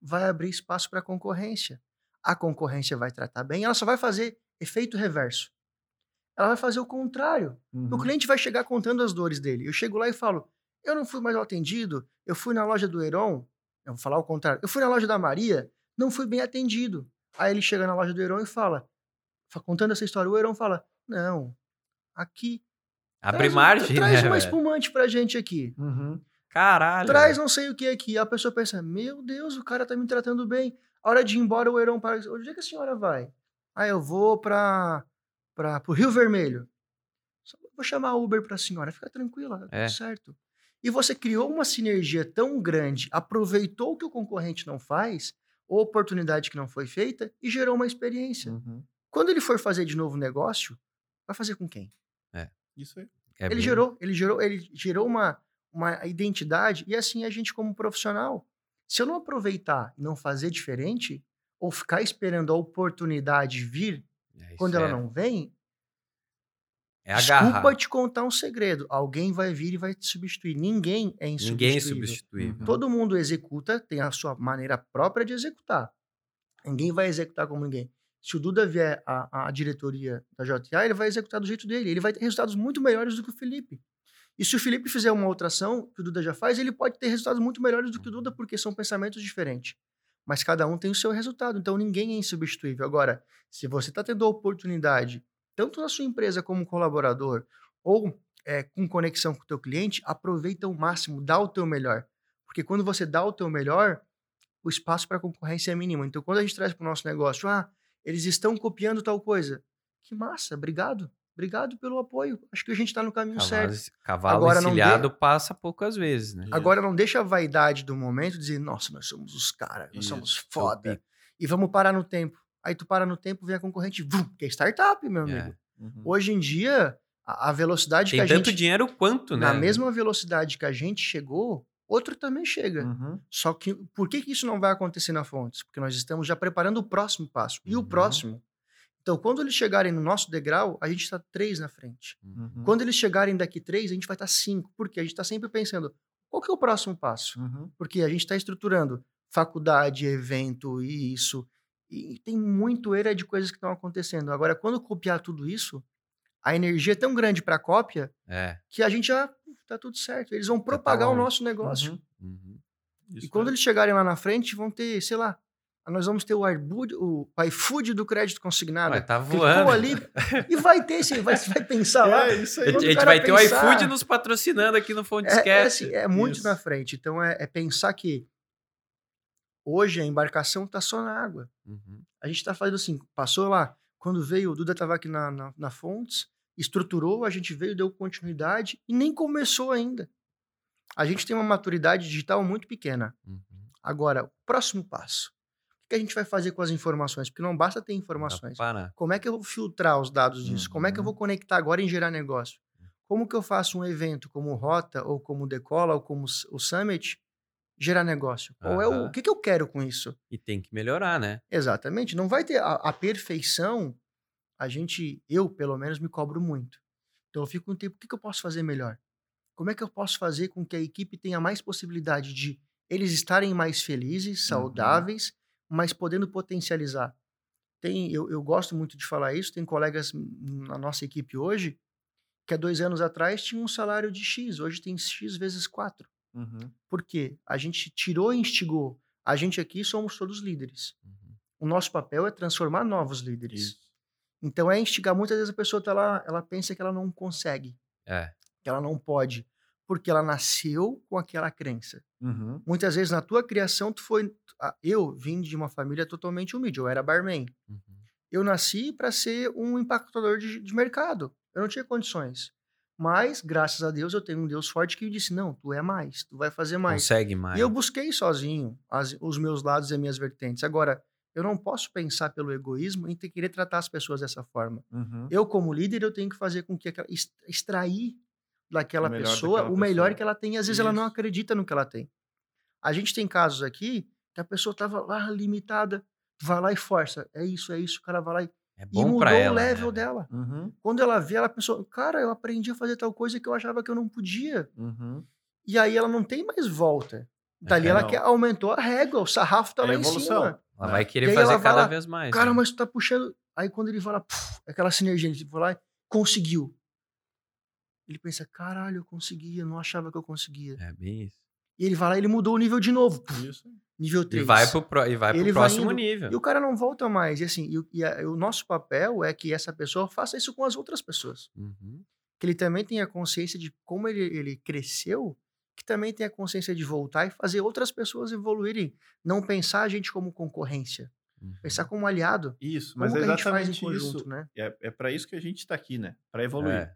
vai abrir espaço para concorrência. A concorrência vai tratar bem, ela só vai fazer efeito reverso. Ela vai fazer o contrário. Uhum. O cliente vai chegar contando as dores dele. Eu chego lá e falo: eu não fui mais atendido, eu fui na loja do Heron, eu vou falar o contrário, eu fui na loja da Maria, não fui bem atendido. Aí ele chega na loja do Heron e fala, fa- contando essa história, o Heron fala: não, aqui. Abre traz um- margem, Traz né? uma espumante pra gente aqui. Uhum. Caralho. Traz não sei o que aqui. A pessoa pensa: meu Deus, o cara tá me tratando bem. A hora de ir embora, o Heron para. Onde é que a senhora vai? Ah, eu vou pra, pra, pro Rio Vermelho. Só vou chamar Uber pra senhora. Fica tranquila, tá tudo É. certo. E você criou uma sinergia tão grande, aproveitou o que o concorrente não faz, oportunidade que não foi feita, e gerou uma experiência. Uhum. Quando ele for fazer de novo negócio, vai fazer com quem? Isso aí. É ele bem- gerou, ele gerou, ele gerou uma, uma identidade e assim a gente como profissional. Se eu não aproveitar e não fazer diferente ou ficar esperando a oportunidade vir É, quando ela é- não vem, É Desculpa agarrar. te contar um segredo. Alguém vai vir e vai te substituir. Ninguém é insubstituível. Ninguém é substituível. Todo mundo executa, tem a sua maneira própria de executar. Ninguém vai executar como ninguém. Se o Duda vier à, à diretoria da JTA, ele vai executar do jeito dele. Ele vai ter resultados muito melhores do que o Felipe. E se o Felipe fizer uma outra ação que o Duda já faz, ele pode ter resultados muito melhores do que o Duda, porque são pensamentos diferentes. Mas cada um tem o seu resultado, então ninguém é insubstituível. Agora, se você está tendo a oportunidade, tanto na sua empresa como colaborador, ou é, com conexão com o teu cliente, aproveita o máximo, dá o teu melhor. Porque quando você dá o teu melhor, o espaço para concorrência é mínimo. Então, quando a gente traz para o nosso negócio, ah, eles estão copiando tal coisa. Que massa, obrigado. Obrigado pelo apoio. Acho que a gente está no caminho Cavalo, certo. cavalo Agora não encilhado passa poucas vezes, né? Agora não deixa a vaidade do momento dizer, nossa, nós somos os caras, nós Isso, somos foda. E vamos parar no tempo. Aí tu para no tempo, vem a concorrente, vum, que é startup, meu É. amigo. Uhum. Hoje em dia, a, a velocidade Tem que a tanto gente... dinheiro quanto, né? Na mesma velocidade que a gente chegou, outro também chega. Uhum. Só que por que, que isso não vai acontecer na Fontes? Porque nós estamos já preparando o próximo passo. E o Uhum. próximo? Então, quando eles chegarem no nosso degrau, a gente está três na frente. Uhum. Quando eles chegarem daqui três, a gente vai estar cinco. Porque a gente está sempre pensando, qual que é o próximo passo? Uhum. Porque a gente está estruturando faculdade, evento e isso. E tem muito era de coisas que estão acontecendo. Agora, quando copiar tudo isso, a energia é tão grande para a cópia É. que a gente já tá tudo certo. Eles vão propagar o longe. nosso negócio. Uhum. Uhum. E quando é. eles chegarem lá na frente, vão ter, sei lá, nós vamos ter o iFood, o iFood do crédito consignado. Ué, tá voando. ali e vai ter, sim, vai, você vai pensar lá. É isso A aí. a o gente vai ter o iFood nos patrocinando aqui no É, é, Fontescast. assim, é muito Isso. na frente. Então é, é pensar que hoje a embarcação está só na água. Uhum. A gente está fazendo assim, passou lá, quando veio, o Duda estava aqui na, na, na Fontes, estruturou, a gente veio, deu continuidade e nem começou ainda. A gente tem uma maturidade digital muito pequena. Uhum. Agora, o próximo passo. O que a gente vai fazer com as informações? Porque não basta ter informações. parar. Como é que eu vou filtrar os dados disso? Como é que eu Uhum. vou conectar agora em gerar negócio? Como que eu faço um evento como Rota, ou como Decola, ou como o Summit, gerar negócio? Qual é o, o que, que eu quero com isso? E tem que melhorar, né? Exatamente. Não vai ter a, a perfeição. A gente, eu pelo menos, me cobro muito. Então eu fico com o tempo, o que, que eu posso fazer melhor? Como é que eu posso fazer com que a equipe tenha mais possibilidade de eles estarem mais felizes, Uhum. saudáveis, mas podendo potencializar? Tem, eu, eu gosto muito de falar isso. Tem colegas na nossa equipe hoje que há dois anos atrás tinham um salário de X, hoje tem X vezes 4. Uhum. Por quê? A gente tirou e instigou. A gente aqui somos todos líderes. Uhum. O nosso papel é transformar novos líderes. Isso. Então é instigar. Muitas vezes a pessoa tá lá, ela pensa que ela não consegue, É. que ela não pode, porque ela nasceu com aquela crença. Uhum. Muitas vezes na tua criação tu foi, eu vim de uma família totalmente humilde, eu era barman. Uhum. Eu nasci para ser um impactador de, de mercado. Eu não tinha condições. Mas, graças a Deus, eu tenho um Deus forte que me disse: não, tu é mais, tu vai fazer mais. Consegue mais. E eu busquei sozinho as- os meus lados e as minhas vertentes. Agora, eu não posso pensar pelo egoísmo em ter, querer tratar as pessoas dessa forma. Uhum. Eu, como líder, eu tenho que fazer com que aquela, ex- extrair daquela pessoa daquela o melhor pessoa. que ela tem. E às vezes ela não Isso. acredita no que ela tem. A gente tem casos aqui que a pessoa estava lá limitada, vai lá e força. É isso, é isso. O cara vai lá e, É e bom mudou pra ela. o level né? dela. Uhum. Quando ela vê, ela pensou, cara, eu aprendi a fazer tal coisa que eu achava que eu não podia. Uhum. E aí ela não tem mais volta. Dali É, ela não. quer, aumentou a régua, o sarrafo tá É lá em evolução. cima. Ela né? vai E querer fazer cada lá, vez mais. Cara, né? mas tu tá puxando. Aí quando ele fala, "Puf", aquela sinergia, ele vai lá e conseguiu. Ele pensa, caralho, eu consegui, eu não achava que eu conseguia. É bem isso. E ele vai lá e ele mudou o nível de novo. Isso. Nível E 3. vai pro, pro- e vai pro vai próximo indo, nível. E o cara não volta mais. E assim, e, o- e a- e o nosso papel é que essa pessoa faça isso com as outras pessoas. Uhum. Que ele também tenha consciência de como ele, ele cresceu, que também tenha consciência de voltar e fazer outras pessoas evoluírem. Não pensar a gente como concorrência. Uhum. Pensar como aliado. Isso, mas é que a gente faz em exatamente conjunto, isso. né? É, é para isso que a gente está aqui, né? Para evoluir. É.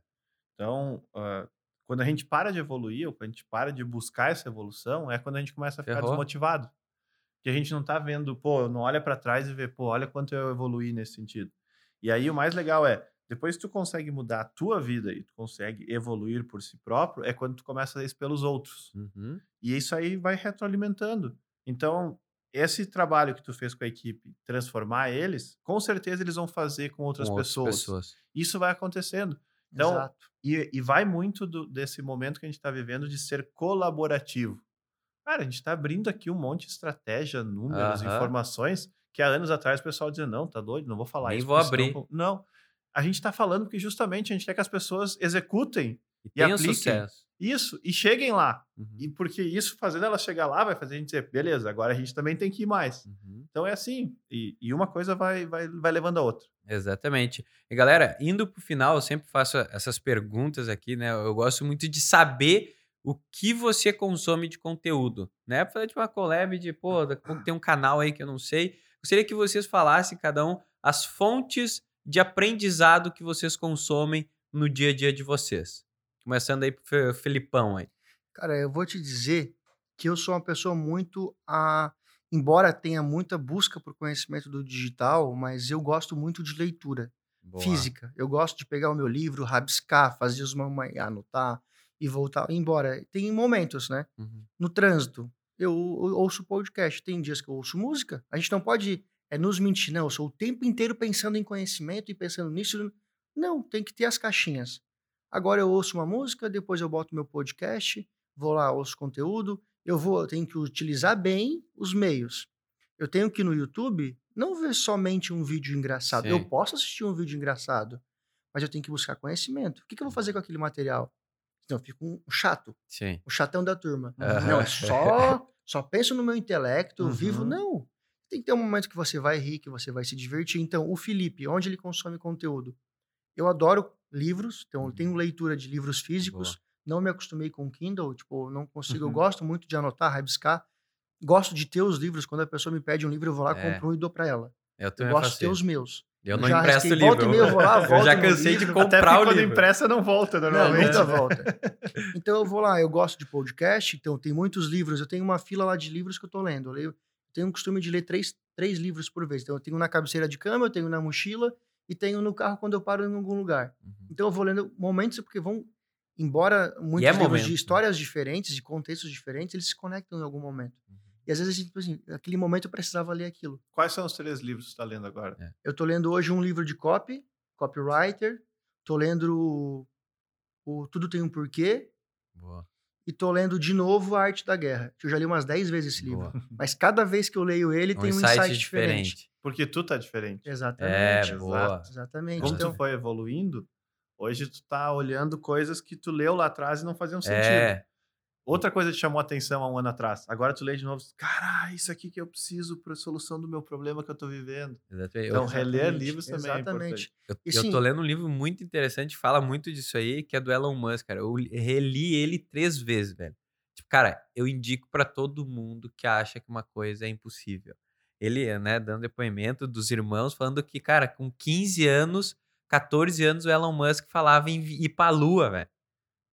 Então, ah, quando a gente para de evoluir, ou quando a gente para de buscar essa evolução, é quando a gente começa a ficar Ferrou. desmotivado. Que a gente não tá vendo, pô, não olha para trás e vê, pô, olha quanto eu evoluí nesse sentido. E aí o mais legal é, depois que tu consegue mudar a tua vida e tu consegue evoluir por si próprio, é quando tu começa isso pelos outros. Uhum. E isso aí vai retroalimentando. Então, esse trabalho que tu fez com a equipe, transformar eles, com certeza eles vão fazer com outras Com pessoas. pessoas. Isso vai acontecendo. Então, Exato. E, e vai muito do- desse momento que a gente está vivendo de ser colaborativo. Cara, a gente está abrindo aqui um monte de estratégia, números, Aham. informações, que há anos atrás o pessoal dizia, não, tá doido, não vou falar Nem isso. vou porque senão abrir. vou-" Não, a gente está falando porque justamente a gente quer que as pessoas executem E um apliquem. sucesso. isso e cheguem lá. Uhum, E porque isso, fazendo ela chegar lá, vai fazer a gente dizer, beleza, agora a gente também tem que ir mais. uhum. Então é assim, e, e uma coisa vai, vai, vai levando a outra. Exatamente. E galera, indo pro final, eu sempre faço essas perguntas aqui, né? Eu gosto muito de saber o que você consome de conteúdo, né? Fazer tipo uma collab de, pô, tem um canal aí que eu não sei. Gostaria que vocês falassem, cada um, as fontes de aprendizado que vocês consomem no dia a dia de vocês. Começando aí pro Fe- Felipão aí. Cara, eu vou te dizer que eu sou uma pessoa muito a embora tenha muita busca por conhecimento do digital, mas eu gosto muito de leitura Boa. física. Eu gosto de pegar o meu livro, rabiscar, fazer os mamãe, anotar e voltar. Embora tem momentos, né? Uhum. No trânsito, eu ou- ouço podcast. Tem dias que eu ouço música. A gente não pode é, nos mentir, não. Eu sou o tempo inteiro pensando em conhecimento e pensando nisso. Não, tem que ter as caixinhas. Agora eu ouço uma música, depois eu boto meu podcast, vou lá, ouço conteúdo. Eu vou, eu tenho que utilizar bem os meios. Eu tenho que no YouTube não ver somente um vídeo engraçado. Eu Sim. posso assistir um vídeo engraçado, mas eu tenho que buscar conhecimento. O que, que eu vou fazer com aquele material? Então, eu fico um chato Sim. o chatão da turma. Aham. Não, é só, só penso no meu intelecto, eu vivo. Uhum. Não. Tem que ter um momento que você vai rir, que você vai se divertir. Então, o Felipe, onde ele consome conteúdo? Eu adoro livros, então eu Uhum. tenho leitura de livros físicos. Boa. Não me acostumei com Kindle, tipo, não consigo. Eu Uhum. gosto muito de anotar, rabiscar. Gosto de ter os livros. Quando a pessoa me pede um livro, eu vou lá, É. compro um e dou pra ela. Eu Eu gosto de ter os meus. Eu Eu não já empresto arrisquei, livro. volta e meia eu vou lá, eu volto já no cansei de livro. comprar Até o quando livro. impressa não volta Não, normalmente. nunca volta. Então eu vou lá, eu gosto de podcast, então tem muitos livros. Eu tenho uma fila lá de livros que eu tô lendo. Eu, leio, eu tenho o costume de ler três, três livros por vez. Então eu tenho na cabeceira de cama, eu tenho na mochila e tenho no carro quando eu paro em algum lugar. Uhum. Então eu vou lendo momentos, porque vão. Embora muitos é livros momento, de né? histórias diferentes, de contextos diferentes, eles se conectam em algum momento. Uhum. E às vezes, tipo assim, naquele momento eu precisava ler aquilo. Quais são os três livros que você está lendo agora? Eu tô lendo hoje um livro de copy, copywriter. Tô lendo o, o Tudo Tem um Porquê. Boa. E tô lendo de novo A Arte da Guerra. que Eu já li umas 10 vezes esse livro. Boa. Mas cada vez que eu leio ele, Um tem um insight insight diferente. diferente. Porque tu tá diferente. Exatamente. É, boa. Exatamente. Como Então, tu foi evoluindo, hoje tu tá olhando coisas que tu leu lá atrás e não faziam sentido. É, Outra coisa te chamou a atenção há um ano atrás. Agora tu lê de novo, cara, isso aqui que eu preciso para solução do meu problema que eu tô vivendo. exatamente. Então, Eu, reler livros também é Exatamente. eu, E eu sim- tô lendo um livro muito interessante, fala muito disso aí, que é do Elon Musk, cara. Eu li- reli ele três vezes, velho. Tipo, cara, eu indico pra todo mundo que acha que uma coisa é impossível. Ele, né, dando depoimento dos irmãos, falando que, cara, com 15 anos, 14 anos, o Elon Musk falava em ir pra lua, velho.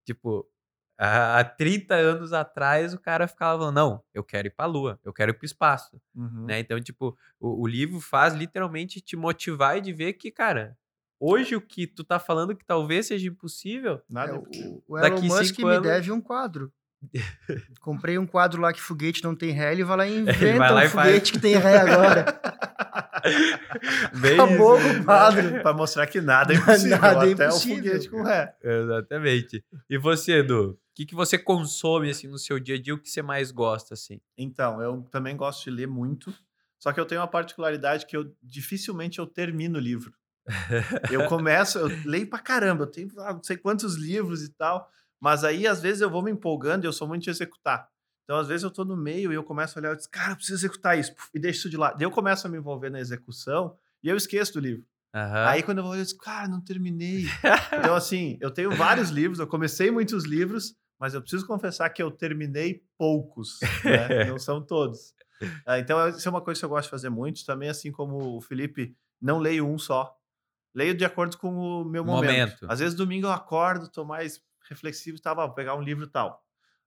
Tipo, há há 30 anos atrás, o cara ficava falando, não, eu quero ir pra lua, eu quero ir pro espaço. Uhum. né? Então, tipo, o, o livro faz literalmente te motivar e de ver que, cara, hoje o que tu tá falando que talvez seja impossível, Nada. É, o, o Daqui Elon Musk me anos- deve um quadro. Comprei um quadro lá que foguete não tem ré, ele vai lá e vai inventa lá um e faz. foguete que tem ré agora. Bem Acabou isso. com o quadro. Para mostrar que nada é impossível. Nada é até impossível. o foguete com ré. Exatamente. E você, Edu? O que, que você consome, assim, no seu dia a dia? O que você mais gosta, assim? Então, eu também gosto de ler muito. Só que eu tenho uma particularidade que eu dificilmente eu termino o livro. Eu começo, eu leio pra caramba, eu tenho ah, não sei quantos livros e tal, mas aí às vezes eu vou me empolgando e eu sou muito de executar. Então, às vezes eu tô no meio e eu começo a olhar e digo, cara, eu preciso executar isso, e deixo isso de lado. Daí eu começo a me envolver na execução e eu esqueço do livro. Aham. Aí quando eu vou, eu digo, cara, não terminei. então, assim, eu tenho vários livros, eu comecei muitos livros, mas eu preciso confessar que eu terminei poucos, né? não são todos. Ah, então, isso é uma coisa que eu gosto de fazer muito. Também, assim como o Felipe, não leio um só. Leio de acordo com o meu momento. Momento. Às vezes, domingo eu acordo, tô mais reflexivo e tal, vou pegar um livro tal.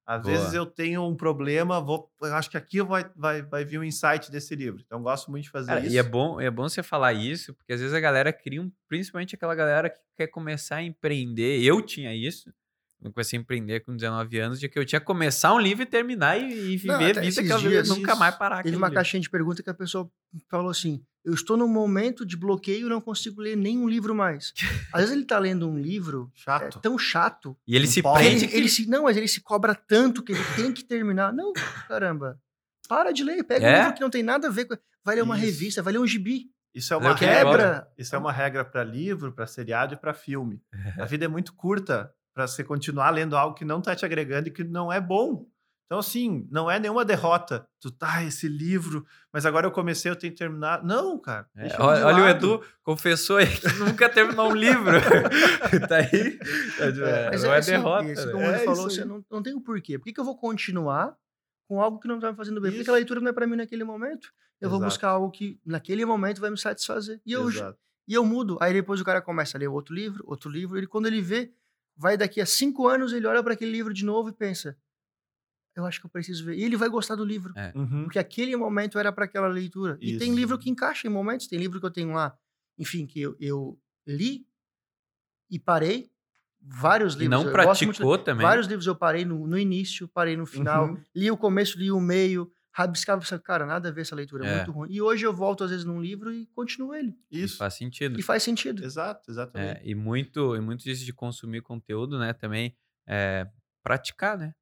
Às Boa. vezes eu tenho um problema, vou, eu acho que aqui vai, vai, vai vir um insight desse livro. Então, eu gosto muito de fazer Cara, isso. e é bom, é bom você falar isso, porque às vezes a galera cria, um, principalmente aquela galera que quer começar a empreender. Eu tinha isso. Eu comecei a empreender com 19 anos, de que eu tinha que começar um livro e terminar e, e Não, viver até vida que eu dias nunca mais parar Teve uma livro. caixinha de pergunta que a pessoa falou assim: eu estou num momento de bloqueio e não consigo ler nenhum livro mais. Às vezes ele tá lendo um livro é, Chato. tão chato. E ele Um se prende. Ele, ele se, não, mas ele se cobra tanto que ele tem que terminar. Não, caramba. Para de ler. Pega É? um livro que não tem nada a ver com. Vai ler uma Isso. revista, vai ler um gibi. Isso é uma regra. Isso é uma regra para livro, para seriado e para filme. A vida é muito curta para você continuar lendo algo que não tá te agregando e que não é bom. Então, assim, não é nenhuma derrota. Tu tá, esse livro, mas agora eu comecei, eu tenho que terminar. Não, cara. É, olha, olha o. Edu, confessou aí que nunca terminou um livro. tá aí. É, Mas não é, assim, derrota. assim né? como É ele isso falou, você não, não tem o porquê. Por que, que eu vou continuar com algo que não tá me fazendo bem? Porque Isso. a leitura não é para mim naquele momento. Eu vou Exato. buscar algo que naquele momento vai me satisfazer. E eu, Exato. e eu mudo. Aí depois o cara começa a ler outro livro, outro livro. Ele, quando ele vê, vai daqui a cinco anos, ele olha para aquele livro de novo e pensa: Eu acho que eu preciso ver. E ele vai gostar do livro. É. Uhum. Porque aquele momento era para aquela leitura. E tem Isso. livro que encaixa em momentos. Tem livro que eu tenho lá, enfim, que eu, eu li e parei. Vários E livros. não eu gosto muito praticou também. Vários livros eu parei no, no início, parei no final. Uhum. Li o começo, li o meio. Rabiscava, cara, nada a ver essa leitura, é É. muito ruim. E hoje eu volto, às vezes, num livro e continuo ele. Isso. Faz sentido. E faz sentido. Exato, exatamente. É, e muito, e muito disso de consumir conteúdo, né? Também é praticar, né?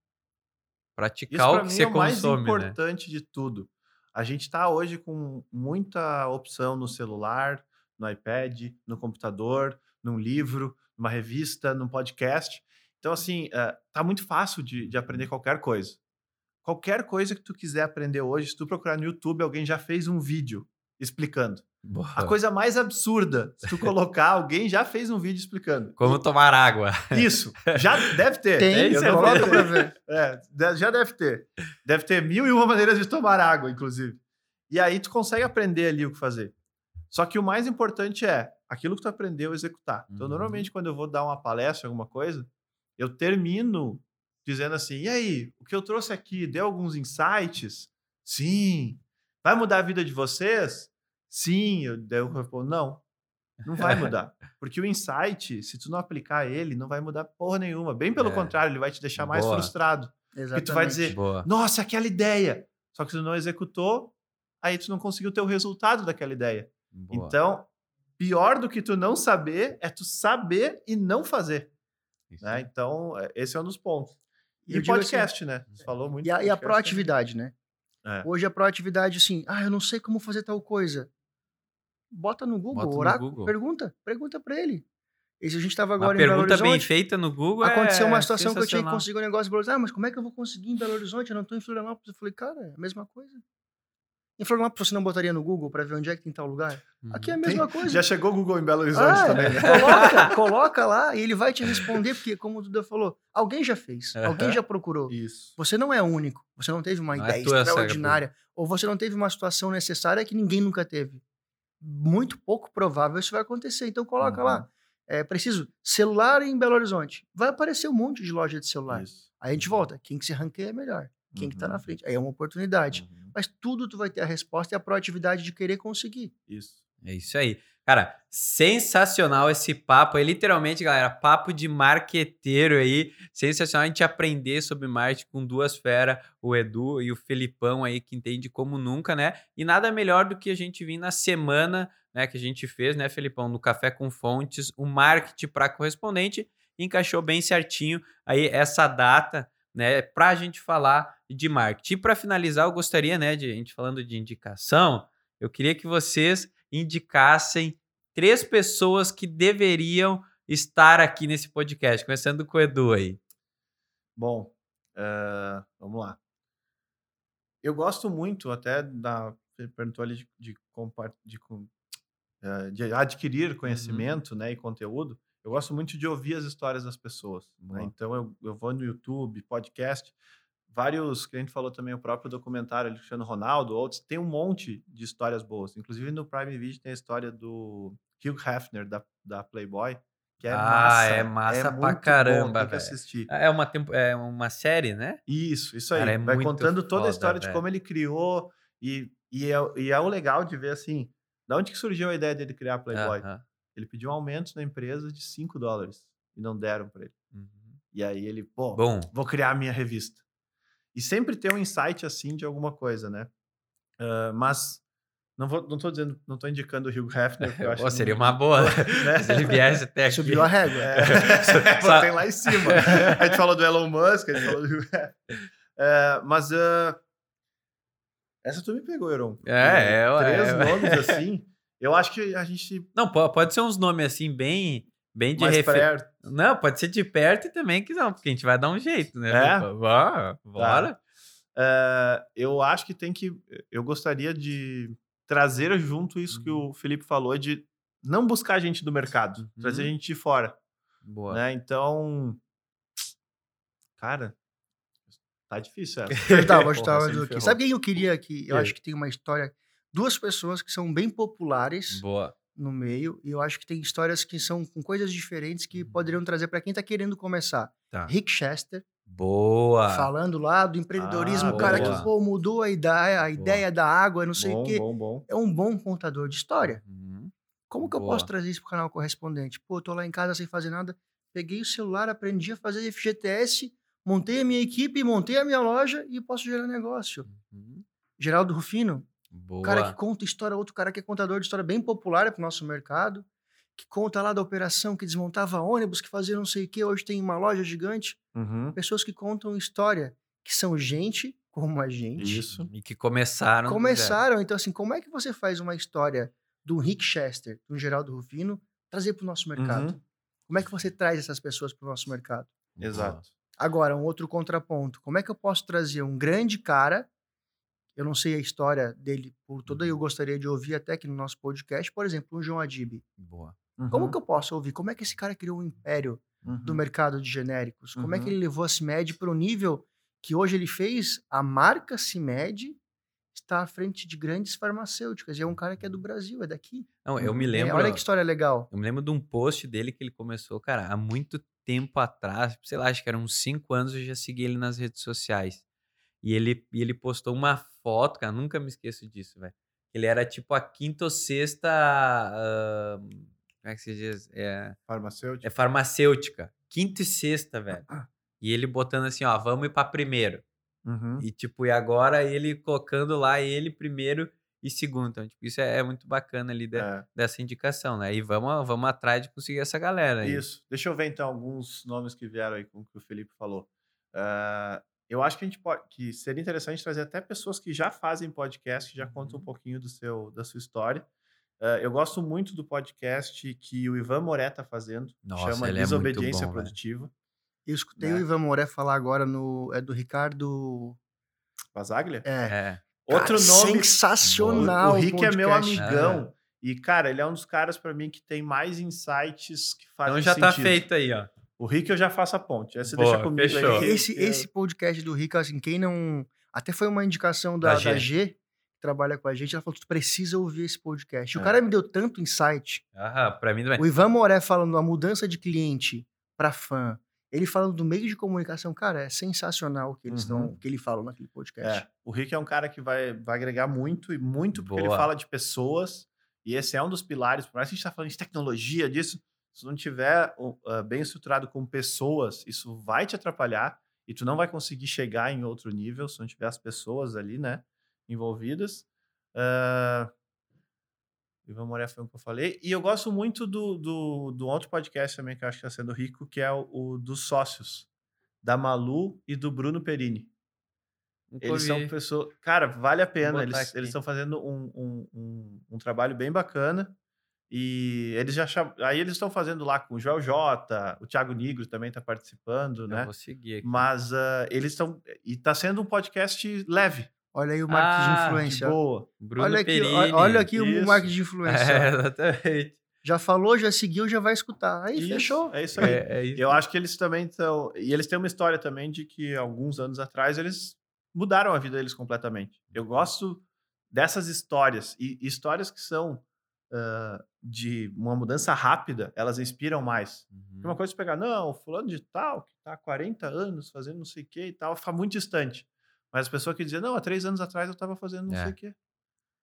Praticar Isso o que mim você é o mais né? importante de tudo. A gente está hoje com muita opção no celular, no iPad, no computador, num livro, numa revista, num podcast. Então, assim, eh, tá muito fácil de, de aprender qualquer coisa. Qualquer coisa que tu quiser aprender hoje, se tu procurar no YouTube, alguém já fez um vídeo explicando. Boa. A coisa mais absurda, se tu colocar, alguém já fez um vídeo explicando. Como tomar água. Isso, já deve ter. Tem, Eu você coloca pra ver. é, já deve ter. Deve ter mil e uma maneiras de tomar água, inclusive. E aí tu consegue aprender ali o que fazer. Só que o mais importante é aquilo que tu aprendeu executar. Então, Uhum. normalmente, quando eu vou dar uma palestra, alguma coisa, eu termino dizendo assim: e aí, o que eu trouxe aqui deu alguns insights? Sim. Vai mudar a vida de vocês? Sim. Eu, daí eu respondo: não. Não vai mudar. Porque o insight, se tu não aplicar ele, não vai mudar porra nenhuma. Bem pelo É. contrário, ele vai te deixar mais Boa. frustrado. Exatamente. tu vai dizer, Boa. Nossa, aquela ideia! Só que tu não executou, aí tu não conseguiu ter o resultado daquela ideia. Boa. Então, pior do que tu não saber é tu saber e não fazer. Né? Então, é, esse é um dos pontos. E Eu digo podcast, né? Você falou muito. E a, e a podcast proatividade, né? É. Hoje a proatividade, assim, ah, eu não sei como fazer tal coisa. Bota no Google, Bota no oráculo, Google. pergunta, pergunta pra ele. Se a gente tava Uma agora em Belo pergunta bem Horizonte, feita no Google aconteceu é uma situação que eu tinha que conseguir um negócio em Belo Horizonte. Ah, mas como é que eu vou conseguir em Belo Horizonte? Eu não tô em Florianópolis. Eu falei, cara, é a mesma coisa. Em Florianópolis você não botaria no Google pra ver onde é que tem tal lugar? Uhum. Aqui é a Tem- mesma coisa. Já chegou o Google em Belo Horizonte Ah, também, né? coloca, coloca lá e ele vai te responder, porque, como o Duda falou, alguém já fez, alguém já procurou. Isso. Você não é único, você não teve uma Não é ideia tua, extraordinária, ou você não teve uma situação necessária que ninguém nunca teve. Muito pouco provável isso vai acontecer. Então coloca Uhum. lá. É preciso celular em Belo Horizonte. Vai aparecer um monte de loja de celular. Isso. Aí a gente volta. Quem que se ranqueia é melhor. Quem que tá Uhum. na frente. Aí é uma oportunidade. Uhum. Mas tudo tu vai ter a resposta e a proatividade de querer conseguir. Isso. É isso aí. Cara, sensacional esse papo aí. Literalmente, galera, papo de marqueteiro aí. Sensacional a gente aprender sobre marketing com duas feras, o Edu e o Felipão aí, que entende como nunca, né? E nada melhor do que a gente vir na semana né, que a gente fez, né, Felipão, no Café com Fontes, o marketing para correspondente. Encaixou bem certinho aí essa data, né, para a gente falar de marketing. E para finalizar, eu gostaria, né, de a gente falando de indicação, eu queria que vocês indicassem três pessoas que deveriam estar aqui nesse podcast, começando com o Edu aí. Bom, eh, vamos lá. Eu gosto muito até da. Você perguntou ali de, de, de eh, de adquirir conhecimento né, e conteúdo. Eu gosto muito de ouvir as histórias das pessoas. né? Boa. Então eu, eu vou no YouTube, podcast, vários, que a gente falou também, o próprio documentário Cristiano Ronaldo, outros, tem um monte de histórias boas. Inclusive no Prime Video tem a história do Hugh Hefner, da, da Playboy, que é Ah, massa. é massa pra muito bom, caramba, velho. assistir. É uma, tempo- é uma série, né? Isso, isso aí. Cara, é Vai contando toda foda, a história de como ele criou e, e, é, e é o legal de ver assim, da onde que surgiu a ideia dele criar a Playboy? Aham. Ele pediu um aumento na empresa de 5 dólares e não deram para ele. Uhum. E aí ele, pô, Bom, vou criar a minha revista. E sempre tem um insight assim de alguma coisa, né? Ah, mas Não, vou, não tô dizendo, não tô indicando o Hugh Hefner. porque eu acho Pô, seria uma boa, né? Se ele viesse até aqui. Subiu a régua. É, Só- tem lá em cima. A gente falou do Elon Musk, a gente falou do Hugh Hefner. É, mas ah, essa tu me pegou, Euron. É, é, ué, Três é, nomes assim. Eu acho que a gente Não, po- pode ser uns nomes assim, bem, bem de mais referência. perto. Não, pode ser de perto e também que não, porque a gente vai dar um jeito, né? É? Bora, bora. É, eu acho que tem que. Eu gostaria de trazer junto isso que Uhum. o Felipe falou de não buscar gente do mercado, Uhum. trazer gente de fora. Boa. Né? Então. Cara, tá difícil essa. Eu tava, eu tava aqui. Sabe quem eu queria aqui? Eu Quem? acho que tem uma história. Duas pessoas que são bem populares Boa. no meio, e eu acho que tem histórias que são com coisas diferentes que poderiam trazer para quem tá querendo começar. Uhum. Tá. Rick Chester, Boa. falando lá do empreendedorismo, Ah, o cara boa. que pô, mudou a ideia, a ideia da água, não sei bom, o quê. bom, bom. É um bom contador de história. Uhum. Como que eu Boa. posso trazer isso pro canal correspondente? Pô, eu tô lá em casa sem fazer nada, peguei o celular, aprendi a fazer FGTS, montei a minha equipe, montei a minha loja e posso gerar negócio. Uhum. Geraldo Rufino, Boa. o cara que conta história, outro cara que é contador de história bem popular pro nosso mercado, que conta lá da operação que desmontava ônibus, que fazia não sei o que, hoje tem uma loja gigante. Uhum. Pessoas que contam história, que são gente como a gente. Isso. E que começaram. Começaram, então assim, como é que você faz uma história do Rick Chester, do Geraldo Rufino, trazer para o nosso mercado? Uhum. Como é que você traz essas pessoas para o nosso mercado? Exato. Agora, um outro contraponto. Como é que eu posso trazer um grande cara? Eu não sei a história dele por toda, eu gostaria de ouvir até aqui no nosso podcast, por exemplo, um João Adib. Boa. Como que eu posso ouvir? Como é que esse cara criou um império do mercado de genéricos? Como é que Uhum. ele levou a CIMED para o nível que hoje ele fez? A marca CIMED está à frente de grandes farmacêuticas. E é um cara que é do Brasil, é daqui. Não, eu me É, lembro. olha que história legal. Eu me lembro de um post dele que ele começou, cara, há muito tempo atrás, sei lá, acho que eram uns cinco anos, eu já segui ele nas redes sociais. E ele, e ele postou uma foto, cara, nunca me esqueço disso, velho. Ele era tipo a quinta ou sexta. ah, como é que se diz? É, Farmacêutico. é farmacêutica. Quinta e sexta, velho. E ele botando assim, ó, vamos ir pra primeiro. Uhum. E tipo, e agora ele colocando lá ele primeiro e segundo. Então, tipo, isso é, é muito bacana ali É. dessa indicação, né? E vamos, vamos atrás de conseguir essa galera aí. Isso. Deixa eu ver então alguns nomes que vieram aí com o que o Felipe falou. Ah, eu acho que a gente pode, que seria interessante trazer até pessoas que já fazem podcast, que já contam um Uhum. pouquinho do seu, da sua história. Ah, eu gosto muito do podcast que o Ivan Moré tá fazendo, Nossa, chama ele é muito Desobediência bom, velho. Produtiva. Eu escutei Né? o Ivan Moré falar agora no. É do Ricardo. Vazaglia? É. É. Outro Cara, nome. Sensacional. O Rick é meu podcast. amigão. E, cara, ele é um dos caras pra mim que tem mais insights que fazem Então já tá sentido. feito aí, ó. O Rick eu já faço a ponte. Essa Boa, deixa comigo fechou. aí. Esse, que eu- esse podcast do Rick, assim, quem não. Até foi uma indicação da, Da da G. Trabalha com a gente. Ela falou: tu precisa ouvir esse podcast. O É. cara me deu tanto insight. Ah, pra mim também. O Ivan Moré falando a mudança de cliente para fã. Ele falando do meio de comunicação, cara, é sensacional o que eles Uhum. estão, que ele falou naquele podcast. É, o Rick é um cara que vai, vai agregar muito e muito porque ele Boa. fala de pessoas e esse é um dos pilares. Por mais que a gente está falando de tecnologia, disso, se não tiver uh, bem estruturado com pessoas, isso vai te atrapalhar e tu não vai conseguir chegar em outro nível se não tiver as pessoas ali, né, envolvidas. Uh, Ivan Moré foi um que eu falei. E eu gosto muito do, do, do outro podcast também que eu acho que está sendo rico, que é o, o dos sócios, da Malu e do Bruno Perini. Nunca Eles são pessoas. Cara, vale a pena. Eles aqui. eles estão fazendo um, um, um, um trabalho bem bacana. E eles já cham... Aí eles estão fazendo lá com o Joel J, o Thiago Nigro também está participando, Eu né? vou seguir aqui. Mas ah, eles estão. E tá sendo um podcast leve, Olha aí o marketing Ah, de de influência. boa. Bruno olha aqui, Perini. olha aqui o Isso. marketing de influência. É, exatamente. Já falou, já seguiu, já vai escutar. Aí Isso, fechou. É isso aí. É, é isso. Eu acho que eles também estão. E eles têm uma história também de que alguns anos atrás eles mudaram a vida deles completamente. Eu gosto dessas histórias. E histórias que são ah, de uma mudança rápida, elas inspiram mais. Uhum. Porque uma coisa é pegar, não, o fulano de tal, que tá há 40 anos fazendo não sei o que e tal, fica muito distante. Mas as pessoas que diziam, não, há três anos atrás eu tava fazendo não É. sei o que.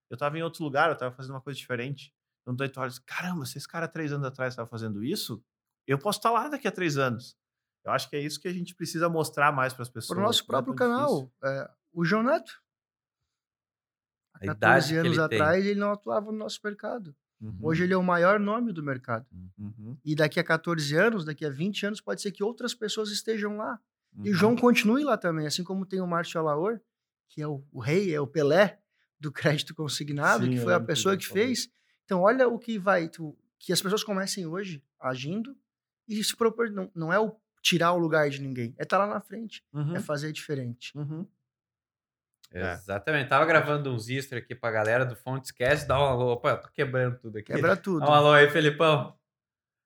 Eu tava em outro lugar, eu tava fazendo uma coisa diferente. Então, daí tu olha, caramba, se esse cara três anos atrás estava fazendo isso, eu posso estar lá daqui a três anos. Eu acho que é isso que a gente precisa mostrar mais para as pessoas. Para o nosso é próprio tão canal. É, o João Neto. Idade 14 que anos ele tem. atrás ele não atuava no nosso mercado. Uhum. Hoje ele é o maior nome do mercado. Uhum. E daqui a 14 anos, daqui a 20 anos, pode ser que outras pessoas estejam lá. E o Uhum. João continue lá também, assim como tem o Márcio Alaor, que é o, o rei, é o Pelé do crédito consignado, Sim, que foi a o pessoa João que fez. Então, olha o que vai. tu- que as pessoas comecem hoje agindo e se propor. Não, não é o tirar o lugar de ninguém, é estar lá na frente, Uhum. é fazer diferente. Uhum. É. Exatamente. Tava gravando uns extras aqui pra galera do Fontes dá um alô. Opa, eu tô quebrando tudo aqui. Quebra tudo. Dá um alô aí, Felipão.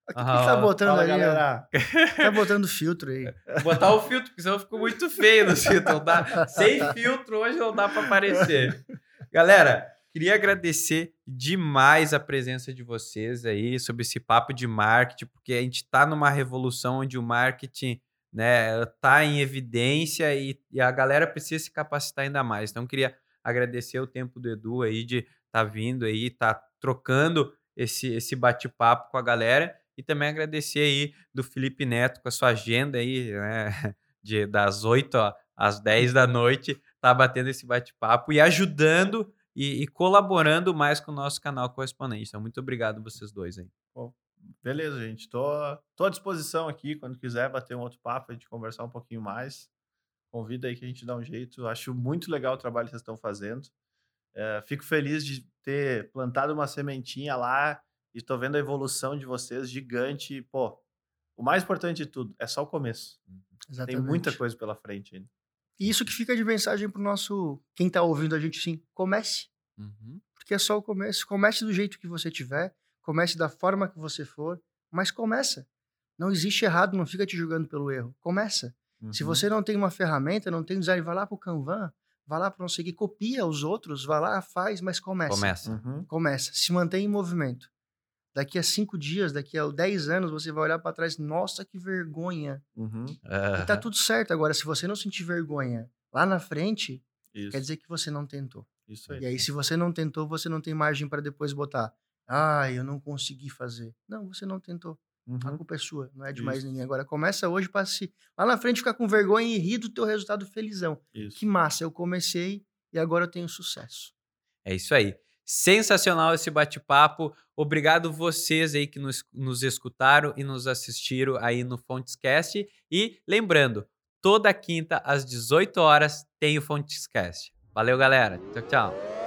O que, tá botando Fala, ali? galera. Tá botando filtro aí. Vou botar o filtro, porque senão ficou muito feio no filtro. Dá- Sem filtro hoje não dá pra aparecer. Galera, queria agradecer demais a presença de vocês aí sobre esse papo de marketing, porque a gente tá numa revolução onde o marketing né, tá em evidência e, e a galera precisa se capacitar ainda mais. Então, queria agradecer o tempo do Edu aí de estar tá vindo aí, tá trocando esse, esse bate-papo com a galera e também agradecer aí do Felipe Neto com a sua agenda aí, né, de, das 8 ó, às 10 da noite, tá batendo esse bate-papo e ajudando e, e colaborando mais com o nosso canal correspondente. Então, muito obrigado vocês dois aí. Beleza, gente. Tô, tô à disposição aqui. Quando quiser bater um outro papo, a gente conversar um pouquinho mais. Convida aí que a gente dá um jeito. Acho muito legal o trabalho que vocês estão fazendo. É, fico feliz de ter plantado uma sementinha lá e tô vendo a evolução de vocês gigante. E, Pô, o mais importante de tudo é só o começo. Exatamente. Tem muita coisa pela frente ainda. E isso que fica de mensagem pro nosso. Quem tá ouvindo a gente, sim. Comece. Uhum. Porque é só o começo. Comece do jeito que você tiver, comece da forma que você for, mas começa. Não existe errado, não fica te julgando pelo erro. Começa. Se Uhum. você não tem uma ferramenta, não tem um design, vai lá pro Canvan, vai lá para não seguir, copia os outros, vai lá, faz, mas começa. Começa. Uhum. Começa. Se mantém em movimento. Daqui a cinco dias, daqui a dez anos, você vai olhar para trás, nossa, que vergonha. Uhum. E tá tudo certo. Agora, se você não sentir vergonha lá na frente, Isso. quer dizer que você não tentou. Isso aí. E aí, se você não tentou, você não tem margem para depois botar. Ah, eu não consegui fazer. Não, você não tentou. A Uhum. culpa é sua, não é de mais ninguém. Agora começa hoje para se lá na frente ficar com vergonha e rir do teu resultado felizão. Isso. Que massa, eu comecei e agora eu tenho sucesso. É isso aí. Sensacional esse bate-papo. Obrigado vocês aí que nos, nos escutaram e nos assistiram aí no Fontescast. E lembrando, toda quinta às 18 horas tem o Fontescast. Valeu, galera. Tchau, tchau.